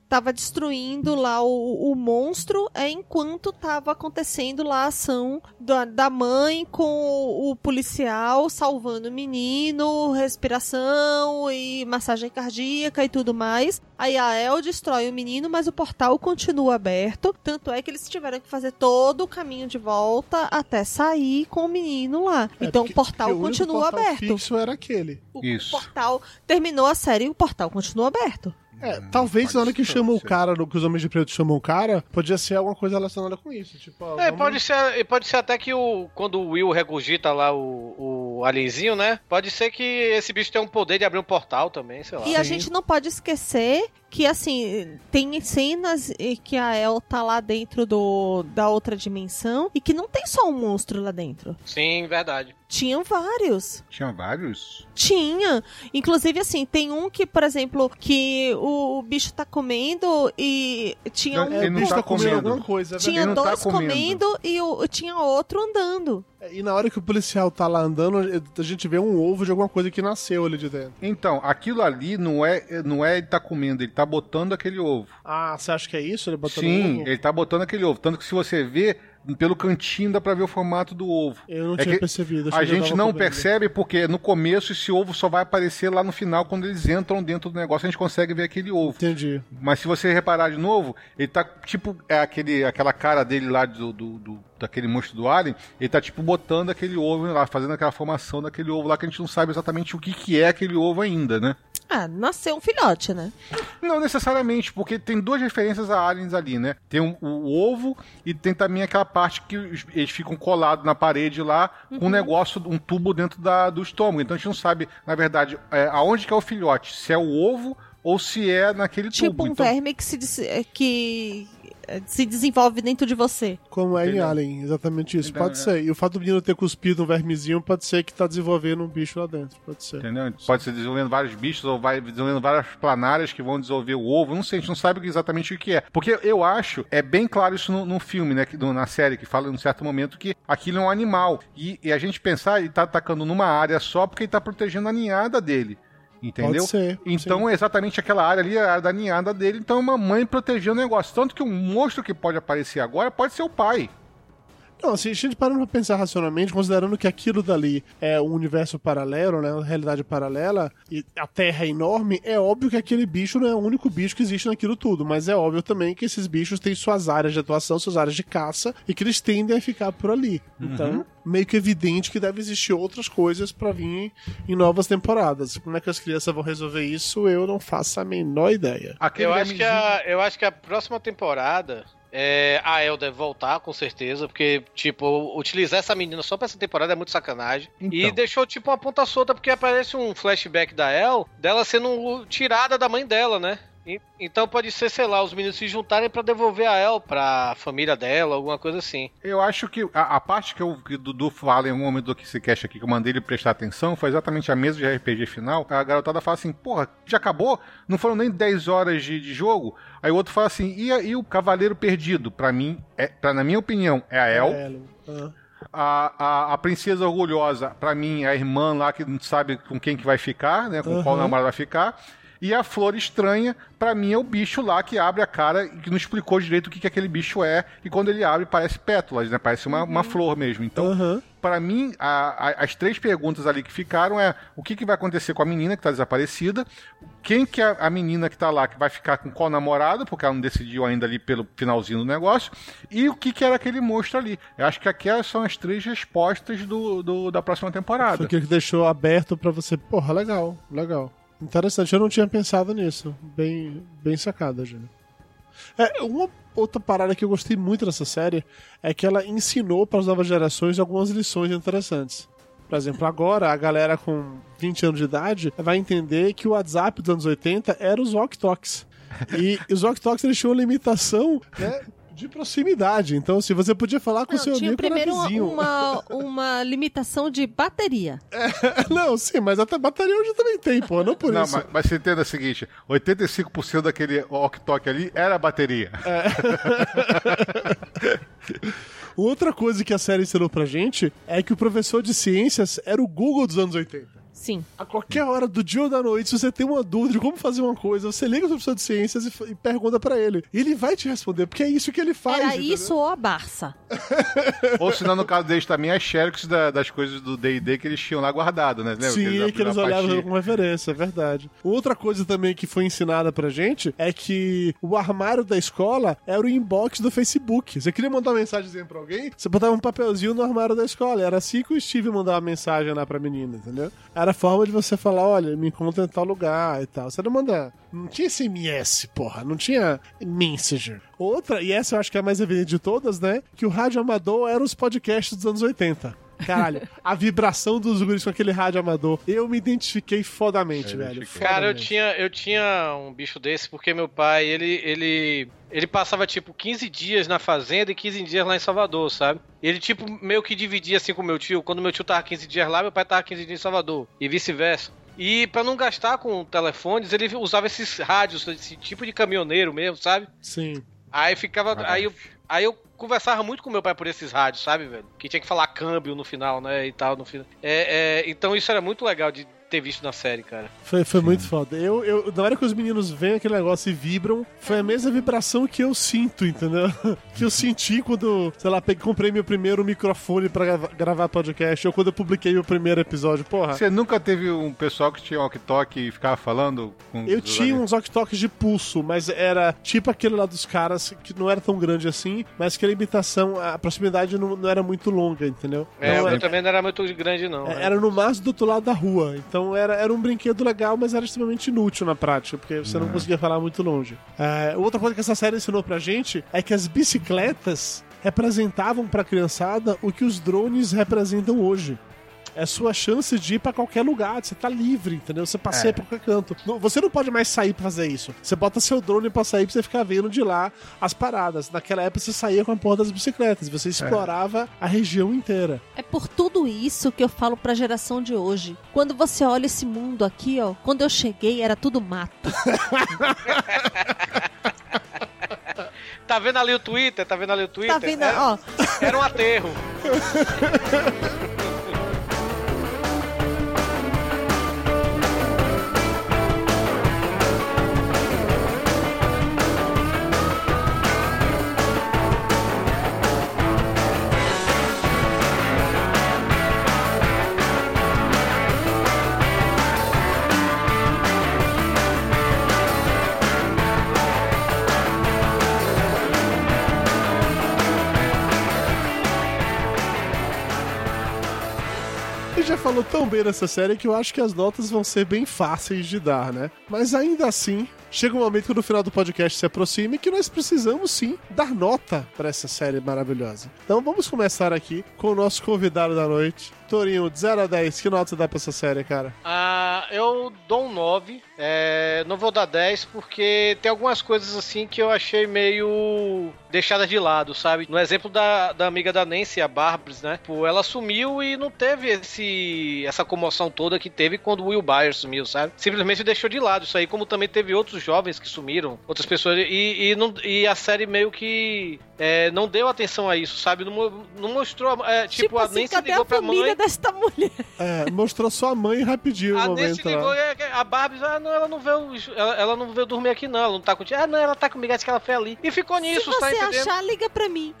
C: estava destruindo lá o, o monstro, é enquanto estava acontecendo lá a ação da, da mãe com o, o policial salvando o menino, respiração e massagem cardíaca e tudo mais. Aí a El destrói o menino, mas o portal continua aberto. Tanto é que eles tiveram que fazer todo o caminho de volta até sair com o menino lá.
D: É,
C: então
D: porque-
C: o portal
D: porque o
C: continua
D: portal
C: aberto.
D: Fixo era aquele.
C: O
E: Isso.
C: portal terminou a série e o portal continua aberto.
D: É, talvez
E: pode
D: na hora que chamam o cara, que os Homens de Preto chamam o cara, podia ser alguma coisa relacionada com isso. Tipo, ó,
B: É,
D: vamos-
B: pode ser, pode ser até que o, quando o Will regurgita lá o, o alienzinho, né? Pode ser que esse bicho tenha um poder de abrir um portal também, sei lá.
C: E a
D: Sim.
C: gente não pode esquecer que, assim, tem cenas em que a El tá lá dentro do, da outra dimensão e que não tem só um monstro lá dentro.
B: Sim, verdade.
C: Tinham vários.
E: Tinha vários.
C: Tinha. Inclusive, assim, tem um que, por exemplo, que o, o bicho tá comendo e tinha
E: Não,
C: um.
E: Ele
D: o
E: não
D: bicho
E: tá
D: tá comendo alguma coisa,
C: Tinha
E: ele não tá
C: dois
E: comendo.
C: comendo, e o, tinha outro andando.
D: E na hora que o policial tá lá andando, a gente vê um ovo de alguma coisa que nasceu ali de dentro.
E: Então, aquilo ali não é, não é ele tá comendo, ele tá botando aquele ovo.
D: Ah, você acha que é isso? Ele botando
E: Sim,
D: ovo?
E: ele tá botando aquele ovo. Tanto que se você vê, pelo cantinho dá pra ver o formato do ovo.
D: Eu não
E: É
D: tinha percebido.
E: A gente não
D: comendo.
E: percebe porque no começo esse ovo só vai aparecer lá no final quando eles entram dentro do negócio, a gente consegue ver aquele ovo.
D: Entendi.
E: Mas se você reparar de novo, ele tá tipo é aquele, aquela cara dele lá do, do, do- daquele monstro do Alien, ele tá tipo botando aquele ovo lá, fazendo aquela formação daquele ovo lá que a gente não sabe exatamente o que, que é aquele ovo ainda, né?
C: Ah, nasceu um filhote, né?
E: Não necessariamente, porque tem duas referências a aliens ali, né? Tem um- o ovo e tem também aquela parte que eles ficam colados na parede lá com um negócio, um tubo dentro da, do estômago. Então a gente não sabe, na verdade, é, aonde que é o filhote, se é o ovo ou se é naquele
C: Tipo
E: tubo.
C: um
E: então,
C: verme que se, eh, que se desenvolve dentro de você.
D: Como é em
E: Entendeu?
D: Alien, exatamente isso.
E: Então,
D: pode ser. E o fato do menino ter cuspido um vermezinho pode ser que tá desenvolvendo um bicho lá dentro. Pode ser.
E: Entendeu? Pode ser desenvolvendo vários bichos ou vai desenvolvendo várias planárias que vão desenvolver o ovo. Não sei, a gente não sabe exatamente o que é. Porque eu acho, é bem claro isso no, no filme, né? na série, que fala em um certo momento que aquilo é um animal. E, e a gente pensar, ele tá atacando numa área só porque ele tá protegendo a ninhada dele. Entendeu?
D: Pode ser.
E: Então é exatamente aquela área ali, a área da ninhada dele. Então é uma mãe protegendo o negócio. Tanto que um monstro que pode aparecer agora pode ser o pai.
D: Não, assim, a gente parando pra pensar racionalmente, considerando que aquilo dali é um universo paralelo, né? Uma realidade paralela, e a Terra é enorme, é óbvio que aquele bicho não é o único bicho que existe naquilo tudo. Mas é óbvio também que esses bichos têm suas áreas de atuação, suas áreas de caça, e que eles tendem a ficar por ali. Então, meio que evidente que deve existir outras coisas pra vir em novas temporadas. Como é que as crianças vão resolver isso, eu não faço a menor ideia.
E: Aquele
B: Eu acho, que a, eu acho que a próxima temporada. É, a El deve voltar, com certeza, porque, tipo, utilizar essa menina só pra essa temporada é muito sacanagem. E
E: Então.
B: deixou, tipo, uma ponta solta, porque aparece um flashback da El, dela sendo tirada da mãe dela, né? Então pode ser, sei lá, os meninos se juntarem pra devolver a El pra família dela, alguma coisa assim.
E: Eu acho que a, a parte que, eu, que o Dudu fala em algum momento do que se queixa aqui, que eu mandei ele prestar atenção, foi exatamente a mesa de RPG final. A garotada fala assim, porra, já acabou? Não foram nem 10 horas de, de jogo? Aí o outro fala assim, e, e o Cavaleiro Perdido? Pra mim, é, pra, na minha opinião, é a El.
D: É, ah.
E: A, a, a Princesa Orgulhosa, pra mim, é a irmã lá que não sabe com quem que vai ficar, né? Com qual
D: Aham.
E: namorado vai ficar. E a Flor Estranha, pra mim, é o bicho lá que abre a cara e que não explicou direito o que, que aquele bicho é. E quando ele abre, parece pétalas, né? Parece uma, uma flor mesmo. Então,
D: Aham.
E: Pra mim, a- a- as três perguntas ali que ficaram é o que, que vai acontecer com a menina que tá desaparecida, quem que é a menina que tá lá que vai ficar com qual namorado, porque ela não decidiu ainda ali pelo finalzinho do negócio, e o que, que era aquele monstro ali. Eu acho que aquelas são as três respostas do, do- da próxima temporada.
D: Foi aquilo que deixou aberto pra você. Porra, legal, legal. Interessante, eu não tinha pensado nisso. Bem, bem sacada, Júnior. É, uma outra parada que eu gostei muito dessa série é que ela ensinou para as novas gerações algumas lições interessantes. Por exemplo, agora a galera com 20 anos de idade vai entender que o WhatsApp dos anos 80 era os Walk Talks. E os Walk Talks eles tinham uma limitação né, de proximidade. Então, se você podia falar com o
C: Não,
D: seu
C: tinha
D: amigo
C: primeiro uma,
D: vizinho.
C: uma, uma limitação de bateria.
D: Não, sim, mas até bateria hoje também tem, pô, não por
E: Não,
D: isso.
E: mas, mas você entenda o seguinte: 85% daquele walk-talk ali era a bateria.
D: Outra coisa que a série ensinou pra gente é que o professor de ciências era o Google dos anos 80.
C: Sim.
D: A qualquer hora do dia ou da noite, se você tem uma dúvida de como fazer uma coisa, você liga pro professor de ciências e, e pergunta pra ele. E ele vai te responder, porque é isso que ele faz.
C: Era
D: entendeu?
C: isso ou a Barça.
E: Ou se não, no caso deles também, as xerox da- das coisas do D&D que eles tinham lá guardado, né? Lembra?
D: Sim,
E: eles
D: que eles
E: abriram a
D: olhavam como referência, é verdade. Outra coisa também que foi ensinada pra gente é que o armário da escola era o inbox do Facebook. Você queria mandar uma mensagenzinha pra alguém, você botava um papelzinho no armário da escola. Era assim que o Steve mandava mensagem lá pra menina, entendeu? Era forma de você falar, olha, me encontra em tal lugar e tal. Você não manda... Não tinha SMS, porra. Não tinha Messenger. Outra, e essa eu acho que é a mais evidente de todas, né? Que o rádio amador era os podcasts dos anos 80. Caralho, a vibração dos guris com aquele rádio amador. Eu me identifiquei fodamente,
E: Eu
D: velho.
E: identifiquei.
B: Cara, eu tinha, eu tinha um bicho desse porque meu pai, ele, ele, ele passava tipo 15 dias na fazenda e 15 dias lá em Salvador, sabe? Ele tipo meio que dividia assim com meu tio. Quando meu tio tava 15 dias lá, meu pai tava 15 dias em Salvador e vice-versa. E pra não gastar com telefones, ele usava esses rádios, esse tipo de caminhoneiro mesmo, sabe?
D: Sim.
B: Aí ficava,
E: Caraca.
B: aí eu, aí eu conversava muito com meu pai por esses rádios, sabe, velho? Que tinha que falar câmbio no final, né, e tal no final. É, é, então isso era muito legal de ter visto na série, cara.
D: Foi, foi muito foda. Eu, eu, na hora que os meninos veem aquele negócio e vibram, foi a mesma vibração que eu sinto, entendeu? que eu senti quando, sei lá, peguei, comprei meu primeiro microfone pra grava- gravar podcast, ou quando eu publiquei meu primeiro episódio. Porra,
E: Você nunca teve um pessoal que tinha walk-talk e ficava falando com
D: Eu
E: os
D: tinha
E: amigos?
D: uns walkie-talkies de pulso, mas era tipo aquele lá dos caras que não era tão grande assim, mas que a limitação, a proximidade não, não era muito longa, entendeu?
B: É,
D: Não
B: o
D: era,
B: também não era muito grande, não.
D: é-
B: né?
D: era no máximo do outro lado da rua. Então era, era um brinquedo legal, mas era extremamente inútil na prática, porque você não conseguia falar muito longe. É, outra coisa que essa série ensinou pra gente é que as bicicletas representavam pra criançada o que os drones representam hoje. É sua chance de ir pra qualquer lugar, você tá livre, entendeu? Você passeia
E: É.
D: pra qualquer canto. Não- Você não pode mais sair pra fazer isso. Você bota seu drone pra sair pra você ficar vendo de lá as paradas. Naquela época você saía com a porra das bicicletas, você explorava a região inteira.
C: É por tudo isso que eu falo pra geração de hoje. Quando você olha esse mundo aqui, ó, quando eu cheguei era tudo mato.
B: Tá vendo ali o Twitter? Tá vendo ali o Twitter?
C: Tá vendo?
B: Era,
C: Ó,
B: era um aterro.
D: bem nessa série que eu acho que as notas vão ser bem fáceis de dar, né? Mas ainda assim, chega um momento que no final do podcast se aproxime que nós precisamos sim dar nota para essa série maravilhosa. Então vamos começar aqui com o nosso convidado da noite. Torinho, de 0 a 10, que nota você dá pra essa série, cara?
B: Ah, eu dou um 9. É, não vou dar 10 porque tem algumas coisas assim que eu achei meio deixadas de lado, sabe? No exemplo da, da amiga da Nancy, a Barbers, né? Pô, ela sumiu e não teve esse essa comoção toda que teve quando o Will Byers sumiu, sabe? Simplesmente deixou de lado isso aí, como também teve outros jovens que sumiram, outras pessoas, e, e, não, e a série meio que é, não deu atenção a isso, sabe? Não, não mostrou, é, tipo,
C: Tipo,
B: a
C: assim,
B: Nancy
C: cadê
B: ligou
C: a
B: pra
C: família
B: mãe.
C: desta mulher?
D: É, mostrou só a mãe rapidinho
B: A Nancy ligou
D: lá.
B: e a- a Barbie, ah, não, ela não veio, ela, ela não veio dormir aqui não, ela não tá contigo. Ah, não, ela tá comigo, acho que ela foi ali. E ficou nisso,
C: Se
B: tá
C: você
B: entendendo?
C: achar, liga pra mim.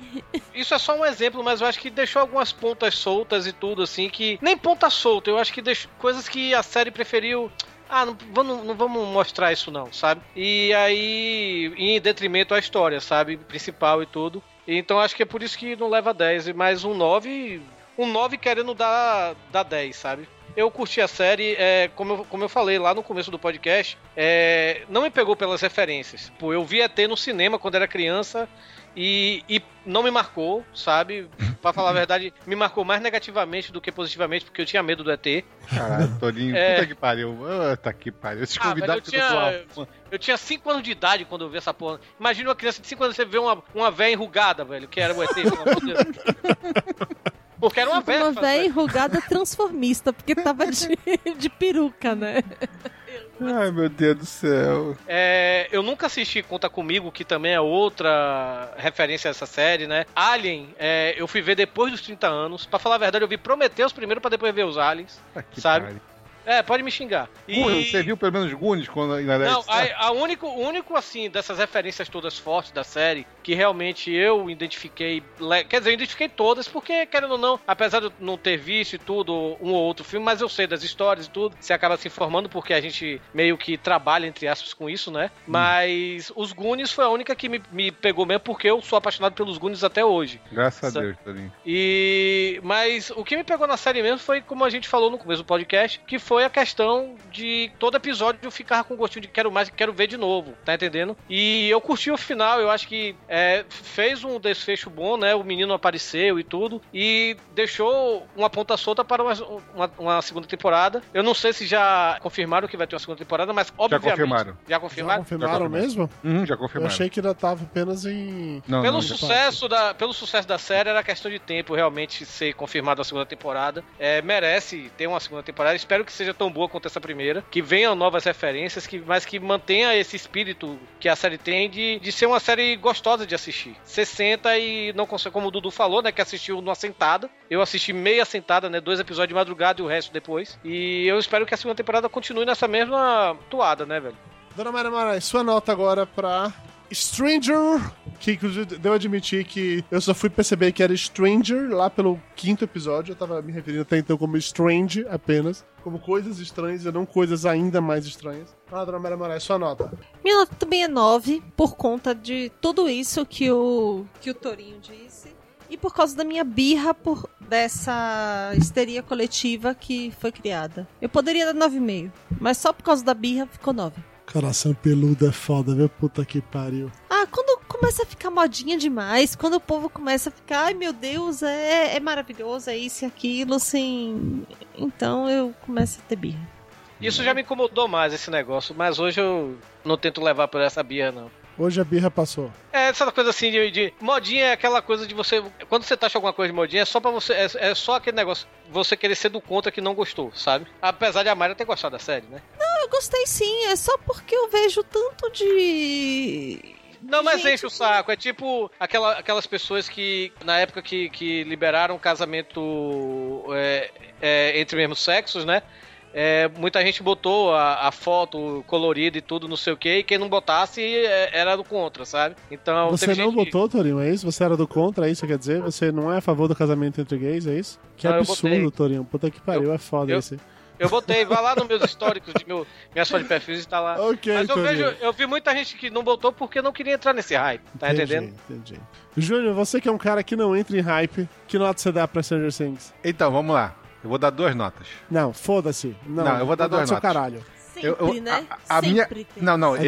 B: Isso é só um exemplo, mas eu acho que deixou algumas pontas soltas e tudo, assim, que. Nem ponta solta, eu acho que deixou coisas que a série preferiu. Ah, não vamos, não vamos mostrar isso não, sabe? E aí, em detrimento à história, sabe? Principal e tudo. Então acho que é por isso que não leva 10, mas um 9. Um 9 querendo dar, dar 10, sabe? Eu curti a série, é, como, eu, como eu falei lá no começo do podcast, é, não me pegou pelas referências. Pô, eu vi ET no cinema quando era criança e, e não me marcou, sabe? Pra falar a verdade, me marcou mais negativamente do que positivamente, porque eu tinha medo do ET.
E: Caralho, Torinho,
B: É.
E: puta que pariu. Puta que pariu. Esses
B: Ah,
E: convidados
B: eu
E: que eu tô
B: tinha-
E: falando.
B: Eu tinha 5 anos de idade quando eu vi essa porra. Imagina uma criança de 5 anos você vê uma, uma véia enrugada, velho, que era o ET, pelo amor de Deus. Porque era uma véia.
C: Uma véia enrugada transformista, porque tava de, de peruca, né?
E: Ai, meu Deus do céu.
B: É, eu nunca assisti Conta Comigo, que também é outra referência a essa série, né? Alien, é, eu fui ver depois dos 30 anos. Pra falar a verdade, eu vi Prometheus primeiro pra depois ver os Aliens.
E: Que
B: Sabe?
E: pariu.
B: É, pode me xingar. E-
E: Goonies, Você viu pelo menos Goonies quando era
B: Não, a, a único, o único, assim, dessas referências todas fortes da série, que realmente eu identifiquei, quer dizer, eu identifiquei todas, porque, querendo ou não, apesar de eu não ter visto e tudo, um ou outro filme, mas eu sei das histórias e tudo, você acaba se informando, porque a gente meio que trabalha, entre aspas, com isso, né? Mas os Goonies foi a única que me, me pegou mesmo, porque eu sou apaixonado pelos Goonies até hoje.
E: Graças a Deus, Torinho.
B: E mas o que me pegou na série mesmo foi como a gente falou no começo do podcast, que foi a questão de todo episódio eu ficar com gostinho de quero mais, quero ver de novo, tá entendendo? E eu curti o final, eu acho que é, fez um desfecho bom, né? O menino apareceu e tudo e deixou uma ponta solta para uma, uma, uma segunda temporada. Eu não sei se já confirmaram que vai ter uma segunda temporada, mas obviamente
E: confirmaram.
B: Já
D: Já
B: confirmaram.
D: confirmaram
E: Já confirmaram.
D: mesmo?
E: Uhum, já
D: Eu
E: confirmaram.
D: achei que ainda tava apenas em.
E: Não,
B: Pelo
E: não,
B: sucesso, da, pelo sucesso da série, era questão de tempo realmente ser confirmada a segunda temporada. É, merece ter uma segunda temporada. Espero que seja tão boa quanto essa primeira. Que venham novas referências, que, mas que mantenha esse espírito que a série tem de, de ser uma série gostosa de assistir. Você senta e não consegue, como o Dudu falou, né? Que assistiu numa sentada. Eu assisti meia sentada, né? Dois episódios de madrugada e o resto depois. E eu espero que a segunda temporada continue nessa mesma toada, né, velho?
D: Dona Maria Moraes, sua nota agora pra Stranger, que inclusive devo admitir que eu só fui perceber que era Stranger lá pelo quinto episódio. Eu tava me referindo até então como Strange apenas, como coisas estranhas e não coisas ainda mais estranhas. Ah, Dona Maria Moraes, sua nota.
C: Minha nota também é 9, por conta de tudo isso que o, que o Torinho disse. E por causa da minha birra por dessa histeria coletiva que foi criada. Eu poderia dar 9,5, mas só por causa da birra ficou 9.
D: Coração peludo é foda, viu? Puta que pariu.
C: Ah, quando começa a ficar modinha demais, quando o povo começa a ficar, ai meu Deus, é, é maravilhoso, é isso e aquilo, assim. Então eu começo a ter birra.
B: Isso já me incomodou mais, esse negócio. Mas hoje eu não tento levar por essa birra, não.
D: Hoje a birra passou.
B: É essa coisa assim de, de- Modinha é aquela coisa de você. Quando você taxa alguma coisa de modinha, é só pra você. É, é só aquele negócio. Você querer ser do contra que não gostou, sabe? Apesar de a Mayra ter gostado da série, né?
C: Eu gostei sim, é só porque eu vejo tanto de.
B: Não, mas
C: Gente,
B: enche o saco. É tipo aquela, aquelas pessoas que, na época que, que liberaram casamento é, é, entre mesmos sexos, né? É, muita gente botou a, a foto colorida e tudo, não sei o que, e quem não botasse é, era do contra, sabe? Então.
D: Você não
B: gente
D: votou, Torinho, é isso? Você era do contra, é isso que quer dizer? Você não é a favor do casamento entre gays, é isso? Que
B: Não, eu
D: absurdo. Torinho. Puta que pariu, é foda
B: eu-
D: esse.
B: Eu botei, vai lá nos meus históricos de meu, minhas fotos de perfil e tá lá.
D: Ok,
B: Mas eu vejo, eu vi muita gente que não botou porque não queria entrar nesse hype, tá
D: Entendi,
B: entendendo?
D: Entendi. Júnior, você que é um cara que não entra em hype, que nota você dá pra Stranger Things?
E: Então, vamos lá. Eu vou dar duas notas.
D: Não, foda-se. Não,
E: Não, eu vou dar duas
D: do seu
E: notas.
D: caralho.
C: Sempre,
E: Eu- eu-
C: né?
E: A, a minha.
C: Sempre tem.
E: Não, não, eu,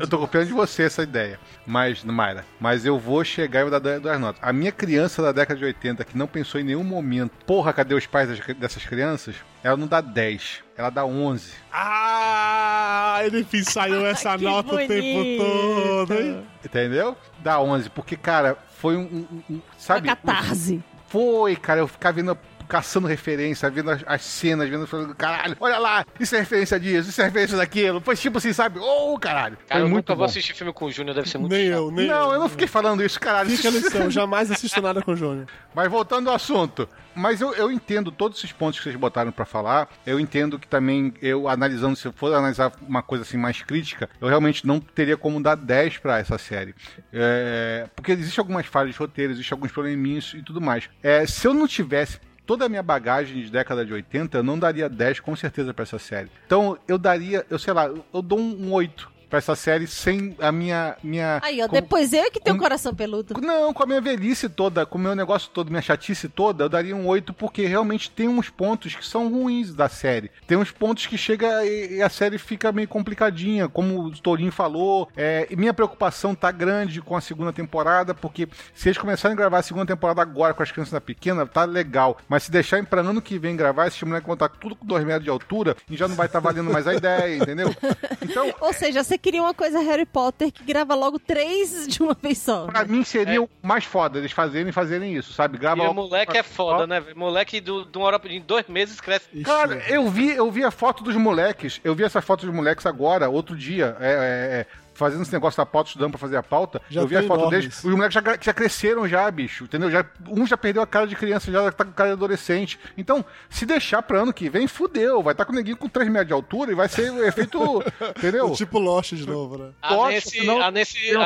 E: eu, tô copiando de você essa ideia. Mas, Mayra, mas eu vou chegar e vou dar duas- notas. A minha criança da década de 80, que não pensou em nenhum momento, porra, cadê os pais dessas crianças? Ela não dá 10, ela dá 11.
D: Ah, ele ensaiou essa nota o tempo
C: bonito.
D: todo, hein?
E: Entendeu? Dá 11, porque, cara, foi um. um- um-
C: Uma
E: sabe?
C: catarse.
E: Foi, cara, eu ficava vendo. Caçando referência, vendo as, as cenas, vendo, falando, caralho, olha lá, isso é referência disso, isso é referência daquilo. Foi tipo assim, sabe? Ô, caralho.
B: Cara,
E: foi
B: eu
E: muito
B: nunca
E: bom.
B: vou assistir filme com o Júnior, deve ser muito
D: Nem
B: chato.
D: eu, nem
E: Não,
D: eu.
E: eu não fiquei falando isso, caralho.
D: Fica a lição, jamais assisto nada com o Júnior.
E: Mas voltando ao assunto. Mas eu, eu entendo todos esses pontos que vocês botaram pra falar. Eu entendo que também, eu analisando, se eu for analisar uma coisa assim mais crítica, eu realmente não teria como dar 10 pra essa série. É, porque existem algumas falhas de roteiro, existem alguns probleminhas e tudo mais. É, se eu não tivesse toda a minha bagagem de década de 80, eu não daria 10 com certeza pra essa série. Então eu daria, eu sei lá, eu, eu dou um, um 8 pra essa série sem a minha. minha
C: Aí, ó,
E: como-
C: depois eu que tenho
E: como-
C: coração peludo.
E: não, com a minha velhice toda, com o meu negócio todo, minha chatice toda, eu daria um 8 porque realmente tem uns pontos que são ruins da série. Tem uns pontos que chega e, e a série fica meio complicadinha, como o Torinho falou. É, e minha preocupação tá grande com a segunda temporada, porque se eles começarem a gravar a segunda temporada agora com as crianças da pequena, tá legal. Mas se deixarem pra ano que vem gravar, esse moleque vão estar tudo com 2 metros de altura e já não vai estar valendo mais a ideia, entendeu? Então,
C: Ou seja, você queria uma coisa Harry Potter que grava logo três de uma vez só.
E: pra mim seria o mais foda eles fazerem e fazerem isso, sabe? Grava
B: E o
E: logo-
B: moleque é foda, né? velho? Moleque do, de uma hora pra- em dois meses cresce.
D: Ixi,
E: Cara, eu vi, eu vi a foto dos moleques. Eu vi essa foto dos moleques agora, outro dia. É, é, é, fazendo esse negócio da pauta, estudando pra fazer a pauta.
D: Já
E: eu vi a foto
D: enormes.
E: deles. Os moleques já, já cresceram já, bicho. Entendeu? Já, um já perdeu a cara de criança, já tá com cara de adolescente. Então, se deixar pra ano que vem, fudeu. Vai estar com o neguinho com 3 metros de altura e vai ser o efeito. entendeu?
D: tipo Lost de novo, né?
B: A Nancy,
E: senão-
B: a, a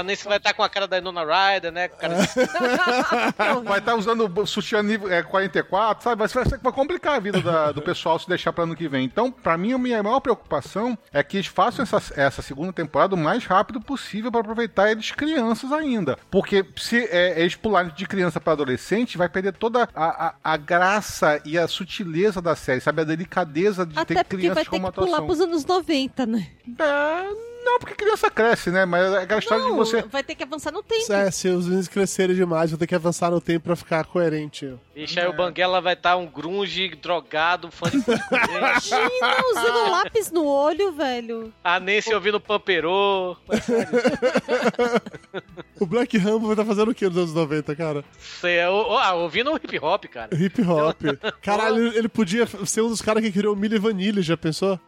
B: Nancy vai estar com a cara da Nona Ryder, né? Cara de-
E: Vai estar usando o sutiã nível é, 44, sabe? Vai, vai, vai complicar a vida da- do pessoal se deixar pra ano que vem. Então, pra mim, a minha maior preocupação é que eles façam essa, essa segunda temporada o mais rápido possível pra aproveitar eles crianças ainda. Porque se é, eles pularem de criança pra adolescente, vai perder toda a, a, a graça e a sutileza da série, sabe? A delicadeza de
C: Até
E: ter crianças
C: vai ter
E: como
C: que pular
E: atuação.
C: pros anos 90, né?
E: É, não, porque criança cresce, né? Mas é aquela história de
C: Não,
E: você.
C: vai ter que avançar no tempo.
D: É, se os meninos crescerem demais, vou ter que avançar no tempo pra ficar coerente.
B: Bicho, aí o Banguela vai estar um grunge drogado, fã de.
C: Imagina, usando lápis no olho, velho.
B: A Nancy ouvindo Pamperô.
D: O Black Rambo vai estar fazendo o que nos anos 90, cara?
B: É, o- ah, ouvindo hip hop, cara.
D: Hip hop. Caralho, ele- ele podia ser um dos caras que criou o Milli Vanilli, já pensou?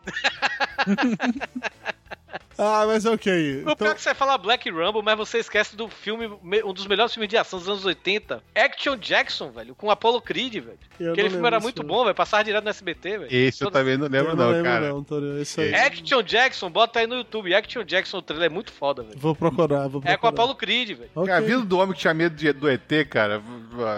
D: ah, mas ok.
B: O pior
D: Então,
B: é que você fala Black Rumble, mas você esquece do filme, me- um dos melhores filmes de ação dos anos 80, Action Jackson, velho, com Apollo Creed, velho.
D: Eu
B: Aquele filme era muito
D: filme.
B: bom, velho, passava direto no SBT, velho.
E: Esse eu
B: Toda-
E: também não
D: eu
E: lembro,
D: não
E: não,
D: lembro,
E: cara.
D: não, Antônio. Isso aí.
B: Action Jackson, bota aí no YouTube, Action Jackson, o trailer é muito foda, velho.
D: Vou procurar, vou procurar.
B: É com Apollo Creed, velho.
D: Ok.
E: A vida do homem que tinha medo de- do ET, cara,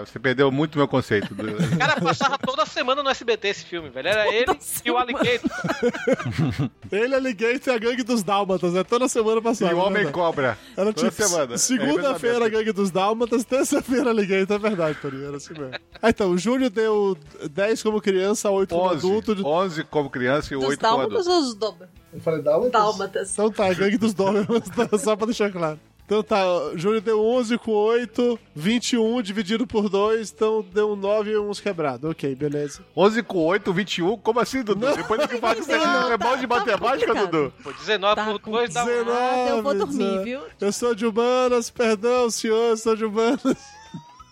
E: você perdeu muito o meu conceito. do-
B: Cara, passava toda semana no SBT esse filme, velho. Era ele e o
C: semana.
B: Alligator.
D: Ele, Alligator e a Gangue dos Dálmatas, né? Toda semana passada.
E: E o
D: né,
E: Homem
D: velho?
E: Cobra.
D: Era
E: Toda
D: tipo,
E: semana.
D: segunda-feira
E: É,
D: Gangue dos Dálmatas, terça-feira Alligator, é verdade, Torinho, era assim mesmo. Ah, então, o Júlio deu 10 como criança, 8 como
E: 11,
D: adulto. de-
E: 11 como criança e
C: Dos
E: 8 como
C: dálmatas
E: adulto.
C: ou os dálmatas?
D: Eu falei Dálmatas?
C: Dálmatas.
D: Então tá, Gangue dos Dálmatas, só pra deixar claro. Então tá, o Júlio deu 11 com 8, 21 dividido por 2, então deu um 9 e uns quebrados. Ok, beleza.
E: 11 com 8, 21, como assim, Dudu?
D: Não.
E: Depois que fala que você é bom de
C: tá- tá
E: matemática,
C: complicado.
E: Dudu.
B: Pô, 19
C: Tá
B: por
C: com
B: 2 dá um...
D: 19,
C: eu vou dormir, viu?
D: Eu sou de humanas, perdão, senhor, eu sou de humanas.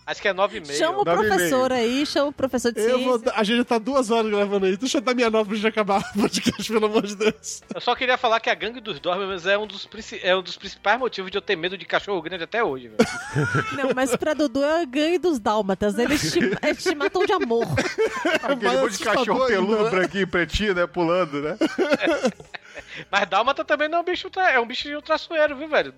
B: Acho que é 9,5.
C: Chama o
E: nove e
C: professor aí, chama o professor de
D: Eu
C: ciência.
D: vou, a gente já tá duas horas gravando aí. Deixa eu dar minha nota pra gente acabar o podcast, pelo amor de Deus.
B: Eu só queria falar que a gangue dos Dormers é um dos, princi- é um dos principais motivos de eu ter medo de cachorro grande até hoje, velho.
C: Não, mas pra Dudu é a gangue dos dálmatas. Eles te, eles te matam de amor.
E: Aquele monte de cachorro peludo,
D: né?
E: branquinho, pretinho, né? Pulando, né?
B: Mas Dálmata também não é um bicho, é um bicho traiçoeiro, viu, velho?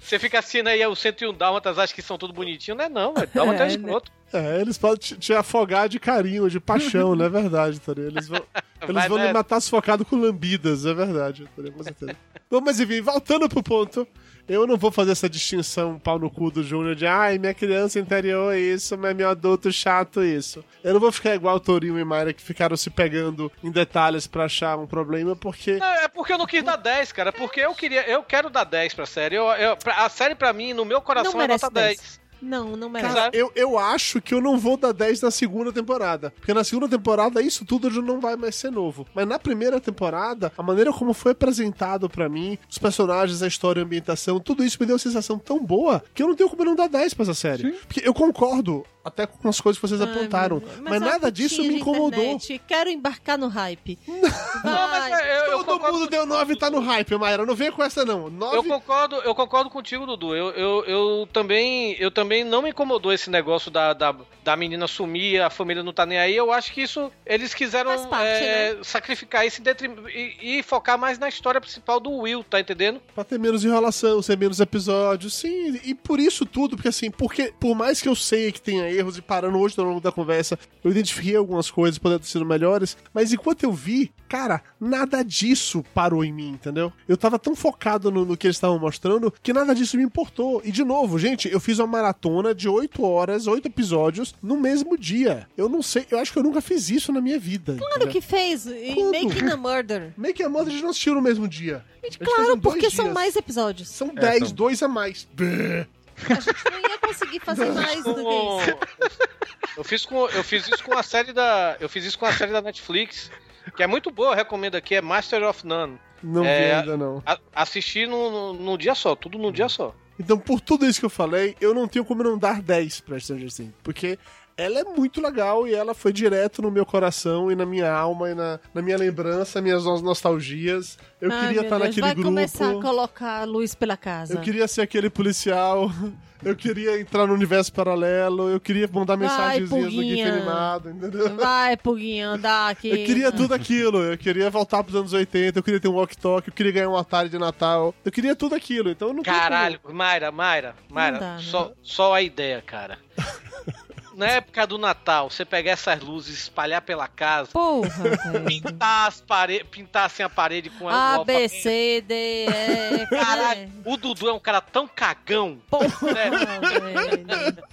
B: Você fica assistindo aí o 101 Dálmatas, acha que são tudo bonitinho, não é não, velho. Dálmata é,
C: É, né?
B: escroto.
D: É, eles podem te, te afogar de carinho, de paixão, não é verdade, Torinho? Eles vão, eles
B: Vai,
D: vão
B: né?
D: lhe matar sufocado com lambidas, é verdade, Torinho, com certeza. Bom, mas enfim, voltando pro ponto. Eu não vou fazer essa distinção pau no cu do Júnior de ai, minha criança interior é isso, mas meu adulto chato é isso. Eu não vou ficar igual o Torinho e Mayra que ficaram se pegando em detalhes pra achar um problema, porque.
B: Não, é porque eu não quis dar 10, cara. Porque eu queria. Eu quero dar 10 pra série. Eu, eu- a série, pra mim, no meu coração,
C: Não
B: é
C: merece
B: nota 10.
C: Não, não merece.
D: Cara, eu, eu acho que eu não vou dar 10 na segunda temporada. Porque na segunda temporada isso tudo já não vai mais ser novo. Mas na primeira temporada, a maneira como foi apresentado pra mim, os personagens, a história, a ambientação, tudo isso me deu uma sensação tão boa que eu não tenho como não dar 10 pra essa série. Porque eu concordo até com as coisas que vocês
C: Ai,
D: apontaram.
C: meu Deus.
D: Mas,
C: uma
D: nada disso me incomodou.
C: internet. Quero embarcar no hype.
B: Não, mas é, eu, eu
D: Todo mundo deu 9 e tá no hype, Mayra. Não venha com essa, não.
B: Eu
D: 9
B: concordo, eu concordo contigo, Dudu. Eu, eu, eu também, eu também não me incomodou esse negócio da, da, da menina sumir, a família não tá nem aí. Eu acho que isso eles quiseram
C: parte,
B: é,
C: né?
B: sacrificar detrim- e, e focar mais na história principal do Will, tá entendendo?
D: Pra ter menos enrolação, ser menos episódios, sim. E por isso tudo, porque assim, porque por mais que eu sei que tenha erros e parando hoje ao longo da conversa, eu identifiquei algumas coisas que poderiam ter sido melhores, mas enquanto eu vi, cara, nada disso parou em mim, entendeu? Eu tava tão focado no, no que eles estavam mostrando que nada disso me importou. E de novo, gente, eu fiz uma maratona de 8 horas, 8 episódios no mesmo dia. Eu não sei, eu acho que eu nunca fiz isso na minha vida.
C: Claro
D: entendeu?
C: que fez. Em
D: Quando?
C: Making a Murder.
D: Make a Mother a gente não assistiu no mesmo dia.
C: Gente, claro, porque são mais episódios.
D: São
E: É,
D: 10,
E: são-
D: dois a mais. Bê.
C: A gente não ia conseguir fazer mais do que isso.
B: Eu fiz, com, eu fiz isso com a série da. Eu fiz isso com a série da Netflix, que é muito boa, eu recomendo aqui, é Master of None.
D: Não vi
B: É,
D: ainda, não.
B: A, assistir num no, no dia só, tudo num dia só.
D: Então, por tudo isso que eu falei, eu não tenho como não dar 10 pra Stranger Things. Porque ela é muito legal e ela foi direto no meu coração e na minha alma e na, na minha lembrança, minhas no- nostalgias. Eu
C: Ai,
D: queria estar
C: Deus,
D: naquele
C: vai
D: grupo.
C: começar a colocar luz pela casa.
D: Eu queria ser aquele policial. Eu queria entrar no universo paralelo. Eu queria mandar mensagenzinhas no GIF animado, entendeu?
C: Vai, Puguinha, andar aqui.
D: Eu queria tudo aquilo. Eu queria voltar pros anos 80. Eu queria ter um walk-talk. Eu queria ganhar um Atari de Natal. Eu queria tudo aquilo. Então eu não
B: Caralho, Mayra, Mayra, Mayra,
C: dá,
B: só, só a ideia, cara. Na época do Natal, você pegar essas luzes e espalhar pela casa,
C: Porra,
B: pintar as paredes, pintar assim a parede com
C: A,
B: o
C: B. C, D, E,
B: Caralho, o Dudu é um cara tão cagão.
C: Porra, velho.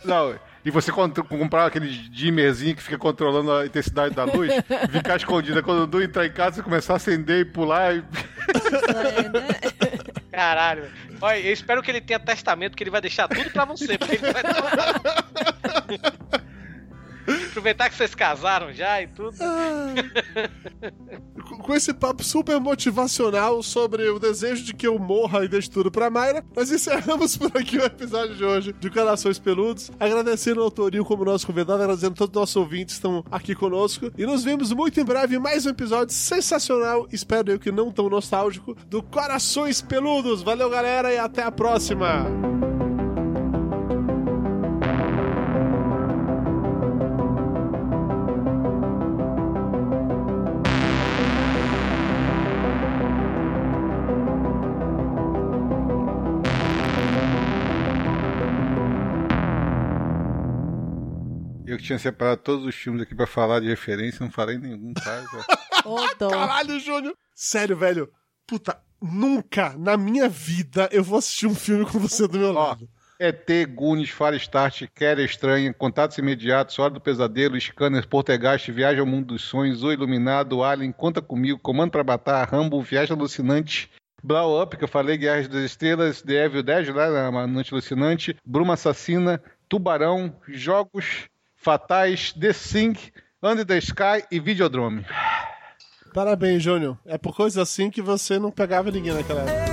E: Não, e você comprar aquele dimmerzinho que fica controlando a intensidade da luz, ficar escondida. Quando o Dudu entrar em casa, você começar a acender e pular. E...
C: É, né?
B: Caralho. velho. Olha, eu espero que ele tenha testamento, que ele vai deixar tudo pra você. Porque ele vai Aproveitar que vocês casaram já e tudo.
D: Com- esse papo super motivacional sobre o desejo de que eu morra e deixe tudo pra Mayra, nós encerramos por aqui o episódio de hoje de Corações Peludos. Agradecendo ao Torinho como nosso convidado, agradecendo todos os nossos ouvintes que estão aqui conosco. E nos vemos muito em breve mais um episódio sensacional, espero eu que não tão nostálgico, do Corações Peludos. Valeu, galera, e até a próxima!
E: Tinha separado todos os filmes aqui pra falar de referência, não falei nenhum, tá?
C: Ô, dó.
D: Caralho, Júnior! Sério, velho. Puta, nunca na minha vida eu vou assistir um filme com você do meu
E: Ó,
D: lado.
E: ET, Goonies, Far Start, Quer Estranha, Contatos Imediatos, Hora do Pesadelo, Scanner, Poltergeist, Viagem ao Mundo dos Sonhos, O Iluminado, Alien, Conta Comigo, Comando pra Matar, Rambo, Viagem Alucinante, Blow Up, que eu falei, Guerras das Estrelas, The Evil Dead, lá na Noite Alucinante, Bruma Assassina, Tubarão, Jogos Fatais, The Thing, Under the Sky e Videodrome.
D: Parabéns, Júnior. É por coisa assim que você não pegava ninguém naquela época.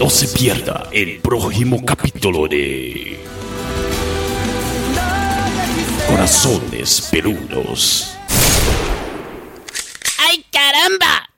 A: No se pierda el próximo capítulo de Corazones Peludos.
G: ¡Ay, caramba!